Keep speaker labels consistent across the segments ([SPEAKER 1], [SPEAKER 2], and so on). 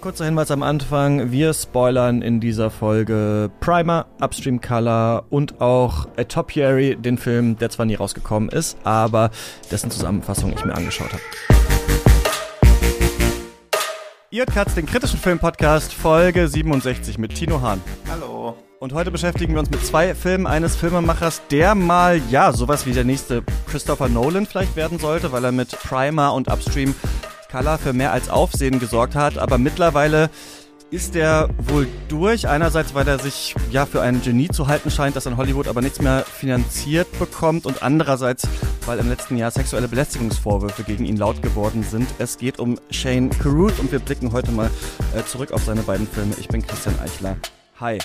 [SPEAKER 1] Kurzer Hinweis am Anfang. Wir spoilern in dieser Folge Primer, Upstream Color und auch A Topiary, den Film, der zwar nie rausgekommen ist, aber dessen Zusammenfassung ich mir angeschaut habe. Ihr Katz, den kritischen Film-Podcast, Folge 67 mit Tino Hahn.
[SPEAKER 2] Hallo.
[SPEAKER 1] Und heute beschäftigen wir uns mit zwei Filmen eines Filmemachers, der mal, ja, sowas wie der nächste Christopher Nolan vielleicht werden sollte, weil er mit Primer und Upstream Color für mehr als Aufsehen gesorgt hat, aber mittlerweile ist er wohl durch. Einerseits, weil er sich ja für ein Genie zu halten scheint, das in Hollywood aber nichts mehr finanziert bekommt und andererseits, weil im letzten Jahr sexuelle Belästigungsvorwürfe gegen ihn laut geworden sind. Es geht um Shane Carruth und wir blicken heute mal äh, zurück auf seine beiden Filme. Ich bin Christian Eichler. Hi.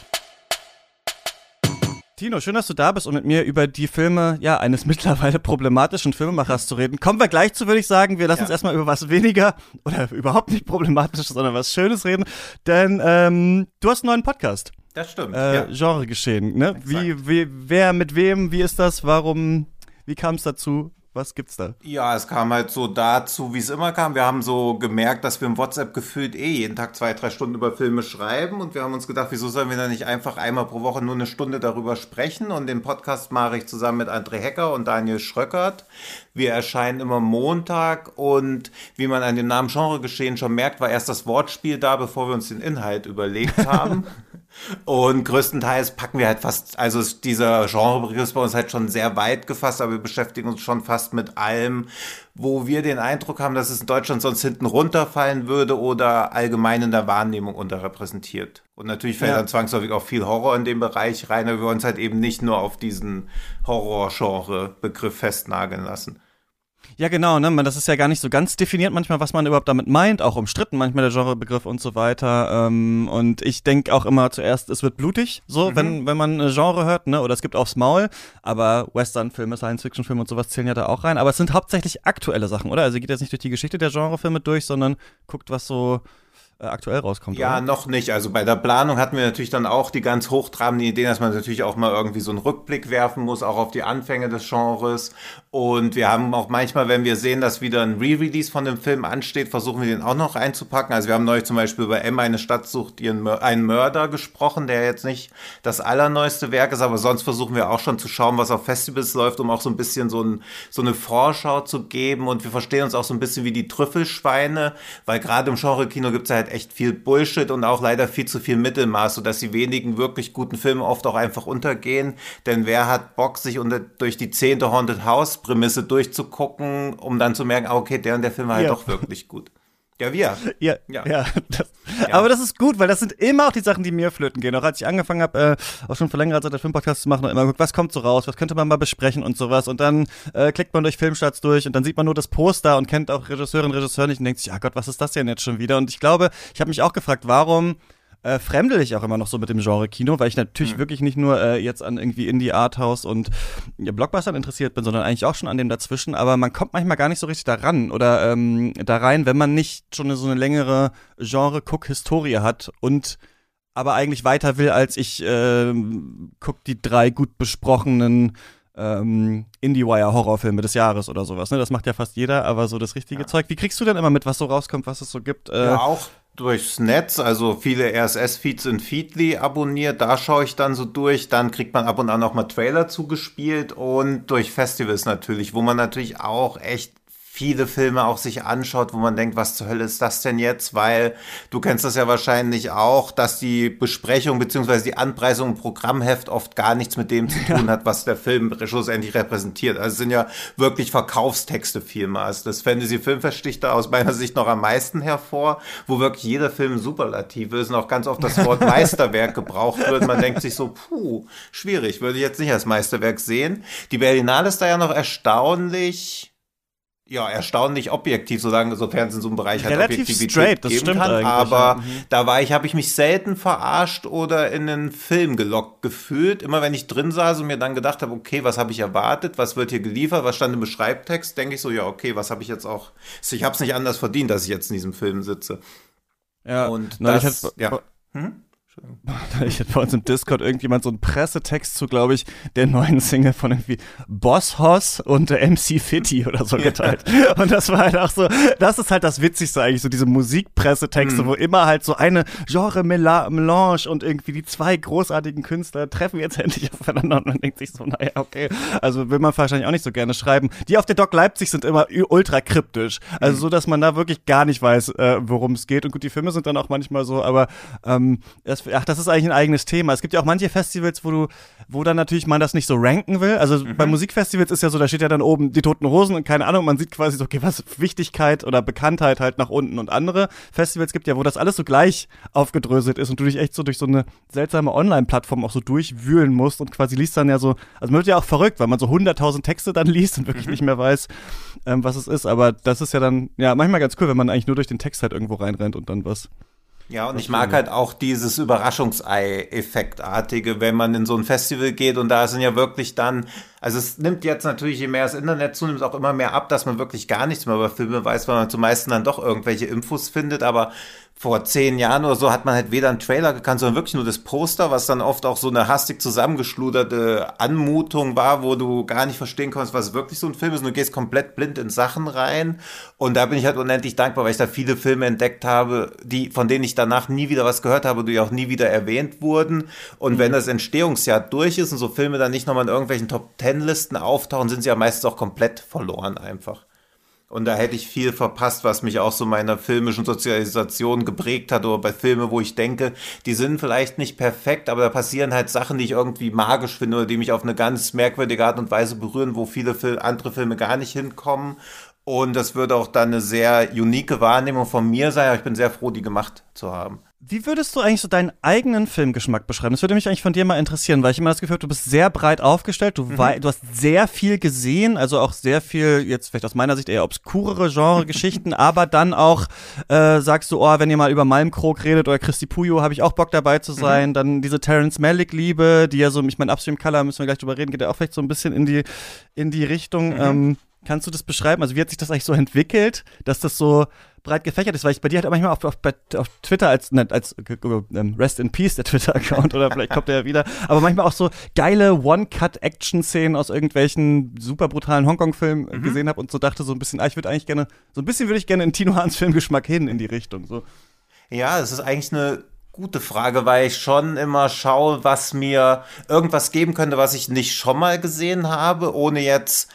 [SPEAKER 1] Tino, schön, dass du da bist, um mit mir über die Filme ja, eines mittlerweile problematischen Filmemachers zu reden. Kommen wir gleich zu, würde ich sagen. Wir lassen ja. uns erstmal über was weniger oder überhaupt nicht problematisches, sondern was Schönes reden. Denn ähm, du hast einen neuen Podcast.
[SPEAKER 2] Das stimmt.
[SPEAKER 1] Äh, ja. Genre geschehen. Ne? Wie, wie, wer mit wem, wie ist das? Warum, wie kam es dazu? Was gibt's da?
[SPEAKER 2] Ja, es kam halt so dazu, wie es immer kam. Wir haben so gemerkt, dass wir im WhatsApp gefühlt eh jeden Tag zwei, drei Stunden über Filme schreiben und wir haben uns gedacht, wieso sollen wir da nicht einfach einmal pro Woche nur eine Stunde darüber sprechen? Und den Podcast mache ich zusammen mit André Hecker und Daniel Schröckert. Wir erscheinen immer Montag und wie man an dem Namen Genre geschehen schon merkt, war erst das Wortspiel da, bevor wir uns den Inhalt überlegt haben. Und größtenteils packen wir halt fast, also dieser Genrebegriff ist bei uns halt schon sehr weit gefasst, aber wir beschäftigen uns schon fast mit allem, wo wir den Eindruck haben, dass es in Deutschland sonst hinten runterfallen würde oder allgemein in der Wahrnehmung unterrepräsentiert. Und natürlich fällt ja. dann zwangsläufig auch viel Horror in den Bereich rein, aber wir uns halt eben nicht nur auf diesen Horror-Genre-Begriff festnageln lassen.
[SPEAKER 1] Ja, genau, ne? Das ist ja gar nicht so ganz definiert manchmal, was man überhaupt damit meint, auch umstritten manchmal der Genrebegriff und so weiter. Ähm, und ich denke auch immer zuerst, es wird blutig, so, mhm. wenn, wenn man Genre hört, ne? Oder es gibt aufs Maul, aber Western-Filme, Science-Fiction-Filme und sowas zählen ja da auch rein. Aber es sind hauptsächlich aktuelle Sachen, oder? Also geht jetzt nicht durch die Geschichte der Genrefilme durch, sondern guckt, was so äh, aktuell rauskommt.
[SPEAKER 2] Ja,
[SPEAKER 1] oder?
[SPEAKER 2] noch nicht. Also bei der Planung hatten wir natürlich dann auch die ganz hochtrabende Idee, dass man natürlich auch mal irgendwie so einen Rückblick werfen muss, auch auf die Anfänge des Genres. Und wir haben auch manchmal, wenn wir sehen, dass wieder ein Re-Release von dem Film ansteht, versuchen wir den auch noch einzupacken. Also wir haben neulich zum Beispiel über M, eine Stadt sucht ihren einen Mörder gesprochen, der jetzt nicht das allerneueste Werk ist, aber sonst versuchen wir auch schon zu schauen, was auf Festivals läuft, um auch so ein bisschen so, ein, so eine Vorschau zu geben. Und wir verstehen uns auch so ein bisschen wie die Trüffelschweine, weil gerade im Genre-Kino gibt es halt echt viel Bullshit und auch leider viel zu viel Mittelmaß, sodass die wenigen wirklich guten Filme oft auch einfach untergehen. Denn wer hat Bock, sich unter, durch die zehnte Haunted House Prämisse durchzugucken, um dann zu merken, ah, okay, der und der Film war halt ja. doch wirklich gut. Ja, wir.
[SPEAKER 1] Ja, ja. ja, das, ja, Aber das ist gut, weil das sind immer auch die Sachen, die mir flöten gehen. Auch als ich angefangen habe, äh, auch schon vor längerer Zeit der Filmpodcast zu machen, immer geguckt, was kommt so raus, was könnte man mal besprechen und sowas. Und dann äh, klickt man durch Filmstarts durch und dann sieht man nur das Poster und kennt auch Regisseurinnen und Regisseure nicht und denkt sich, ja Gott, was ist das denn jetzt schon wieder? Und ich glaube, ich habe mich auch gefragt, warum äh, fremdel ich auch immer noch so mit dem Genre Kino, weil ich natürlich mhm. wirklich nicht nur äh, jetzt an irgendwie Indie Arthouse und ja, Blockbustern interessiert bin, sondern eigentlich auch schon an dem dazwischen. Aber man kommt manchmal gar nicht so richtig da ran oder ähm, da rein, wenn man nicht schon so eine längere Genre-Cook-Historie hat und aber eigentlich weiter will, als ich äh, guck die drei gut besprochenen ähm, IndieWire-Horrorfilme des Jahres oder sowas. Ne? Das macht ja fast jeder, aber so das richtige ja. Zeug. Wie kriegst du denn immer mit, was so rauskommt, was es so gibt?
[SPEAKER 2] Äh, ja, auch durchs Netz, also viele RSS-Feeds in Feedly abonniert, da schaue ich dann so durch, dann kriegt man ab und an auch mal Trailer zugespielt und durch Festivals natürlich, wo man natürlich auch echt viele Filme auch sich anschaut, wo man denkt, was zur Hölle ist das denn jetzt? Weil du kennst das ja wahrscheinlich auch, dass die Besprechung beziehungsweise die Anpreisung im Programmheft oft gar nichts mit dem zu tun hat, was der Film schlussendlich repräsentiert. Also es sind ja wirklich Verkaufstexte vielmals. Das Fantasy-Filmfest sticht da aus meiner Sicht noch am meisten hervor, wo wirklich jeder Film superlativ ist und auch ganz oft das Wort Meisterwerk gebraucht wird. Man denkt sich so, puh, schwierig, würde ich jetzt nicht als Meisterwerk sehen. Die Berlinale ist da ja noch erstaunlich ja, erstaunlich objektiv, sozusagen, sofern es in so einem Bereich
[SPEAKER 1] halt Relativ Objektivität straight, das geben stimmt kann.
[SPEAKER 2] Aber mhm. da war ich, habe ich mich selten verarscht oder in einen Film gelockt gefühlt. Immer wenn ich drin saß und mir dann gedacht habe, okay, was habe ich erwartet, was wird hier geliefert, was stand im Beschreibtext, denke ich so, ja, okay, was habe ich jetzt auch, ich habe es nicht anders verdient, dass ich jetzt in diesem Film sitze.
[SPEAKER 1] Ja, und das,
[SPEAKER 2] ja. Hm?
[SPEAKER 1] Ich hatte bei uns im Discord irgendjemand so einen Pressetext zu, glaube ich, der neuen Single von irgendwie Boss Hoss und MC Fitty oder so geteilt. Ja. Und das war halt auch so, das ist halt das Witzigste eigentlich, so diese Musikpressetexte, mhm. wo immer halt so eine Genre-Melange und irgendwie die zwei großartigen Künstler treffen jetzt endlich aufeinander und man denkt sich so, naja, okay, also will man wahrscheinlich auch nicht so gerne schreiben. Die auf der Doc Leipzig sind immer ultra kryptisch. Also mhm. so, dass man da wirklich gar nicht weiß, äh, worum es geht. Und gut, die Filme sind dann auch manchmal so, aber ähm, ach, das ist eigentlich ein eigenes Thema. Es gibt ja auch manche Festivals, wo du, wo dann natürlich man das nicht so ranken will. Also mhm. bei Musikfestivals ist ja so, da steht ja dann oben die Toten Hosen und keine Ahnung, man sieht quasi so, okay, was Wichtigkeit oder Bekanntheit halt nach unten und andere Festivals gibt ja, wo das alles so gleich aufgedröselt ist und du dich echt so durch so eine seltsame Online-Plattform auch so durchwühlen musst und quasi liest dann ja so, also man wird ja auch verrückt, weil man so hunderttausend Texte dann liest und wirklich mhm. nicht mehr weiß, ähm, was es ist. Aber das ist ja dann, ja, manchmal ganz cool, wenn man eigentlich nur durch den Text halt irgendwo reinrennt und dann was
[SPEAKER 2] ja, und ich mag halt auch dieses Überraschungsei-Effektartige, wenn man in so ein Festival geht und da sind ja wirklich dann, also es nimmt jetzt natürlich, je mehr das Internet zunimmt, auch immer mehr ab, dass man wirklich gar nichts mehr über Filme weiß, weil man zum meisten dann doch irgendwelche Infos findet, aber vor zehn Jahren oder so hat man halt weder einen Trailer gekannt, sondern wirklich nur das Poster, was dann oft auch so eine hastig zusammengeschluderte Anmutung war, wo du gar nicht verstehen konntest, was wirklich so ein Film ist. Und du gehst komplett blind in Sachen rein. Und da bin ich halt unendlich dankbar, weil ich da viele Filme entdeckt habe, die, von denen ich danach nie wieder was gehört habe, die auch nie wieder erwähnt wurden. Und mhm. wenn das Entstehungsjahr durch ist und so Filme dann nicht nochmal in irgendwelchen Top-Ten-Listen auftauchen, sind sie ja meistens auch komplett verloren einfach. Und da hätte ich viel verpasst, was mich auch so meiner filmischen Sozialisation geprägt hat oder bei Filmen, wo ich denke, die sind vielleicht nicht perfekt, aber da passieren halt Sachen, die ich irgendwie magisch finde oder die mich auf eine ganz merkwürdige Art und Weise berühren, wo viele Fil andere Filme gar nicht hinkommen. Und das würde auch dann eine sehr unique Wahrnehmung von mir sein, aber ich bin sehr froh, die gemacht zu haben.
[SPEAKER 1] Wie würdest du eigentlich so deinen eigenen Filmgeschmack beschreiben? Das würde mich eigentlich von dir mal interessieren, weil ich immer das Gefühl habe, du bist sehr breit aufgestellt, du, mhm. du hast sehr viel gesehen, also auch sehr viel, jetzt vielleicht aus meiner Sicht eher obskurere Genre-Geschichten, aber dann auch äh, sagst du, oh, wenn ihr mal über Malmkrog redet oder Christi Puyo, habe ich auch Bock dabei zu sein. Mhm. Dann diese Terence Malick-Liebe, die ja so, ich meine, Upstream Color müssen wir gleich drüber reden, geht ja auch vielleicht so ein bisschen in die, in die Richtung. Mhm. Ähm, kannst du das beschreiben? Also wie hat sich das eigentlich so entwickelt, dass das so breit gefächert ist, weil ich bei dir halt manchmal auf, auf, auf Twitter als, ne, als ähm, Rest in Peace der Twitter-Account oder vielleicht kommt der ja wieder, aber manchmal auch so geile One-Cut-Action-Szenen aus irgendwelchen super brutalen Hongkong-Filmen mhm. gesehen habe und so dachte so ein bisschen, ah, ich würde eigentlich gerne, so ein bisschen würde ich gerne in Tino Hahns Filmgeschmack hin in die Richtung. So.
[SPEAKER 2] Ja, es ist eigentlich eine gute Frage, weil ich schon immer schaue, was mir irgendwas geben könnte, was ich nicht schon mal gesehen habe, ohne jetzt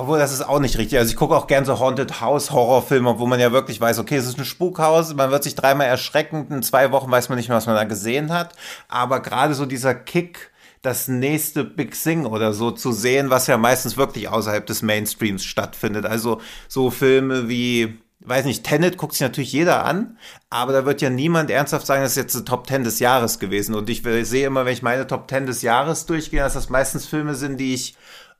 [SPEAKER 2] obwohl, das ist auch nicht richtig. Also ich gucke auch gern so Haunted House Horrorfilme, wo man ja wirklich weiß, okay, es ist ein Spukhaus, man wird sich dreimal erschrecken, in zwei Wochen weiß man nicht mehr, was man da gesehen hat. Aber gerade so dieser Kick, das nächste Big Thing oder so zu sehen, was ja meistens wirklich außerhalb des Mainstreams stattfindet. Also so Filme wie, weiß nicht, Tenet guckt sich natürlich jeder an, aber da wird ja niemand ernsthaft sagen, das ist jetzt eine Top Ten des Jahres gewesen. Und ich sehe immer, wenn ich meine Top Ten des Jahres durchgehe, dass das meistens Filme sind, die ich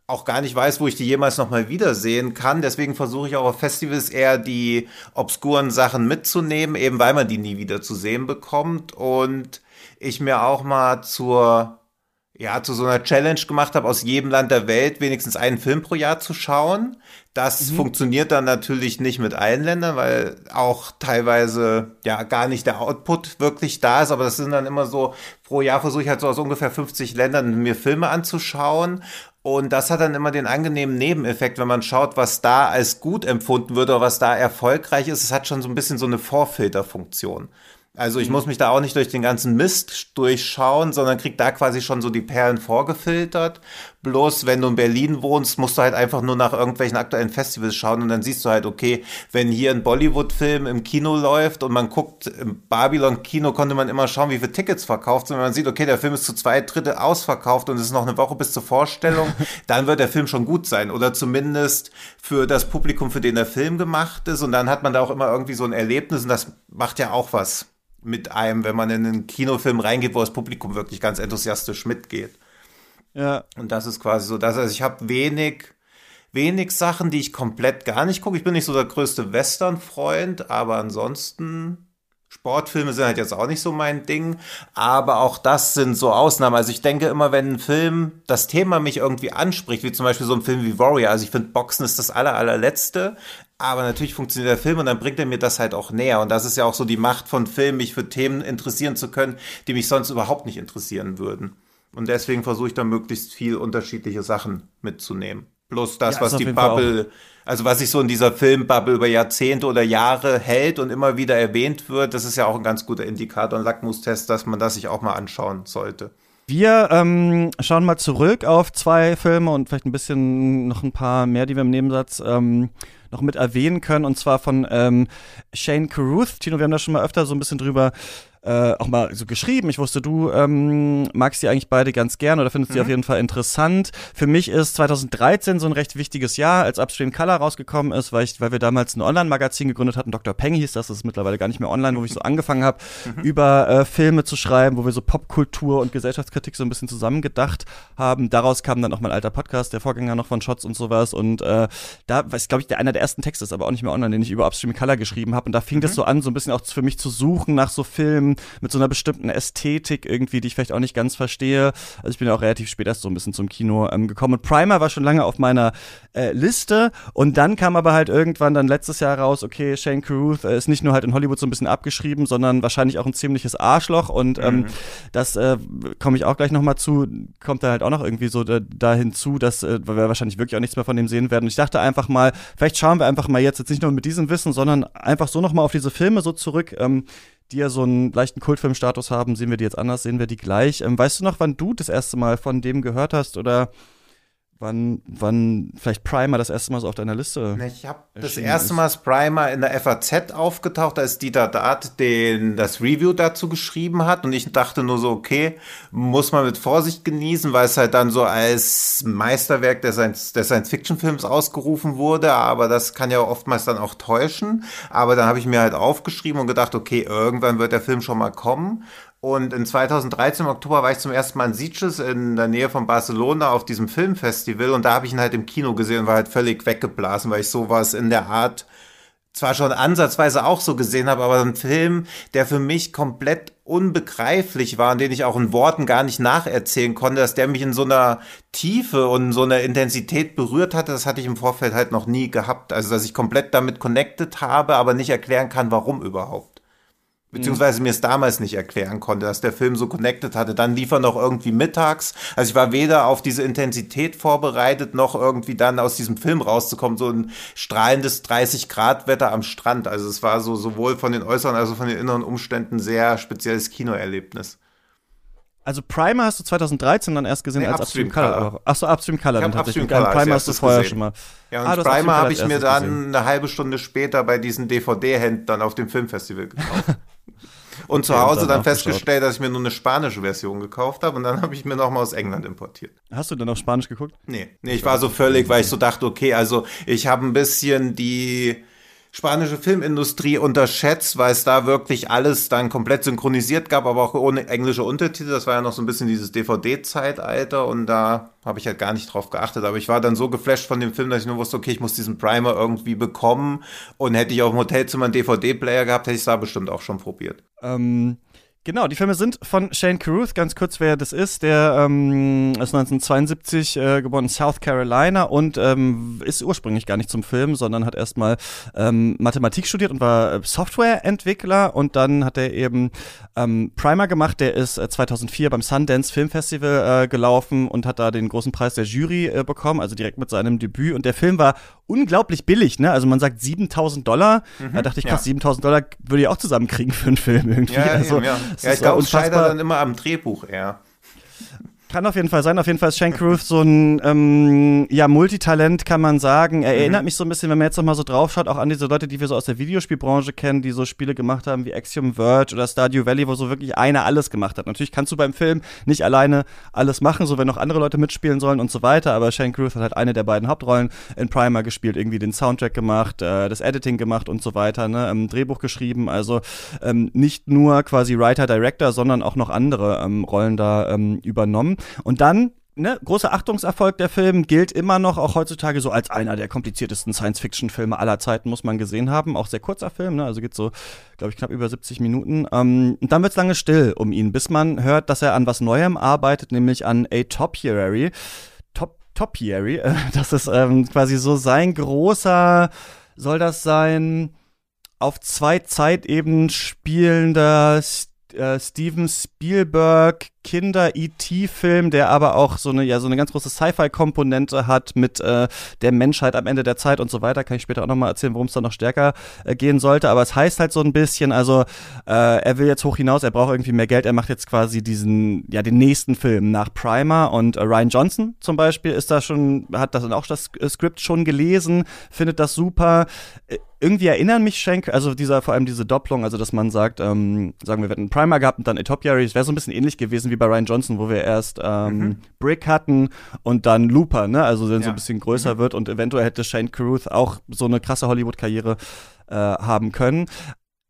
[SPEAKER 2] auch gar nicht weiß, wo ich die jemals nochmal wiedersehen kann. Deswegen versuche ich auch auf Festivals eher die obskuren Sachen mitzunehmen, eben weil man die nie wieder zu sehen bekommt. Und ich mir auch mal zur, ja, zu so einer Challenge gemacht habe, aus jedem Land der Welt wenigstens einen Film pro Jahr zu schauen. Das mhm. funktioniert dann natürlich nicht mit allen Ländern, weil auch teilweise ja gar nicht der Output wirklich da ist. Aber das sind dann immer so, pro Jahr versuche ich halt so aus ungefähr 50 Ländern mir Filme anzuschauen. Und das hat dann immer den angenehmen Nebeneffekt, wenn man schaut, was da als gut empfunden wird oder was da erfolgreich ist. Es hat schon so ein bisschen so eine Vorfilterfunktion. Also ich mhm. muss mich da auch nicht durch den ganzen Mist durchschauen, sondern krieg da quasi schon so die Perlen vorgefiltert. Bloß wenn du in Berlin wohnst, musst du halt einfach nur nach irgendwelchen aktuellen Festivals schauen und dann siehst du halt, okay, wenn hier ein Bollywood-Film im Kino läuft und man guckt, im Babylon-Kino konnte man immer schauen, wie viele Tickets verkauft sind. Wenn man sieht, okay, der Film ist zu zwei Drittel ausverkauft und es ist noch eine Woche bis zur Vorstellung, dann wird der Film schon gut sein. Oder zumindest für das Publikum, für den der Film gemacht ist. Und dann hat man da auch immer irgendwie so ein Erlebnis und das macht ja auch was mit einem, wenn man in einen Kinofilm reingeht, wo das Publikum wirklich ganz enthusiastisch mitgeht. Ja. Und das ist quasi so, dass also ich habe wenig, wenig Sachen, die ich komplett gar nicht gucke. Ich bin nicht so der größte Western-Freund, aber ansonsten Sportfilme sind halt jetzt auch nicht so mein Ding, aber auch das sind so Ausnahmen. Also ich denke immer, wenn ein Film das Thema mich irgendwie anspricht, wie zum Beispiel so ein Film wie Warrior, also ich finde Boxen ist das aller, allerletzte, aber natürlich funktioniert der Film und dann bringt er mir das halt auch näher. Und das ist ja auch so die Macht von Film, mich für Themen interessieren zu können, die mich sonst überhaupt nicht interessieren würden. Und deswegen versuche ich da möglichst viel unterschiedliche Sachen mitzunehmen. Plus das, ja, was die Bubble, also was sich so in dieser Filmbubble über Jahrzehnte oder Jahre hält und immer wieder erwähnt wird, das ist ja auch ein ganz guter Indikator und Lackmustest, dass man das sich auch mal anschauen sollte.
[SPEAKER 1] Wir ähm, schauen mal zurück auf zwei Filme und vielleicht ein bisschen noch ein paar mehr, die wir im Nebensatz ähm, noch mit erwähnen können. Und zwar von ähm, Shane Carruth. Tino, wir haben da schon mal öfter so ein bisschen drüber äh, auch mal so geschrieben. Ich wusste, du ähm, magst die eigentlich beide ganz gern oder findest mhm. die auf jeden Fall interessant. Für mich ist 2013 so ein recht wichtiges Jahr, als Upstream Color rausgekommen ist, weil, ich, weil wir damals ein Online-Magazin gegründet hatten. Dr. Peng hieß das, das ist mittlerweile gar nicht mehr online, wo ich so angefangen habe, mhm. über äh, Filme zu schreiben, wo wir so Popkultur und Gesellschaftskritik so ein bisschen zusammengedacht haben. Daraus kam dann auch mein alter Podcast, der Vorgänger noch von Shots und sowas. Und äh, da ist, glaube ich, der einer der ersten Texte ist, aber auch nicht mehr online, den ich über Upstream Color geschrieben habe. Und da fing mhm. das so an, so ein bisschen auch für mich zu suchen nach so Filmen, mit so einer bestimmten Ästhetik irgendwie, die ich vielleicht auch nicht ganz verstehe. Also ich bin ja auch relativ spät erst so ein bisschen zum Kino ähm, gekommen. Und Primer war schon lange auf meiner äh, Liste. Und dann kam aber halt irgendwann dann letztes Jahr raus, okay, Shane Carruth äh, ist nicht nur halt in Hollywood so ein bisschen abgeschrieben, sondern wahrscheinlich auch ein ziemliches Arschloch. Und ähm, mhm. das äh, komme ich auch gleich nochmal zu, kommt da halt auch noch irgendwie so da, da hinzu, dass äh, wir wahrscheinlich wirklich auch nichts mehr von dem sehen werden. Und ich dachte einfach mal, vielleicht schauen wir einfach mal jetzt, jetzt nicht nur mit diesem Wissen, sondern einfach so nochmal auf diese Filme so zurück. Ähm, die ja so einen leichten Kultfilmstatus haben, sehen wir die jetzt anders, sehen wir die gleich. Ähm, weißt du noch, wann du das erste Mal von dem gehört hast oder wann, wann vielleicht Primer das erste Mal so auf deiner Liste?
[SPEAKER 2] Ich habe das erste Mal Primer in der FAZ aufgetaucht, als Dieter Dart den, das Review dazu geschrieben hat und ich dachte nur so, okay, muss man mit Vorsicht genießen, weil es halt dann so als Meisterwerk des Science-Fiction-Films ausgerufen wurde, aber das kann ja oftmals dann auch täuschen. Aber dann habe ich mir halt aufgeschrieben und gedacht, okay, irgendwann wird der Film schon mal kommen und in 2013 im Oktober war ich zum ersten Mal in Sitges in der Nähe von Barcelona auf diesem Filmfestival und da habe ich ihn halt im Kino gesehen und war halt völlig weggeblasen, weil ich sowas in der Art zwar schon ansatzweise auch so gesehen habe, aber ein Film, der für mich komplett unbegreiflich war und den ich auch in Worten gar nicht nacherzählen konnte, dass der mich in so einer Tiefe und so einer Intensität berührt hatte, das hatte ich im Vorfeld halt noch nie gehabt. Also, dass ich komplett damit connected habe, aber nicht erklären kann, warum überhaupt. Beziehungsweise mir es damals nicht erklären konnte, dass der Film so connected hatte. Dann lief er noch irgendwie mittags. Also ich war weder auf diese Intensität vorbereitet, noch irgendwie dann aus diesem Film rauszukommen. So ein strahlendes 30 Grad Wetter am Strand. Also es war so sowohl von den äußeren als auch von den inneren Umständen sehr spezielles Kinoerlebnis.
[SPEAKER 1] Also Primer hast du 2013 dann erst gesehen nee, als Upstream, Upstream Color. Color. Achso, Upstream Color
[SPEAKER 2] dann. Upstream Color Primer hast du vorher gesehen. schon mal. Ja, und ah, Primer habe ich mir dann gesehen. eine halbe Stunde später bei diesen DVD-Händlern auf dem Filmfestival gekauft. Und zu Hause dann, dann festgestellt, dass ich mir nur eine spanische Version gekauft habe und dann habe ich mir nochmal aus England importiert.
[SPEAKER 1] Hast du denn auf Spanisch geguckt?
[SPEAKER 2] Nee, nee, ich war so völlig, weil ich so dachte, okay, also ich habe ein bisschen die spanische Filmindustrie unterschätzt, weil es da wirklich alles dann komplett synchronisiert gab, aber auch ohne englische Untertitel. Das war ja noch so ein bisschen dieses DVD-Zeitalter und da habe ich halt gar nicht drauf geachtet. Aber ich war dann so geflasht von dem Film, dass ich nur wusste, okay, ich muss diesen Primer irgendwie bekommen. Und hätte ich auf dem Hotelzimmer einen DVD-Player gehabt, hätte ich es da bestimmt auch schon probiert.
[SPEAKER 1] Ähm, Genau, die Filme sind von Shane Carruth, ganz kurz, wer das ist. Der ähm, ist 1972 äh, geboren in South Carolina und ähm, ist ursprünglich gar nicht zum Film, sondern hat erstmal ähm, Mathematik studiert und war äh, Softwareentwickler und dann hat er eben ähm, Primer gemacht. Der ist äh, 2004 beim Sundance Film Festival äh, gelaufen und hat da den großen Preis der Jury äh, bekommen, also direkt mit seinem Debüt. Und der Film war unglaublich billig, ne? Also man sagt 7000 Dollar. Mhm, da dachte ich, krass, ja. 7000 Dollar würde ich auch zusammenkriegen für einen Film irgendwie.
[SPEAKER 2] Ja,
[SPEAKER 1] also,
[SPEAKER 2] eben, ja. Ja ich glaube, es scheitert dann immer am Drehbuch eher.
[SPEAKER 1] Kann auf jeden Fall sein. Auf jeden Fall ist Shane Carruth so ein ähm, ja, Multitalent, kann man sagen. Er mhm. erinnert mich so ein bisschen, wenn man jetzt noch mal so draufschaut, auch an diese Leute, die wir so aus der Videospielbranche kennen, die so Spiele gemacht haben wie Axiom Verge oder Stardew Valley, wo so wirklich einer alles gemacht hat. Natürlich kannst du beim Film nicht alleine alles machen, so wenn noch andere Leute mitspielen sollen und so weiter, aber Shane Carruth hat halt eine der beiden Hauptrollen in Primer gespielt, irgendwie den Soundtrack gemacht, äh, das Editing gemacht und so weiter, ne? ähm, Drehbuch geschrieben, also ähm, nicht nur quasi Writer, Director, sondern auch noch andere ähm, Rollen da ähm, übernommen. Und dann ne, großer Achtungserfolg der Film, gilt immer noch auch heutzutage so als einer der kompliziertesten Science-Fiction-Filme aller Zeiten, muss man gesehen haben. Auch sehr kurzer Film, ne? also geht so, glaube ich, knapp über 70 Minuten. Ähm, und dann wird's lange still um ihn, bis man hört, dass er an was Neuem arbeitet, nämlich an A Topiary. Top, Topiary, äh, das ist ähm, quasi so sein großer, soll das sein, auf zwei Zeitebenen spielender äh, Steven Spielberg Kinder-ET-Film, der aber auch so eine, ja, so eine ganz große Sci-Fi-Komponente hat mit äh, der Menschheit am Ende der Zeit und so weiter. Kann ich später auch nochmal erzählen, worum es da noch stärker äh, gehen sollte. Aber es heißt halt so ein bisschen, also äh, er will jetzt hoch hinaus, er braucht irgendwie mehr Geld, er macht jetzt quasi diesen, ja, den nächsten Film nach Primer und äh, Ryan Johnson zum Beispiel ist da schon, hat das auch das Skript schon gelesen, findet das super äh, irgendwie erinnern mich Schenk, also dieser, vor allem diese Doppelung, also dass man sagt, ähm, sagen wir, wir hätten Primer gehabt und dann Etopiary, es wäre so ein bisschen ähnlich gewesen wie bei Ryan Johnson, wo wir erst ähm, mhm. Brick hatten und dann Looper, ne? Also wenn ja. so ein bisschen größer mhm. wird und eventuell hätte Shane Carruth auch so eine krasse Hollywood-Karriere äh, haben können.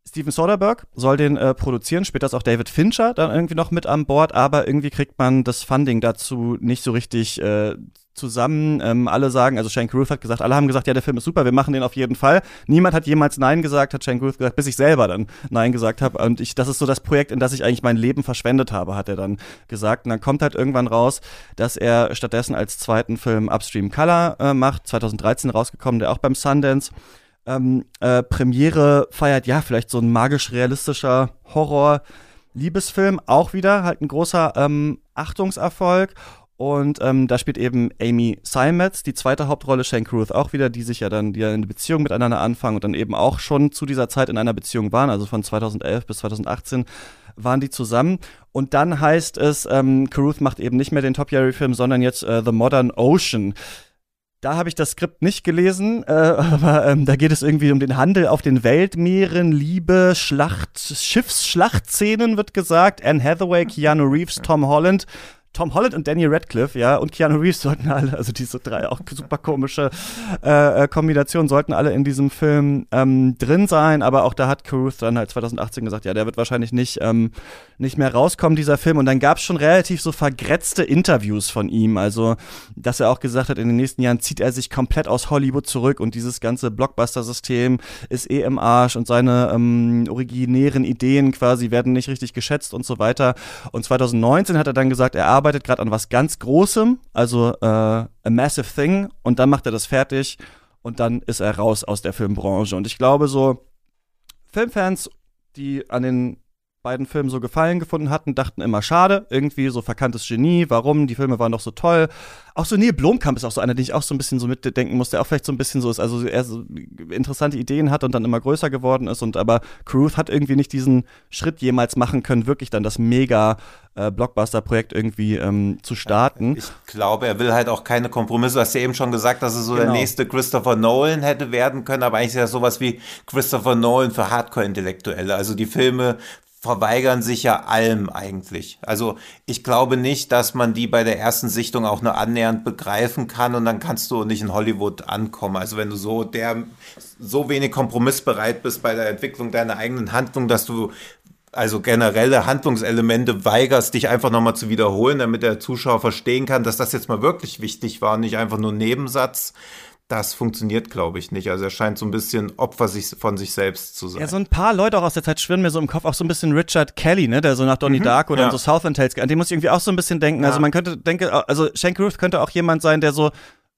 [SPEAKER 1] Steven Soderbergh soll den äh, produzieren, später ist auch David Fincher dann irgendwie noch mit an Bord, aber irgendwie kriegt man das Funding dazu nicht so richtig äh, zusammen. Ähm, alle sagen, also Shane Carruth hat gesagt, alle haben gesagt, ja, der Film ist super, wir machen den auf jeden Fall. Niemand hat jemals Nein gesagt, hat Shane Carruth gesagt, bis ich selber dann Nein gesagt habe. Und ich, das ist so das Projekt, in das ich eigentlich mein Leben verschwendet habe, hat er dann gesagt. Und dann kommt halt irgendwann raus, dass er stattdessen als zweiten Film Upstream Color äh, macht, 2013 rausgekommen, der auch beim Sundance ähm, äh, Premiere feiert, ja, vielleicht so ein magisch-realistischer Horror- Liebesfilm, auch wieder halt ein großer ähm, Achtungserfolg. Und ähm, da spielt eben Amy Seimetz, die zweite Hauptrolle, Shane Carruth auch wieder, die sich ja dann, die ja eine Beziehung miteinander anfangen und dann eben auch schon zu dieser Zeit in einer Beziehung waren, also von 2011 bis 2018 waren die zusammen. Und dann heißt es, ähm, Carruth macht eben nicht mehr den Top Jerry-Film, sondern jetzt äh, The Modern Ocean. Da habe ich das Skript nicht gelesen, äh, aber ähm, da geht es irgendwie um den Handel auf den Weltmeeren, Liebe, Schlacht, Schiffsschlachtszenen wird gesagt. Anne Hathaway, Keanu Reeves, Tom Holland Tom Holland und Danny Radcliffe, ja, und Keanu Reeves sollten alle, also diese drei auch super komische äh, äh, Kombinationen, sollten alle in diesem Film ähm, drin sein, aber auch da hat Caruth dann halt 2018 gesagt, ja, der wird wahrscheinlich nicht, ähm, nicht mehr rauskommen, dieser Film. Und dann gab es schon relativ so vergrätzte Interviews von ihm, also dass er auch gesagt hat, in den nächsten Jahren zieht er sich komplett aus Hollywood zurück und dieses ganze Blockbuster-System ist eh im Arsch und seine ähm, originären Ideen quasi werden nicht richtig geschätzt und so weiter. Und 2019 hat er dann gesagt, er arbeitet arbeitet gerade an was ganz Großem, also äh, a massive thing, und dann macht er das fertig und dann ist er raus aus der Filmbranche. Und ich glaube, so Filmfans, die an den beiden Filmen so Gefallen gefunden hatten, dachten immer, schade, irgendwie so verkanntes Genie, warum, die Filme waren doch so toll. Auch so Neil Blomkamp ist auch so einer, den ich auch so ein bisschen so mitdenken musste, der auch vielleicht so ein bisschen so ist, also er so interessante Ideen hat und dann immer größer geworden ist und aber Cruth hat irgendwie nicht diesen Schritt jemals machen können, wirklich dann das mega äh, Blockbuster-Projekt irgendwie ähm, zu starten.
[SPEAKER 2] Ich glaube, er will halt auch keine Kompromisse. Du hast ja eben schon gesagt, dass er so genau. der nächste Christopher Nolan hätte werden können, aber eigentlich ist er sowas wie Christopher Nolan für Hardcore-Intellektuelle. Also die Filme verweigern sich ja allem eigentlich. Also ich glaube nicht, dass man die bei der ersten Sichtung auch nur annähernd begreifen kann und dann kannst du nicht in Hollywood ankommen. Also wenn du so der so wenig kompromissbereit bist bei der Entwicklung deiner eigenen Handlung, dass du also generelle Handlungselemente weigerst, dich einfach nochmal zu wiederholen, damit der Zuschauer verstehen kann, dass das jetzt mal wirklich wichtig war und nicht einfach nur ein Nebensatz, das funktioniert, glaube ich, nicht. Also er scheint so ein bisschen Opfer sich, von sich selbst zu sein.
[SPEAKER 1] Ja, so ein paar Leute auch aus der Zeit schwirren mir so im Kopf, auch so ein bisschen Richard Kelly, ne, der so nach Donnie mhm, Darko oder ja. so Southland Tales, an den muss ich irgendwie auch so ein bisschen denken. Also ja. Also man könnte denke, also Shank Ruth könnte auch jemand sein, der so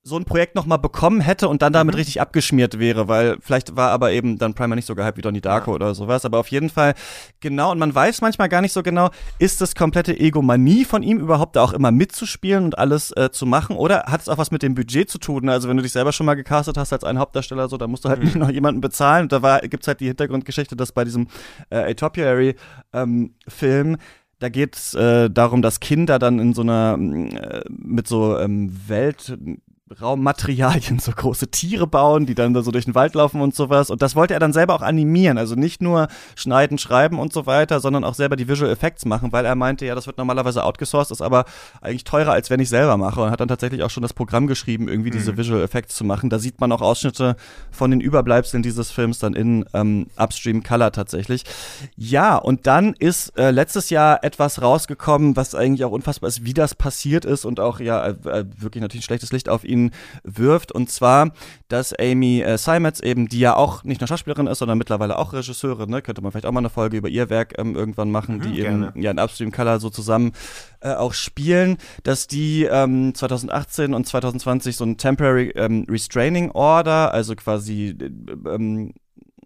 [SPEAKER 1] so ein Projekt noch mal bekommen hätte und dann damit mhm. richtig abgeschmiert wäre, weil vielleicht war aber eben dann Primer nicht so gehypt wie Donnie Darko ja. oder sowas, aber auf jeden Fall genau und man weiß manchmal gar nicht so genau, ist das komplette Egomanie von ihm überhaupt da auch immer mitzuspielen und alles äh, zu machen oder hat es auch was mit dem Budget zu tun? Also wenn du dich selber schon mal gecastet hast als ein Hauptdarsteller so, dann musst du halt mhm. noch jemanden bezahlen und da war gibt's halt die Hintergrundgeschichte, dass bei diesem äh, Atopiary ähm, Film da geht es äh, darum, dass Kinder dann in so einer äh, mit so ähm, Welt Raummaterialien, so große Tiere bauen, die dann da so durch den Wald laufen und sowas. Und das wollte er dann selber auch animieren. Also nicht nur schneiden, schreiben und so weiter, sondern auch selber die Visual Effects machen, weil er meinte, ja, das wird normalerweise outgesourced, ist aber eigentlich teurer, als wenn ich selber mache. Und hat dann tatsächlich auch schon das Programm geschrieben, irgendwie mhm. diese Visual Effects zu machen. Da sieht man auch Ausschnitte von den Überbleibseln dieses Films dann in ähm, Upstream Color tatsächlich. Ja, und dann ist äh, letztes Jahr etwas rausgekommen, was eigentlich auch unfassbar ist, wie das passiert ist und auch ja äh, äh wirklich natürlich ein schlechtes Licht auf ihn ihn wirft. Und zwar, dass Amy äh, Simons eben, die ja auch nicht nur Schauspielerin ist, sondern mittlerweile auch Regisseurin, ne? könnte man vielleicht auch mal eine Folge über ihr Werk ähm, irgendwann machen, mhm, die gerne. eben ja in Upstream Color so zusammen äh, auch spielen, dass die ähm, 2018 und 2020 so ein Temporary ähm, Restraining Order, also quasi äh, ähm,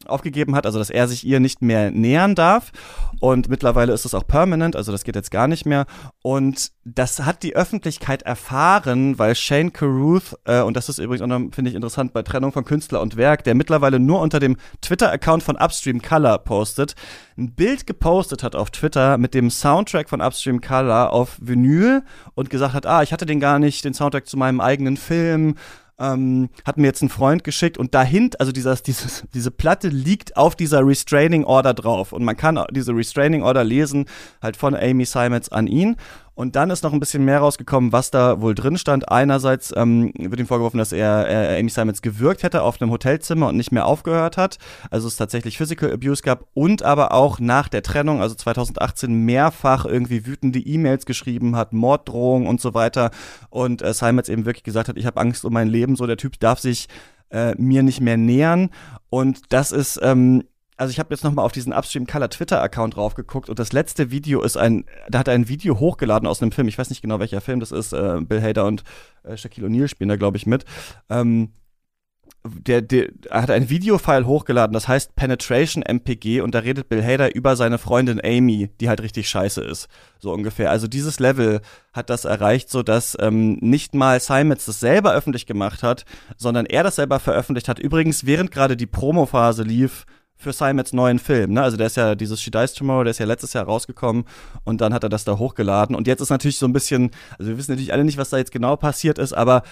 [SPEAKER 1] aufgegeben hat, also dass er sich ihr nicht mehr nähern darf. Und mittlerweile ist es auch permanent, also das geht jetzt gar nicht mehr. Und das hat die Öffentlichkeit erfahren, weil Shane Carruth, äh, und das ist übrigens auch noch, finde ich interessant, bei Trennung von Künstler und Werk, der mittlerweile nur unter dem Twitter-Account von Upstream Color postet, ein Bild gepostet hat auf Twitter mit dem Soundtrack von Upstream Color auf Vinyl und gesagt hat, ah, ich hatte den gar nicht, den Soundtrack zu meinem eigenen Film ähm, hat mir jetzt ein Freund geschickt und dahinter, also dieses, dieses, diese Platte liegt auf dieser Restraining Order drauf. Und man kann diese Restraining Order lesen, halt von Amy Simons an ihn und dann ist noch ein bisschen mehr rausgekommen, was da wohl drin stand. Einerseits ähm, wird ihm vorgeworfen, dass er äh, Amy Simons gewürgt hätte auf einem Hotelzimmer und nicht mehr aufgehört hat. Also es tatsächlich Physical Abuse gab und aber auch nach der Trennung, also 2018, mehrfach irgendwie wütende E-Mails geschrieben hat, Morddrohungen und so weiter. Und äh, Simons eben wirklich gesagt hat, ich habe Angst um mein Leben, so der Typ darf sich äh, mir nicht mehr nähern. Und das ist ähm, also ich habe jetzt noch mal auf diesen Upstream Color Twitter Account drauf geguckt und das letzte Video ist ein, da hat er ein Video hochgeladen aus einem Film. Ich weiß nicht genau welcher Film das ist. Äh, Bill Hader und äh, Shaquille O'Neal spielen da glaube ich mit. Ähm, der, der er hat ein Videofile hochgeladen, das heißt Penetration MPG und da redet Bill Hader über seine Freundin Amy, die halt richtig scheiße ist, so ungefähr. Also dieses Level hat das erreicht, so dass ähm, nicht mal Simons das selber öffentlich gemacht hat, sondern er das selber veröffentlicht hat. Übrigens während gerade die Promophase lief für Simons neuen Film. Ne? Also der ist ja dieses She Dies Tomorrow, der ist ja letztes Jahr rausgekommen und dann hat er das da hochgeladen. Und jetzt ist natürlich so ein bisschen, also wir wissen natürlich alle nicht, was da jetzt genau passiert ist, aber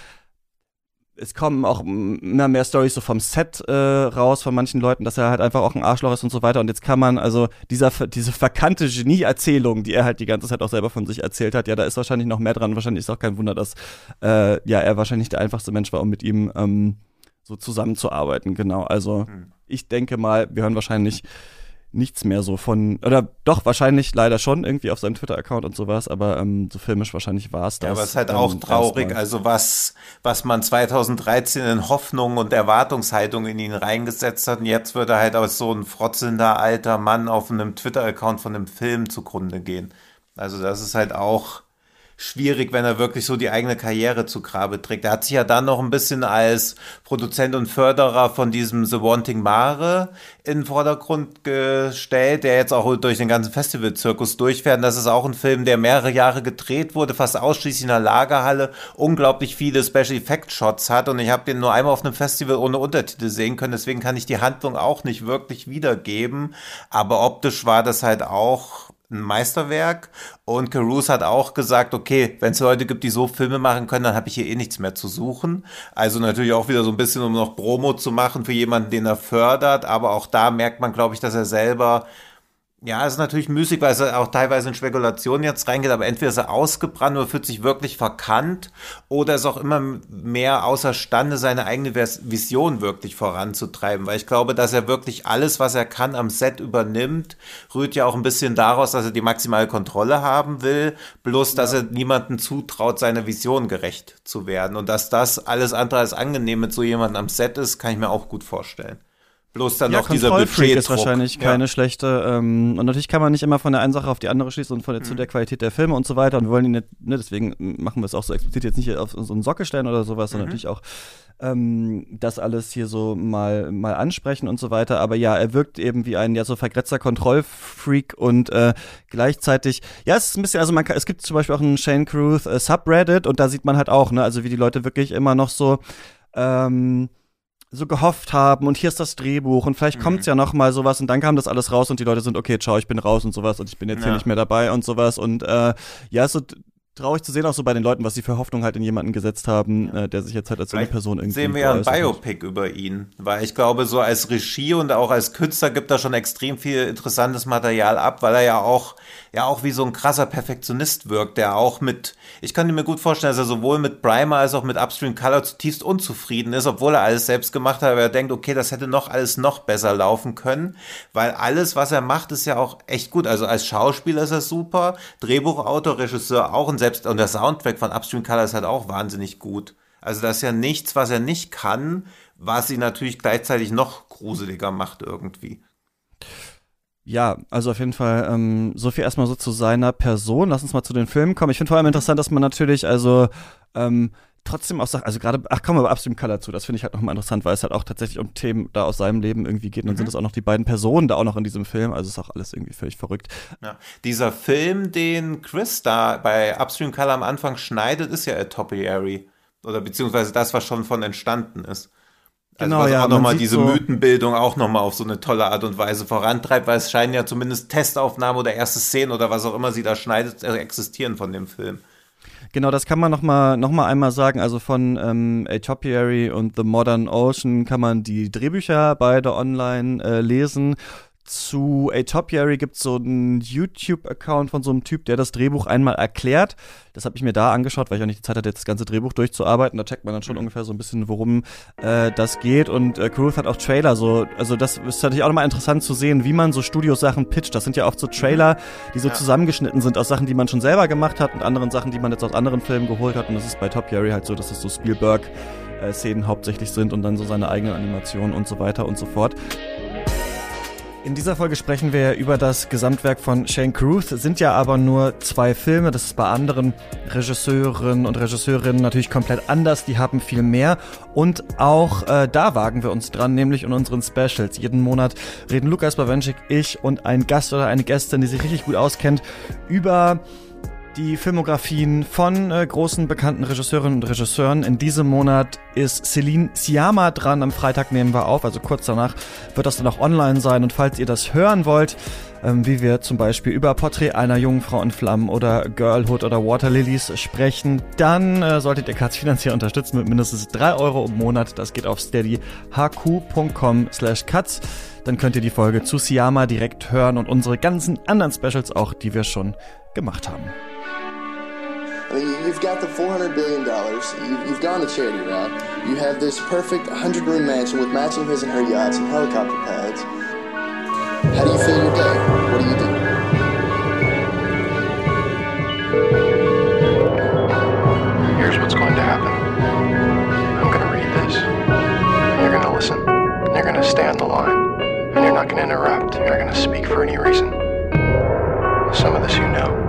[SPEAKER 1] es kommen auch immer mehr Stories so vom Set äh, raus von manchen Leuten, dass er halt einfach auch ein Arschloch ist und so weiter. Und jetzt kann man also dieser diese verkannte Genie-Erzählung, die er halt die ganze Zeit auch selber von sich erzählt hat, ja, da ist wahrscheinlich noch mehr dran. Wahrscheinlich ist auch kein Wunder, dass äh, ja er wahrscheinlich der einfachste Mensch war, um mit ihm ähm, so zusammenzuarbeiten. Genau. Also mhm ich denke mal, wir hören wahrscheinlich nichts mehr so von, oder doch, wahrscheinlich leider schon irgendwie auf seinem Twitter-Account und sowas, aber ähm, so filmisch wahrscheinlich war es das.
[SPEAKER 2] Ja, aber es ist halt auch traurig, also was, was man 2013 in Hoffnung und Erwartungshaltung in ihn reingesetzt hat und jetzt würde er halt als so ein frotzelnder alter Mann auf einem Twitter-Account von einem Film zugrunde gehen. Also das ist halt auch schwierig, wenn er wirklich so die eigene Karriere zu Grabe trägt. Er hat sich ja dann noch ein bisschen als Produzent und Förderer von diesem The Wanting Mare in den Vordergrund gestellt, der jetzt auch durch den ganzen Festivalzirkus durchfährt. Und das ist auch ein Film, der mehrere Jahre gedreht wurde, fast ausschließlich in der Lagerhalle, unglaublich viele Special Effect Shots hat und ich habe den nur einmal auf einem Festival ohne Untertitel sehen können, deswegen kann ich die Handlung auch nicht wirklich wiedergeben, aber optisch war das halt auch ein Meisterwerk. Und Caruso hat auch gesagt, okay, wenn es Leute gibt, die so Filme machen können, dann habe ich hier eh nichts mehr zu suchen. Also natürlich auch wieder so ein bisschen, um noch Promo zu machen für jemanden, den er fördert. Aber auch da merkt man, glaube ich, dass er selber ja, es ist natürlich müßig, weil es auch teilweise in Spekulationen jetzt reingeht, aber entweder ist er ausgebrannt oder fühlt sich wirklich verkannt oder ist auch immer mehr außerstande, seine eigene Vision wirklich voranzutreiben, weil ich glaube, dass er wirklich alles, was er kann, am Set übernimmt, rührt ja auch ein bisschen daraus, dass er die maximale Kontrolle haben will, bloß, dass er niemandem zutraut, seiner Vision gerecht zu werden. Und dass das alles andere als angenehm mit so jemandem am Set ist, kann ich mir auch gut vorstellen. Bloß dann ja, noch dieser Budget
[SPEAKER 1] ist wahrscheinlich keine ja. schlechte. Ähm, und natürlich kann man nicht immer von der einen Sache auf die andere schließen und von der, mhm. zu der Qualität der Filme und so weiter. Und wir wollen ihn nicht, ne, deswegen machen wir es auch so explizit jetzt nicht auf so einen Sockel stellen oder sowas, sondern mhm. natürlich auch ähm, das alles hier so mal, mal ansprechen und so weiter. Aber ja, er wirkt eben wie ein ja so vergrätzter Kontrollfreak und äh, gleichzeitig, ja, es ist ein bisschen, also man kann, es gibt zum Beispiel auch einen Shane Cruth äh, Subreddit und da sieht man halt auch, ne, also wie die Leute wirklich immer noch so, ähm, so gehofft haben und hier ist das Drehbuch und vielleicht mhm. kommt's ja noch mal sowas und dann kam das alles raus und die Leute sind okay, ciao, ich bin raus und sowas und ich bin jetzt ja. hier nicht mehr dabei und sowas und äh, ja, so traurig zu sehen, auch so bei den Leuten, was sie für Hoffnung halt in jemanden gesetzt haben, äh, der sich jetzt halt als so eine Person irgendwie.
[SPEAKER 2] Sehen wir ja ein Biopic über ihn, weil ich glaube, so als Regie und auch als Künstler gibt er schon extrem viel interessantes Material ab, weil er ja auch, ja auch wie so ein krasser Perfektionist wirkt, der auch mit, ich kann mir gut vorstellen, dass er sowohl mit Primer als auch mit Upstream Color zutiefst unzufrieden ist, obwohl er alles selbst gemacht hat, aber er denkt, okay, das hätte noch alles noch besser laufen können, weil alles, was er macht, ist ja auch echt gut. Also als Schauspieler ist er super, Drehbuchautor, Regisseur auch und selbst und der Soundtrack von Upstream Color ist halt auch wahnsinnig gut. Also das ist ja nichts, was er nicht kann, was ihn natürlich gleichzeitig noch gruseliger macht irgendwie.
[SPEAKER 1] Ja, also auf jeden Fall ähm, so viel erstmal so zu seiner Person. Lass uns mal zu den Filmen kommen. Ich finde vor allem interessant, dass man natürlich also ähm, trotzdem auch sagt, also gerade, ach kommen wir aber Upstream Color zu, das finde ich halt nochmal interessant, weil es halt auch tatsächlich um Themen da aus seinem Leben irgendwie geht. Und dann mhm. sind es auch noch die beiden Personen da auch noch in diesem Film, also ist auch alles irgendwie völlig verrückt.
[SPEAKER 2] Ja. Dieser Film, den Chris da bei Upstream Color am Anfang schneidet, ist ja Topiary. Oder beziehungsweise das, was schon von entstanden ist. Also genau, was ja, auch nochmal diese so Mythenbildung auch nochmal auf so eine tolle Art und Weise vorantreibt, weil es scheinen ja zumindest Testaufnahmen oder erste Szenen oder was auch immer sie da schneidet, äh, existieren von dem Film.
[SPEAKER 1] Genau, das kann man noch mal, noch mal einmal sagen. Also von ähm, A Topiary und The Modern Ocean kann man die Drehbücher beide online äh, lesen zu A Topiary gibt es so einen YouTube-Account von so einem Typ, der das Drehbuch einmal erklärt. Das habe ich mir da angeschaut, weil ich auch nicht die Zeit hatte, das ganze Drehbuch durchzuarbeiten. Da checkt man dann schon ungefähr so ein bisschen, worum äh, das geht. Und äh, Cruise hat auch Trailer. So, also das ist natürlich auch nochmal interessant zu sehen, wie man so Studiosachen pitcht. Das sind ja oft so Trailer, die so ja. zusammengeschnitten sind aus Sachen, die man schon selber gemacht hat und anderen Sachen, die man jetzt aus anderen Filmen geholt hat. Und das ist bei Topiary halt so, dass es so Spielberg äh, hauptsächlich sind und dann so seine eigenen Animationen und so weiter und so fort. In dieser Folge sprechen wir über das Gesamtwerk von Shane Carruth. Sind ja aber nur zwei Filme. Das ist bei anderen Regisseuren und Regisseurinnen natürlich komplett anders. Die haben viel mehr. Und auch äh, da wagen wir uns dran, nämlich in unseren Specials. Jeden Monat reden Lukas Bawenschik, ich und ein Gast oder eine Gästin, die sich richtig gut auskennt, über die Filmografien von äh, großen bekannten Regisseurinnen und Regisseuren. In diesem Monat ist Celine Siama dran. Am Freitag nehmen wir auf, also kurz danach wird das dann auch online sein. Und falls ihr das hören wollt, ähm, wie wir zum Beispiel über Porträt einer jungen Frau in Flammen oder Girlhood oder Waterlilies sprechen, dann äh, solltet ihr Katz finanziell unterstützen mit mindestens drei Euro im Monat. Das geht auf steadyhq.com slash katz. Dann könnt ihr die Folge zu Siama direkt hören und unsere ganzen anderen Specials auch, die wir schon gemacht haben.
[SPEAKER 3] I mean, you've got the $400 billion. You've, gone the charity route. You have this perfect 100 room mansion with matching his and her yachts and helicopter pads. How do you fill your day? What do you do?
[SPEAKER 4] Here's what's going to happen I'm going to read this, and you're going to listen, and you're going to stay on the line, and you're not going to interrupt, you're not going to speak for any reason. Some of this you know.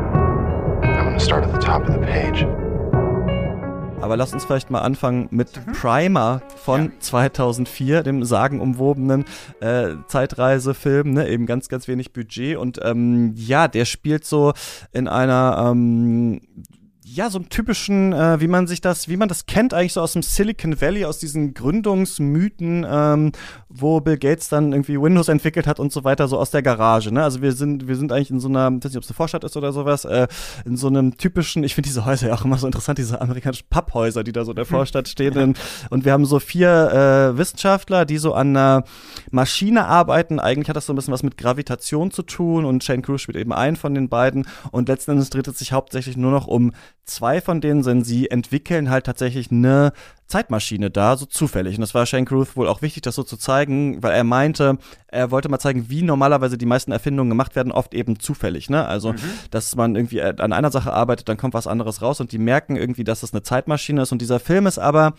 [SPEAKER 1] Aber lass uns vielleicht mal anfangen mit mhm. Primer von ja. 2004, dem sagenumwobenen äh, Zeitreisefilm, ne? eben ganz, ganz wenig Budget. Und ähm, ja, der spielt so in einer ähm, ja, so einem typischen, äh, wie man sich das, wie man das kennt eigentlich so aus dem Silicon Valley, aus diesen Gründungsmythen, ähm, wo Bill Gates dann irgendwie Windows entwickelt hat und so weiter, so aus der Garage. Ne? Also wir sind, wir sind eigentlich in so einer, ich weiß nicht, ob es eine Vorstadt ist oder sowas, äh, in so einem typischen, ich finde diese Häuser ja auch immer so interessant, diese amerikanischen Papphäuser, die da so in der Vorstadt stehen. Ja. Und wir haben so vier äh, Wissenschaftler, die so an einer Maschine arbeiten. Eigentlich hat das so ein bisschen was mit Gravitation zu tun und Shane Cruz spielt eben einen von den beiden. Und letzten Endes dreht es sich hauptsächlich nur noch um Zwei von denen sind, sie entwickeln halt tatsächlich eine Zeitmaschine da, so zufällig. Und das war Shane Carruth wohl auch wichtig, das so zu zeigen, weil er meinte, er wollte mal zeigen, wie normalerweise die meisten Erfindungen gemacht werden, oft eben zufällig. Ne? Also, mhm. dass man irgendwie an einer Sache arbeitet, dann kommt was anderes raus und die merken irgendwie, dass das eine Zeitmaschine ist. Und dieser Film ist aber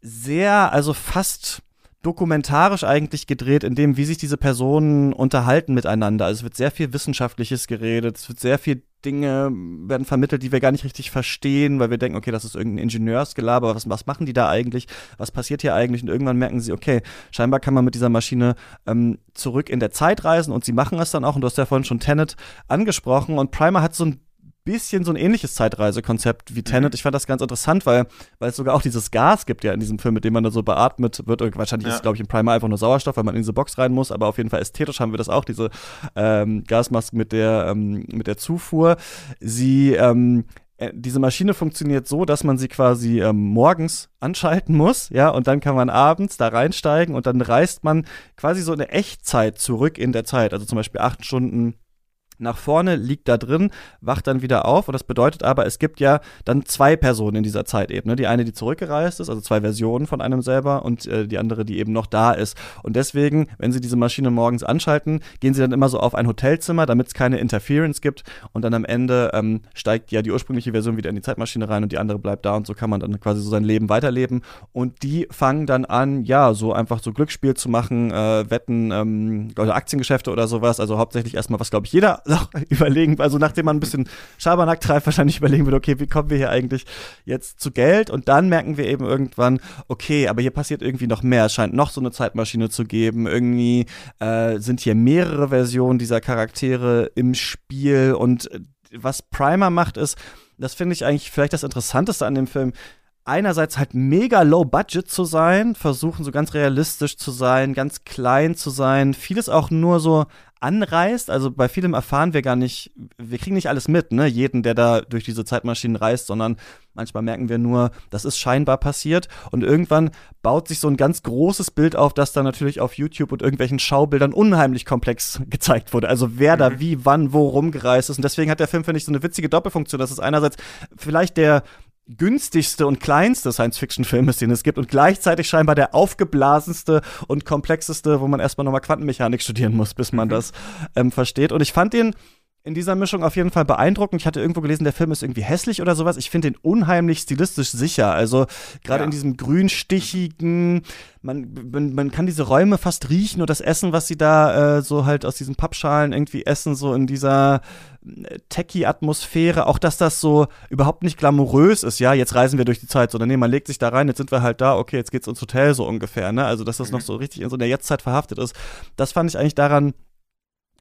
[SPEAKER 1] sehr, also fast dokumentarisch eigentlich gedreht, in dem, wie sich diese Personen unterhalten miteinander. Also es wird sehr viel Wissenschaftliches geredet, es wird sehr viel Dinge werden vermittelt, die wir gar nicht richtig verstehen, weil wir denken, okay, das ist irgendein Ingenieursgelaber, was, was machen die da eigentlich, was passiert hier eigentlich? Und irgendwann merken sie, okay, scheinbar kann man mit dieser Maschine ähm, zurück in der Zeit reisen und sie machen es dann auch. Und du hast ja vorhin schon Tenet angesprochen und Primer hat so ein bisschen so ein ähnliches Zeitreisekonzept wie Tenet. Mhm. Ich fand das ganz interessant, weil, weil es sogar auch dieses Gas gibt ja in diesem Film, mit dem man da so beatmet wird. Wahrscheinlich ja. ist es, glaube ich, im Primer einfach nur Sauerstoff, weil man in diese Box rein muss, aber auf jeden Fall ästhetisch haben wir das auch, diese ähm, Gasmaske mit der, ähm, mit der Zufuhr. Sie ähm, äh, diese Maschine funktioniert so, dass man sie quasi ähm, morgens anschalten muss, ja, und dann kann man abends da reinsteigen und dann reist man quasi so eine Echtzeit zurück in der Zeit. Also zum Beispiel acht Stunden nach vorne, liegt da drin, wacht dann wieder auf. Und das bedeutet aber, es gibt ja dann zwei Personen in dieser Zeitebene. Die eine, die zurückgereist ist, also zwei Versionen von einem selber und äh, die andere, die eben noch da ist. Und deswegen, wenn sie diese Maschine morgens anschalten, gehen sie dann immer so auf ein Hotelzimmer, damit es keine Interference gibt. Und dann am Ende ähm, steigt ja die ursprüngliche Version wieder in die Zeitmaschine rein und die andere bleibt da. Und so kann man dann quasi so sein Leben weiterleben. Und die fangen dann an, ja, so einfach so Glücksspiel zu machen, äh, Wetten ähm, oder Aktiengeschäfte oder sowas. Also hauptsächlich erstmal, was glaube ich jeder überlegen, also nachdem man ein bisschen Schabernack treibt, wahrscheinlich überlegen wird, okay, wie kommen wir hier eigentlich jetzt zu Geld? Und dann merken wir eben irgendwann, okay, aber hier passiert irgendwie noch mehr. Es scheint noch so eine Zeitmaschine zu geben. Irgendwie äh, sind hier mehrere Versionen dieser Charaktere im Spiel. Und äh, was Primer macht, ist, das finde ich eigentlich vielleicht das Interessanteste an dem Film, einerseits halt mega low budget zu sein, versuchen so ganz realistisch zu sein, ganz klein zu sein, vieles auch nur so anreist. Also bei vielem erfahren wir gar nicht, wir kriegen nicht alles mit, ne? Jeden, der da durch diese Zeitmaschinen reist, sondern manchmal merken wir nur, das ist scheinbar passiert. Und irgendwann baut sich so ein ganz großes Bild auf, das dann natürlich auf YouTube und irgendwelchen Schaubildern unheimlich komplex gezeigt wurde. Also wer mhm. da wie, wann, wo rumgereist ist. Und deswegen hat der Film, finde ich, so eine witzige Doppelfunktion. Das ist einerseits vielleicht der günstigste und kleinste Science-Fiction-Film ist, den es gibt und gleichzeitig scheinbar der aufgeblasenste und komplexeste, wo man erstmal nochmal Quantenmechanik studieren muss, bis man mhm. das ähm, versteht. Und ich fand den in dieser Mischung auf jeden Fall beeindruckend. Ich hatte irgendwo gelesen, der Film ist irgendwie hässlich oder sowas. Ich finde den unheimlich stilistisch sicher. Also gerade ja. in diesem grünstichigen, man, man, man, kann diese Räume fast riechen und das Essen, was sie da äh, so halt aus diesen Pappschalen irgendwie essen, so in dieser äh, Techie-Atmosphäre. Auch dass das so überhaupt nicht glamourös ist. Ja, jetzt reisen wir durch die Zeit, sondern nee, man legt sich da rein, jetzt sind wir halt da, okay, jetzt geht's ins Hotel so ungefähr. Ne? Also dass das mhm. noch so richtig in so einer Jetztzeit verhaftet ist. Das fand ich eigentlich daran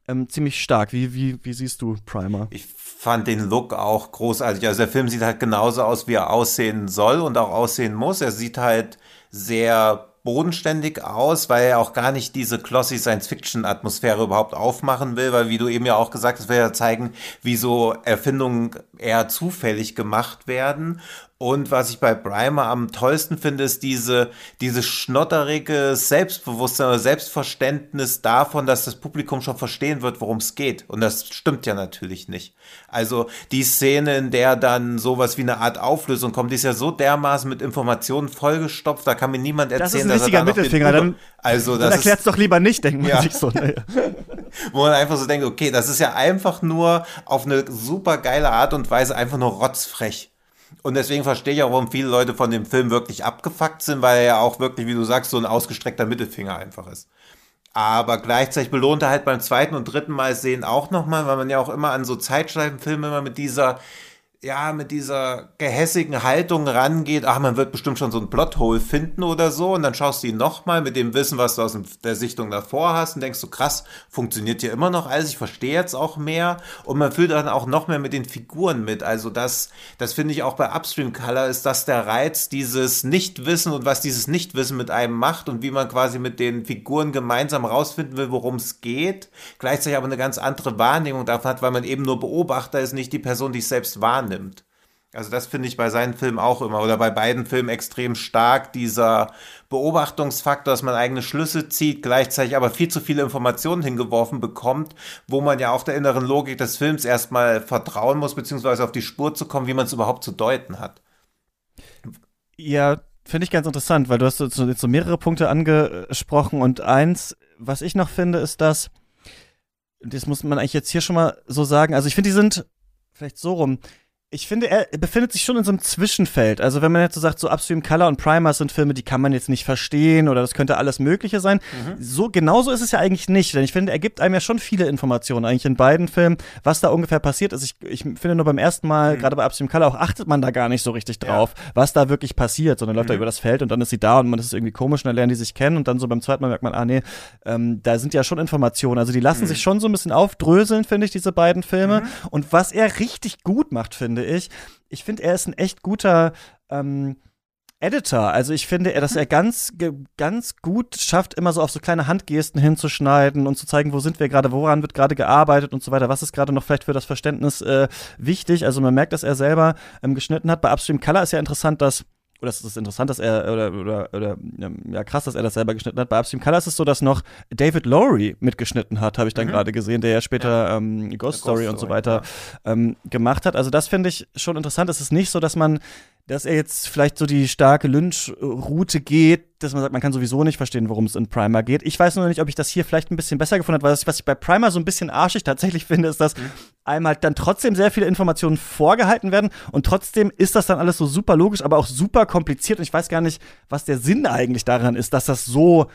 [SPEAKER 1] ähm, ziemlich stark. Wie, wie, wie siehst du Primer?
[SPEAKER 2] Ich fand den Look auch großartig. Also der Film sieht halt genauso aus, wie er aussehen soll und auch aussehen muss. Er sieht halt sehr bodenständig aus, weil er auch gar nicht diese glossy Science-Fiction-Atmosphäre überhaupt aufmachen will, weil wie du eben ja auch gesagt hast, will er zeigen, wie so Erfindungen eher zufällig gemacht werden und was ich bei Brimer am tollsten finde, ist diese, diese schnotterige Selbstbewusstsein oder Selbstverständnis davon, dass das Publikum schon verstehen wird, worum es geht. Und das stimmt ja natürlich nicht. Also die Szene, in der dann sowas wie eine Art Auflösung kommt, die ist ja so dermaßen mit Informationen vollgestopft, da kann mir niemand erzählen,
[SPEAKER 1] das ist ein richtiger Mittelfinger. Dann, also, dann erklärt's doch lieber nicht, denkt man ja. sich so.
[SPEAKER 2] Ne? Wo man einfach so denkt, okay, das ist ja einfach nur auf eine super geile Art und Weise einfach nur rotzfrech. Und deswegen verstehe ich auch, warum viele Leute von dem Film wirklich abgefuckt sind, weil er ja auch wirklich, wie du sagst, so ein ausgestreckter Mittelfinger einfach ist. Aber gleichzeitig belohnt er halt beim zweiten und dritten Mal sehen auch nochmal, weil man ja auch immer an so Zeitschleifenfilme immer mit dieser ja, mit dieser gehässigen Haltung rangeht, ach, man wird bestimmt schon so ein Plothole finden oder so, und dann schaust du ihn nochmal mit dem Wissen, was du aus der Sichtung davor hast, und denkst so, krass, funktioniert hier immer noch alles, ich verstehe jetzt auch mehr, und man fühlt dann auch noch mehr mit den Figuren mit, also das, das finde ich auch bei Upstream Color, ist das der Reiz, dieses Nichtwissen und was dieses Nichtwissen mit einem macht und wie man quasi mit den Figuren gemeinsam rausfinden will, worum es geht, gleichzeitig aber eine ganz andere Wahrnehmung davon hat, weil man eben nur Beobachter ist, nicht die Person, die es selbst wahrnimmt wahrnimmt. Also das finde ich bei seinen Filmen auch immer oder bei beiden Filmen extrem stark, dieser Beobachtungsfaktor, dass man eigene Schlüsse zieht, gleichzeitig aber viel zu viele Informationen hingeworfen bekommt, wo man ja auch der inneren Logik des Films erstmal vertrauen muss, beziehungsweise auf die Spur zu kommen, wie man es überhaupt zu deuten hat.
[SPEAKER 1] Ja, finde ich ganz interessant, weil du hast jetzt so mehrere Punkte angesprochen und eins, was ich noch finde, ist das, das muss man eigentlich jetzt hier schon mal so sagen, also ich finde, die sind vielleicht so rum, ich finde, er befindet sich schon in so einem Zwischenfeld. Also wenn man jetzt so sagt, so Upstream Color und Primer sind Filme, die kann man jetzt nicht verstehen oder das könnte alles Mögliche sein. Mhm. So genauso ist es ja eigentlich nicht, denn ich finde, er gibt einem ja schon viele Informationen eigentlich in beiden Filmen, was da ungefähr passiert ist. Ich, ich finde nur beim ersten Mal, mhm. gerade bei Upstream Color, auch achtet man da gar nicht so richtig drauf, ja. was da wirklich passiert, sondern läuft mhm. da über das Feld und dann ist sie da und man ist irgendwie komisch und dann lernen die sich kennen und dann so beim zweiten Mal merkt man, ah nee, ähm, da sind ja schon Informationen. Also die lassen mhm. sich schon so ein bisschen aufdröseln, finde ich, diese beiden Filme. Mhm. Und was er richtig gut macht, finde finde ich. Ich finde, er ist ein echt guter ähm, Editor. Also ich finde, dass er ganz, ganz gut schafft, immer so auf so kleine Handgesten hinzuschneiden und zu zeigen, wo sind wir gerade, woran wird gerade gearbeitet und so weiter. Was ist gerade noch vielleicht für das Verständnis äh, wichtig? Also man merkt, dass er selber ähm, geschnitten hat. Bei Upstream Color ist ja interessant, dass oder es ist interessant, dass er, oder, oder, oder, ja, krass, dass er das selber geschnitten hat. Bei Upstream Color ist es so, dass noch David Lowry mitgeschnitten hat, habe ich dann mhm. gerade gesehen, der ja später ja. Ähm, Ghost, Ghost Story und so weiter ja. ähm, gemacht hat. Also das finde ich schon interessant. Es ist nicht so, dass man dass er jetzt vielleicht so die starke Lynch-Route geht, dass man sagt, man kann sowieso nicht verstehen, worum es in Primer geht. Ich weiß nur nicht, ob ich das hier vielleicht ein bisschen besser gefunden habe, weil das, was ich bei Primer so ein bisschen arschig tatsächlich finde, ist, dass mhm. einem halt dann trotzdem sehr viele Informationen vorgehalten werden und trotzdem ist das dann alles so super logisch, aber auch super kompliziert und ich weiß gar nicht, was der Sinn eigentlich daran ist, dass das so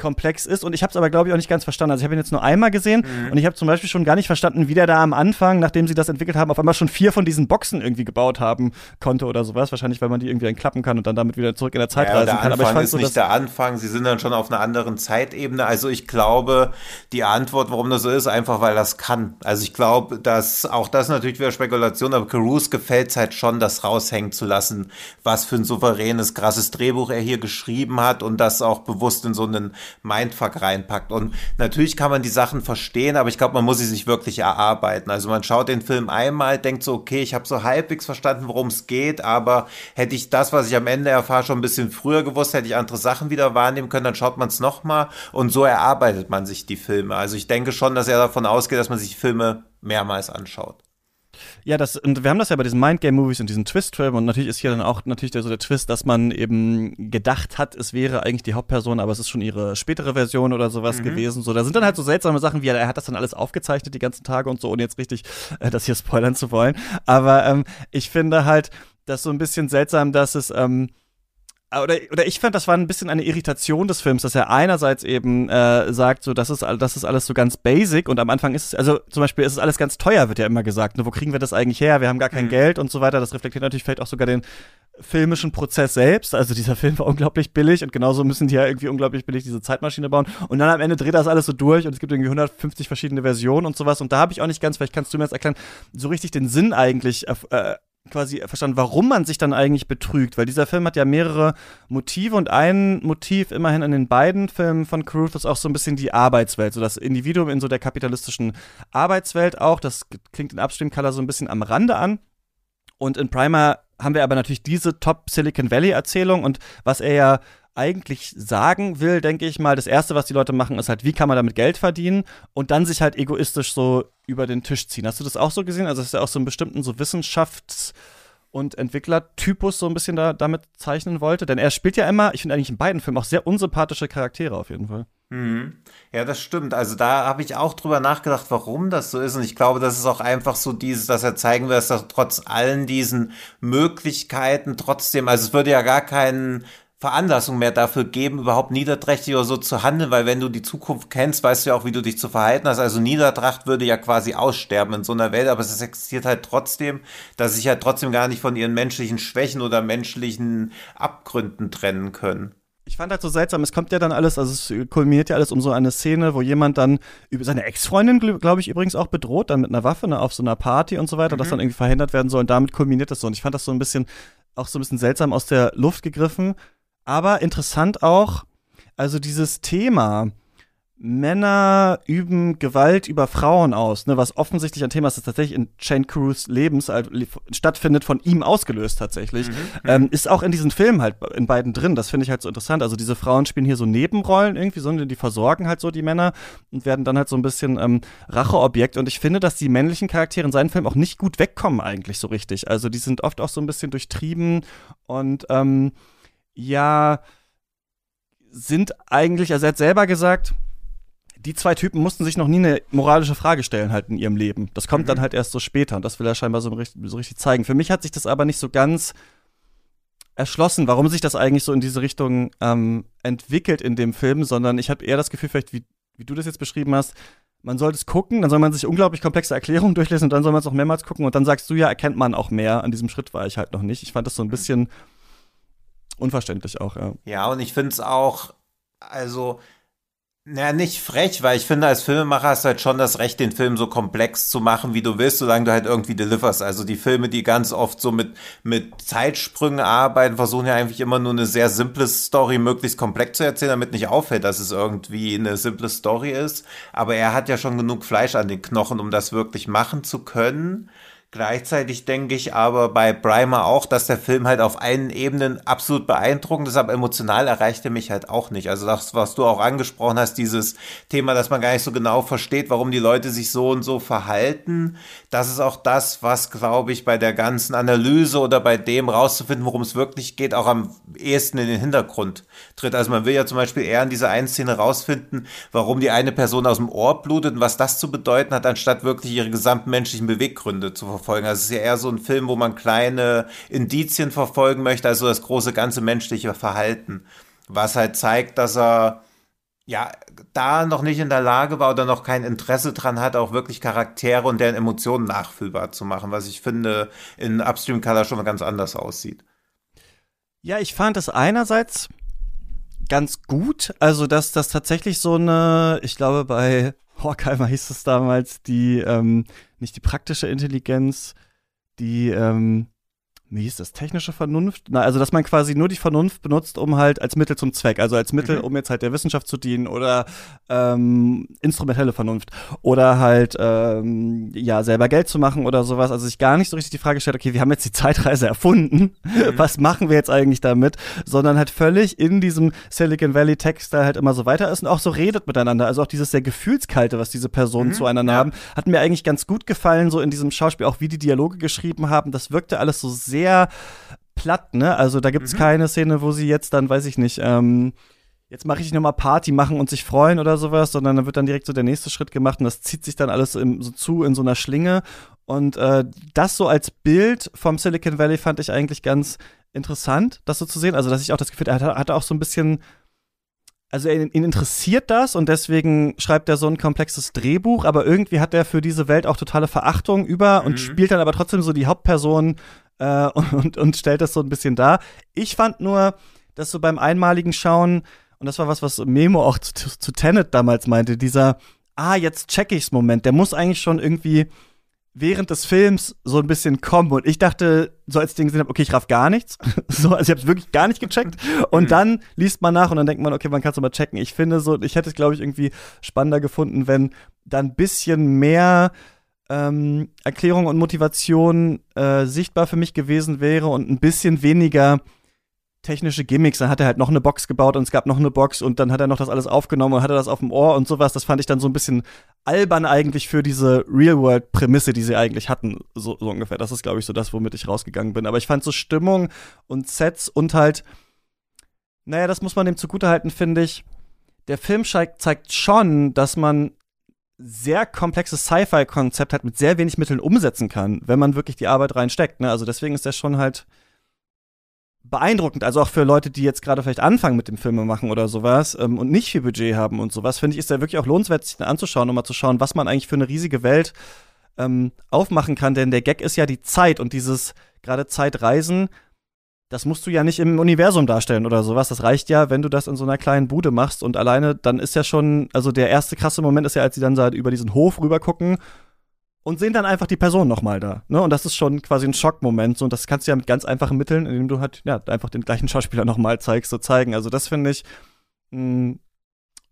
[SPEAKER 1] komplex ist und ich habe es aber glaube ich auch nicht ganz verstanden. Also ich habe ihn jetzt nur einmal gesehen mhm. und ich habe zum Beispiel schon gar nicht verstanden, wie der da am Anfang, nachdem sie das entwickelt haben, auf einmal schon vier von diesen Boxen irgendwie gebaut haben konnte oder sowas. Wahrscheinlich, weil man die irgendwie entklappen kann und dann damit wieder zurück in der Zeit ja, reisen der kann.
[SPEAKER 2] Anfang aber ich fand ist so, nicht der Anfang. Sie sind dann schon auf einer anderen Zeitebene. Also ich glaube, die Antwort, warum das so ist, einfach weil das kann. Also ich glaube, dass auch das natürlich wieder Spekulation, aber Caruso gefällt es halt schon, das raushängen zu lassen, was für ein souveränes, krasses Drehbuch er hier geschrieben hat und das auch bewusst in so einen Mindfuck reinpackt. Und natürlich kann man die Sachen verstehen, aber ich glaube, man muss sie sich wirklich erarbeiten. Also man schaut den Film einmal, denkt so, okay, ich habe so halbwegs verstanden, worum es geht, aber hätte ich das, was ich am Ende erfahre, schon ein bisschen früher gewusst, hätte ich andere Sachen wieder wahrnehmen können, dann schaut man es nochmal und so erarbeitet man sich die Filme. Also ich denke schon, dass er davon ausgeht, dass man sich Filme mehrmals anschaut.
[SPEAKER 1] Ja, das, und wir haben das ja bei diesen Mindgame-Movies und diesen Twist-Film und natürlich ist hier dann auch natürlich der, so der Twist, dass man eben gedacht hat, es wäre eigentlich die Hauptperson, aber es ist schon ihre spätere Version oder sowas mhm. gewesen. So, da sind dann halt so seltsame Sachen, wie er, hat das dann alles aufgezeichnet die ganzen Tage und so, ohne jetzt richtig äh, das hier spoilern zu wollen. Aber ähm, ich finde halt, das so ein bisschen seltsam, dass es, ähm, oder, oder ich fand, das war ein bisschen eine Irritation des Films, dass er einerseits eben äh, sagt, so, das ist, das ist alles so ganz basic und am Anfang ist es, also zum Beispiel ist es alles ganz teuer, wird ja immer gesagt. Ne? Wo kriegen wir das eigentlich her? Wir haben gar kein mhm. Geld und so weiter. Das reflektiert natürlich vielleicht auch sogar den filmischen Prozess selbst. Also dieser Film war unglaublich billig und genauso müssen die ja irgendwie unglaublich billig diese Zeitmaschine bauen. Und dann am Ende dreht das alles so durch und es gibt irgendwie 150 verschiedene Versionen und sowas. Und da habe ich auch nicht ganz, vielleicht kannst du mir das erklären, so richtig den Sinn eigentlich äh, quasi verstanden, warum man sich dann eigentlich betrügt, weil dieser Film hat ja mehrere Motive und ein Motiv immerhin in den beiden Filmen von Cruise ist auch so ein bisschen die Arbeitswelt, so das Individuum in so der kapitalistischen Arbeitswelt auch, das klingt in Upstream Color so ein bisschen am Rande an. Und in Primer haben wir aber natürlich diese Top Silicon Valley Erzählung und was er ja eigentlich sagen will, denke ich mal, das erste, was die Leute machen, ist halt, wie kann man damit Geld verdienen und dann sich halt egoistisch so über den Tisch ziehen. Hast du das auch so gesehen? Also, dass er auch so einen bestimmten so Wissenschafts- und Entwicklertypus so ein bisschen da, damit zeichnen wollte. Denn er spielt ja immer, ich finde eigentlich in beiden Filmen auch sehr unsympathische Charaktere auf jeden Fall.
[SPEAKER 2] Mhm. Ja, das stimmt. Also da habe ich auch drüber nachgedacht, warum das so ist. Und ich glaube, das ist auch einfach so dieses, dass er zeigen will, dass er trotz allen diesen Möglichkeiten trotzdem, also es würde ja gar keinen Veranlassung mehr dafür geben, überhaupt niederträchtig oder so zu handeln, weil wenn du die Zukunft kennst, weißt du ja auch, wie du dich zu verhalten hast. Also Niedertracht würde ja quasi aussterben in so einer Welt, aber es existiert halt trotzdem, dass sich halt trotzdem gar nicht von ihren menschlichen Schwächen oder menschlichen Abgründen trennen können.
[SPEAKER 1] Ich fand halt so seltsam, es kommt ja dann alles, also es kulminiert ja alles um so eine Szene, wo jemand dann über seine Ex-Freundin, glaube ich, übrigens auch bedroht, dann mit einer Waffe ne, auf so einer Party und so weiter, mhm. das dann irgendwie verhindert werden soll und damit kulminiert das so. Und ich fand das so ein bisschen, auch so ein bisschen seltsam aus der Luft gegriffen. Aber interessant auch, also dieses Thema, Männer üben Gewalt über Frauen aus, ne, was offensichtlich ein Thema ist, das tatsächlich in Shane Cruz Lebens also, stattfindet, von ihm ausgelöst tatsächlich, mhm, mhm, ähm, ist auch in diesen Filmen halt in beiden drin. Das finde ich halt so interessant. Also diese Frauen spielen hier so Nebenrollen irgendwie, sondern die versorgen halt so die Männer und werden dann halt so ein bisschen ähm, Racheobjekt. Und ich finde, dass die männlichen Charaktere in seinen Filmen auch nicht gut wegkommen eigentlich so richtig. Also die sind oft auch so ein bisschen durchtrieben und ähm, ja, sind eigentlich, also er hat selber gesagt, die zwei Typen mussten sich noch nie eine moralische Frage stellen halt in ihrem Leben. Das kommt mhm. dann halt erst so später und das will er scheinbar so, so richtig zeigen. Für mich hat sich das aber nicht so ganz erschlossen, warum sich das eigentlich so in diese Richtung ähm, entwickelt in dem Film, sondern ich habe eher das Gefühl, vielleicht wie, wie du das jetzt beschrieben hast, man sollte es gucken, dann soll man sich unglaublich komplexe Erklärungen durchlesen und dann soll man es auch mehrmals gucken und dann sagst du ja, erkennt man auch mehr. An diesem Schritt war ich halt noch nicht. Ich fand das so ein bisschen unverständlich auch, ja.
[SPEAKER 2] Ja, und ich finde es auch, also Ja, nicht frech, weil ich finde, als Filmemacher hast du halt schon das Recht, den Film so komplex zu machen, wie du willst, solange du halt irgendwie deliverst. Also die Filme, die ganz oft so mit, mit Zeitsprüngen arbeiten, versuchen ja eigentlich immer nur eine sehr simple Story möglichst komplex zu erzählen, damit nicht auffällt, dass es irgendwie eine simple Story ist. Aber er hat ja schon genug Fleisch an den Knochen, um das wirklich machen zu können. Gleichzeitig denke ich aber bei Brimer auch, dass der Film halt auf allen Ebenen absolut beeindruckend ist, aber emotional erreicht er mich halt auch nicht. Also das, was du auch angesprochen hast, dieses Thema, dass man gar nicht so genau versteht, warum die Leute sich so und so verhalten, das ist auch das, was, glaube ich, bei der ganzen Analyse oder bei dem rauszufinden, worum es wirklich geht, auch am ehesten in den Hintergrund tritt. Also man will ja zum Beispiel eher in dieser einen Szene rausfinden, warum die eine Person aus dem Ohr blutet und was das zu bedeuten hat, anstatt wirklich ihre gesamten menschlichen Beweggründe zu verfolgen. Also es ist ja eher so ein Film, wo man kleine Indizien verfolgen möchte, also das große ganze menschliche Verhalten. Was halt zeigt, dass er ja, da noch nicht in der Lage war oder noch kein Interesse dran hat, auch wirklich Charaktere und deren Emotionen nachfühlbar zu machen, was ich finde in Upstream Color schon mal ganz anders aussieht.
[SPEAKER 1] Ja, ich fand es einerseits ganz gut, also dass das tatsächlich so eine, ich glaube bei Horkheimer hieß es damals, die, ähm, nicht die praktische Intelligenz, die, ähm, wie hieß das, technische Vernunft? Na, also, dass man quasi nur die Vernunft benutzt, um halt als Mittel zum Zweck, also als Mittel, mhm. um jetzt halt der Wissenschaft zu dienen oder ähm, instrumentelle Vernunft oder halt, ähm, ja, selber Geld zu machen oder sowas. Also sich gar nicht so richtig die Frage stellt, okay, wir haben jetzt die Zeitreise erfunden, mhm. was machen wir jetzt eigentlich damit? Sondern halt völlig in diesem Silicon Valley Text da halt immer so weiter ist und auch so redet miteinander. Also auch dieses sehr Gefühlskalte, was diese Personen mhm. zueinander ja. haben, hat mir eigentlich ganz gut gefallen, so in diesem Schauspiel, auch wie die Dialoge geschrieben haben. Das wirkte alles so sehr sehr platt, ne? Also da gibt's mhm. keine Szene, wo sie jetzt dann, weiß ich nicht, ähm, jetzt mache ich nochmal Party machen und sich freuen oder sowas, sondern dann wird dann direkt so der nächste Schritt gemacht und das zieht sich dann alles im, so zu in so einer Schlinge. Und äh, das so als Bild vom Silicon Valley fand ich eigentlich ganz interessant, das so zu sehen. Also, dass ich auch das Gefühl, er hatte auch so ein bisschen also ihn, ihn, interessiert das und deswegen schreibt er so ein komplexes Drehbuch, aber irgendwie hat er für diese Welt auch totale Verachtung über mhm. und spielt dann aber trotzdem so die Hauptperson äh, und, und stellt das so ein bisschen dar. Ich fand nur, dass so beim einmaligen Schauen, und das war was, was Memo auch zu, zu Tenet damals meinte, dieser, ah, jetzt check ich's Moment, der muss eigentlich schon irgendwie während des Films so ein bisschen kommen und ich dachte, so als ich den gesehen habe, okay, ich raff gar nichts. so, also ich habe wirklich gar nicht gecheckt und mhm. dann liest man nach und dann denkt man, okay, man kann es mal checken. Ich finde so, ich hätte es glaube ich irgendwie spannender gefunden, wenn dann ein bisschen mehr ähm, Erklärung und Motivation äh, sichtbar für mich gewesen wäre und ein bisschen weniger technische Gimmicks. Dann hat er halt noch eine Box gebaut und es gab noch eine Box und dann hat er noch das alles aufgenommen und hatte das auf dem Ohr und sowas. Das fand ich dann so ein bisschen albern eigentlich für diese Real-World-Prämisse, die sie eigentlich hatten, so, so ungefähr. Das ist, glaube ich, so das, womit ich rausgegangen bin. Aber ich fand so Stimmung und Sets und halt, naja, das muss man dem zugutehalten, finde ich. Der Film zeigt schon, dass man sehr komplexes Sci-Fi-Konzept halt mit sehr wenig Mitteln umsetzen kann, wenn man wirklich die Arbeit reinsteckt. Ne? Also deswegen ist der schon halt beeindruckend. Also auch für Leute, die jetzt gerade vielleicht anfangen mit dem Filme machen oder sowas ähm, und nicht viel Budget haben und sowas, finde ich, ist der wirklich auch lohnenswert, sich anzuschauen, um mal zu schauen, was man eigentlich für eine riesige Welt ähm, aufmachen kann. Denn der Gag ist ja die Zeit und dieses gerade Zeitreisen das musst du ja nicht im Universum darstellen oder sowas. Das reicht ja, wenn du das in so einer kleinen Bude machst und alleine, dann ist ja schon, also der erste krasse Moment ist ja, als sie dann halt über diesen Hof rüber gucken und sehen dann einfach die Person nochmal da. Ne? Und das ist schon quasi ein Schockmoment. So, und das kannst du ja mit ganz einfachen Mitteln, indem du halt, ja, einfach den gleichen Schauspieler nochmal zeigst, so zeigen. Also das finde ich mh, hm,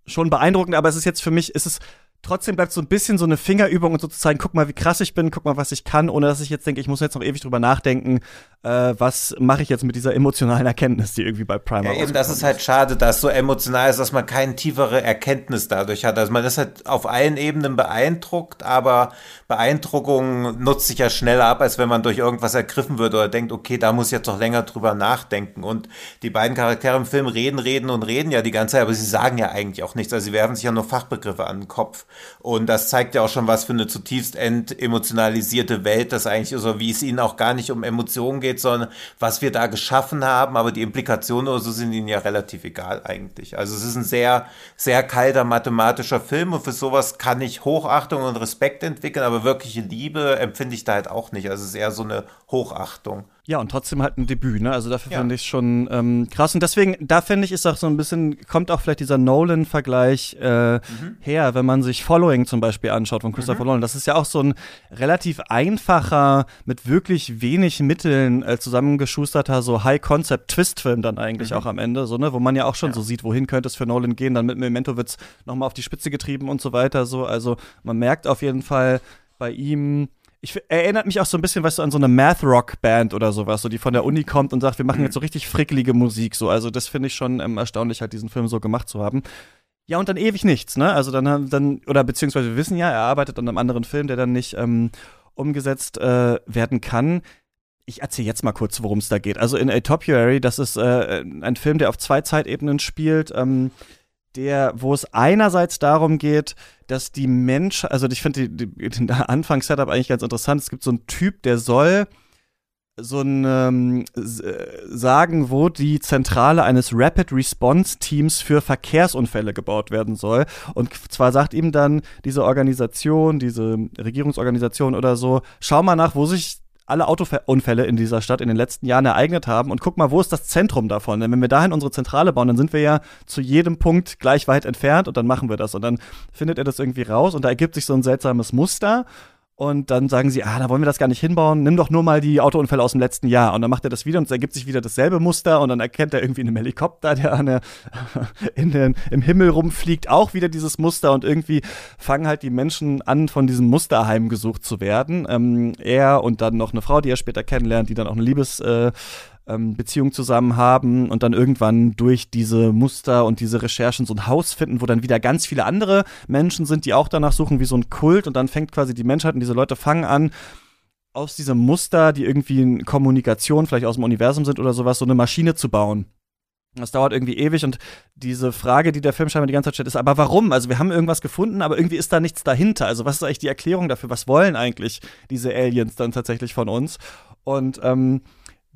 [SPEAKER 1] schon beeindruckend, aber es ist jetzt für mich, ist es trotzdem bleibt so ein bisschen so eine Fingerübung und so zu zeigen, guck mal, wie krass ich bin, guck mal, was ich kann, ohne dass ich jetzt denke, ich muss jetzt noch ewig drüber nachdenken, äh, was mache ich jetzt mit dieser emotionalen Erkenntnis, die irgendwie bei Primer
[SPEAKER 2] ja, eben, das ist halt schade, dass es so emotional ist, dass man keine tiefere Erkenntnis dadurch hat. Also man ist halt auf allen Ebenen beeindruckt, aber Beeindruckung nutzt sich ja schneller ab, als wenn man durch irgendwas ergriffen wird oder denkt, okay, da muss ich jetzt noch länger drüber nachdenken. Und die beiden Charaktere im Film reden, reden und reden ja die ganze Zeit, aber sie sagen ja eigentlich auch nichts. Also sie werfen sich ja nur Fachbegriffe an den Kopf. Und das zeigt ja auch schon, was für eine zutiefst entemotionalisierte Welt das eigentlich ist, oder wie es ihnen auch gar nicht um Emotionen geht, sondern was wir da geschaffen haben. Aber die Implikationen oder so sind ihnen ja relativ egal eigentlich. Also es ist ein sehr, sehr kalter mathematischer Film und für sowas kann ich Hochachtung und Respekt entwickeln, aber wirkliche Liebe empfinde ich da halt auch nicht. Also es ist eher so eine Hochachtung.
[SPEAKER 1] Ja, und trotzdem halt ein Debüt, ne? Also dafür ja. finde ich schon ähm, krass. Und deswegen, da finde ich, ist auch so ein bisschen, kommt auch vielleicht dieser Nolan-Vergleich äh, mhm. her, wenn man sich Following zum Beispiel anschaut von Christopher mhm. Nolan. Das ist ja auch so ein relativ einfacher, mit wirklich wenig Mitteln äh, zusammengeschusterter, so High-Concept-Twist-Film dann eigentlich mhm. auch am Ende, so, ne? Wo man ja auch schon ja. so sieht, wohin könnte es für Nolan gehen. Dann mit Memento wird's nochmal auf die Spitze getrieben und so weiter, so. Also man merkt auf jeden Fall bei ihm, ich erinnert mich auch so ein bisschen, weißt du, an so eine Math-Rock-Band oder sowas, so die von der Uni kommt und sagt, wir machen jetzt so richtig frickelige Musik, so. Also das finde ich schon ähm, erstaunlich, halt diesen Film so gemacht zu haben. Ja, und dann ewig nichts, ne? Also dann, dann oder beziehungsweise wir wissen ja, er arbeitet an einem anderen Film, der dann nicht ähm, umgesetzt äh, werden kann. Ich erzähle jetzt mal kurz, worum es da geht. Also in A Topiary, das ist äh, ein Film, der auf zwei Zeitebenen spielt. Ähm, der, wo es einerseits darum geht, dass die Mensch, also ich finde den Anfangssetup eigentlich ganz interessant. Es gibt so einen Typ, der soll so ein ähm, sagen, wo die Zentrale eines Rapid Response Teams für Verkehrsunfälle gebaut werden soll. Und zwar sagt ihm dann diese Organisation, diese Regierungsorganisation oder so, schau mal nach, wo sich alle Autounfälle in dieser Stadt in den letzten Jahren ereignet haben. Und guck mal, wo ist das Zentrum davon? Denn wenn wir dahin unsere Zentrale bauen, dann sind wir ja zu jedem Punkt gleich weit entfernt und dann machen wir das. Und dann findet er das irgendwie raus und da ergibt sich so ein seltsames Muster und dann sagen sie, ah, da wollen wir das gar nicht hinbauen, nimm doch nur mal die Autounfälle aus dem letzten Jahr. Und dann macht er das wieder und es ergibt sich wieder dasselbe Muster und dann erkennt er irgendwie einen Helikopter, der an der, in den, im Himmel rumfliegt, auch wieder dieses Muster und irgendwie fangen halt die Menschen an, von diesem Muster heimgesucht zu werden. Ähm, er und dann noch eine Frau, die er später kennenlernt, die dann auch eine Liebes, äh, ähm, Beziehung zusammen haben und dann irgendwann durch diese Muster und diese Recherchen so ein Haus finden, wo dann wieder ganz viele andere Menschen sind, die auch danach suchen, wie so ein Kult und dann fängt quasi die Menschheit und diese Leute fangen an, aus diesem Muster, die irgendwie in Kommunikation vielleicht aus dem Universum sind oder sowas, so eine Maschine zu bauen. Das dauert irgendwie ewig und diese Frage, die der Film scheinbar die ganze Zeit stellt, ist, aber warum? Also wir haben irgendwas gefunden, aber irgendwie ist da nichts dahinter. Also was ist eigentlich die Erklärung dafür? Was wollen eigentlich diese Aliens dann tatsächlich von uns? Und ähm,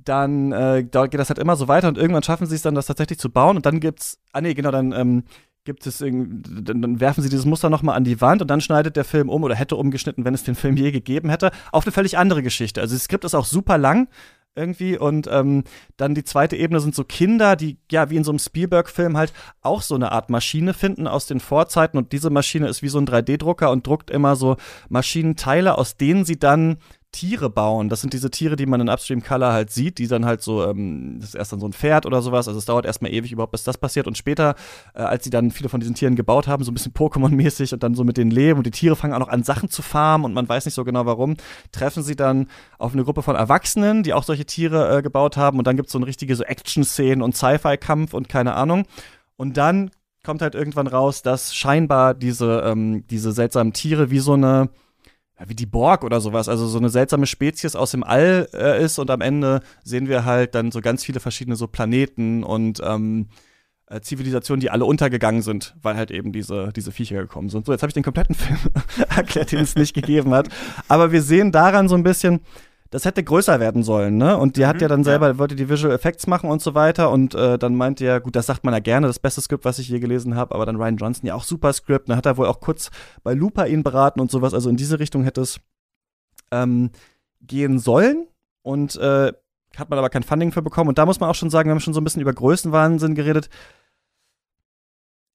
[SPEAKER 1] dann äh, geht das halt immer so weiter und irgendwann schaffen sie es dann, das tatsächlich zu bauen und dann gibt's, ah nee, genau, dann ähm, gibt es dann, dann werfen sie dieses Muster nochmal an die Wand und dann schneidet der Film um oder hätte umgeschnitten, wenn es den Film je gegeben hätte, auf eine völlig andere Geschichte. Also das Skript ist auch super lang irgendwie und ähm, dann die zweite Ebene sind so Kinder, die ja wie in so einem Spielberg-Film halt auch so eine Art Maschine finden aus den Vorzeiten und diese Maschine ist wie so ein 3D-Drucker und druckt immer so Maschinenteile, aus denen sie dann Tiere bauen. Das sind diese Tiere, die man in Upstream Color halt sieht, die dann halt so, ähm, das ist erst dann so ein Pferd oder sowas. Also es dauert erstmal ewig überhaupt, bis das passiert. Und später, äh, als sie dann viele von diesen Tieren gebaut haben, so ein bisschen Pokémon-mäßig und dann so mit denen leben und die Tiere fangen auch noch an, Sachen zu farmen und man weiß nicht so genau warum, treffen sie dann auf eine Gruppe von Erwachsenen, die auch solche Tiere äh, gebaut haben. Und dann gibt es so eine richtige so Action-Szenen und Sci-Fi-Kampf und keine Ahnung. Und dann kommt halt irgendwann raus, dass scheinbar diese, ähm, diese seltsamen Tiere wie so eine wie die Borg oder sowas, also so eine seltsame Spezies aus dem All äh, ist und am Ende sehen wir halt dann so ganz viele verschiedene so Planeten und ähm, äh, Zivilisationen, die alle untergegangen sind, weil halt eben diese, diese Viecher gekommen sind. So, jetzt habe ich den kompletten Film erklärt, den es nicht gegeben hat. Aber wir sehen daran so ein bisschen, das hätte größer werden sollen, ne? Und die mhm, hat ja dann selber, ja. wollte die Visual Effects machen und so weiter. Und äh, dann meinte er, gut, das sagt man ja gerne, das beste Skript, was ich je gelesen habe, aber dann Ryan Johnson ja auch super Skript. Dann hat er wohl auch kurz bei Looper ihn beraten und sowas. Also in diese Richtung hätte es ähm, gehen sollen. Und äh, hat man aber kein Funding für bekommen. Und da muss man auch schon sagen, wir haben schon so ein bisschen über Größenwahnsinn geredet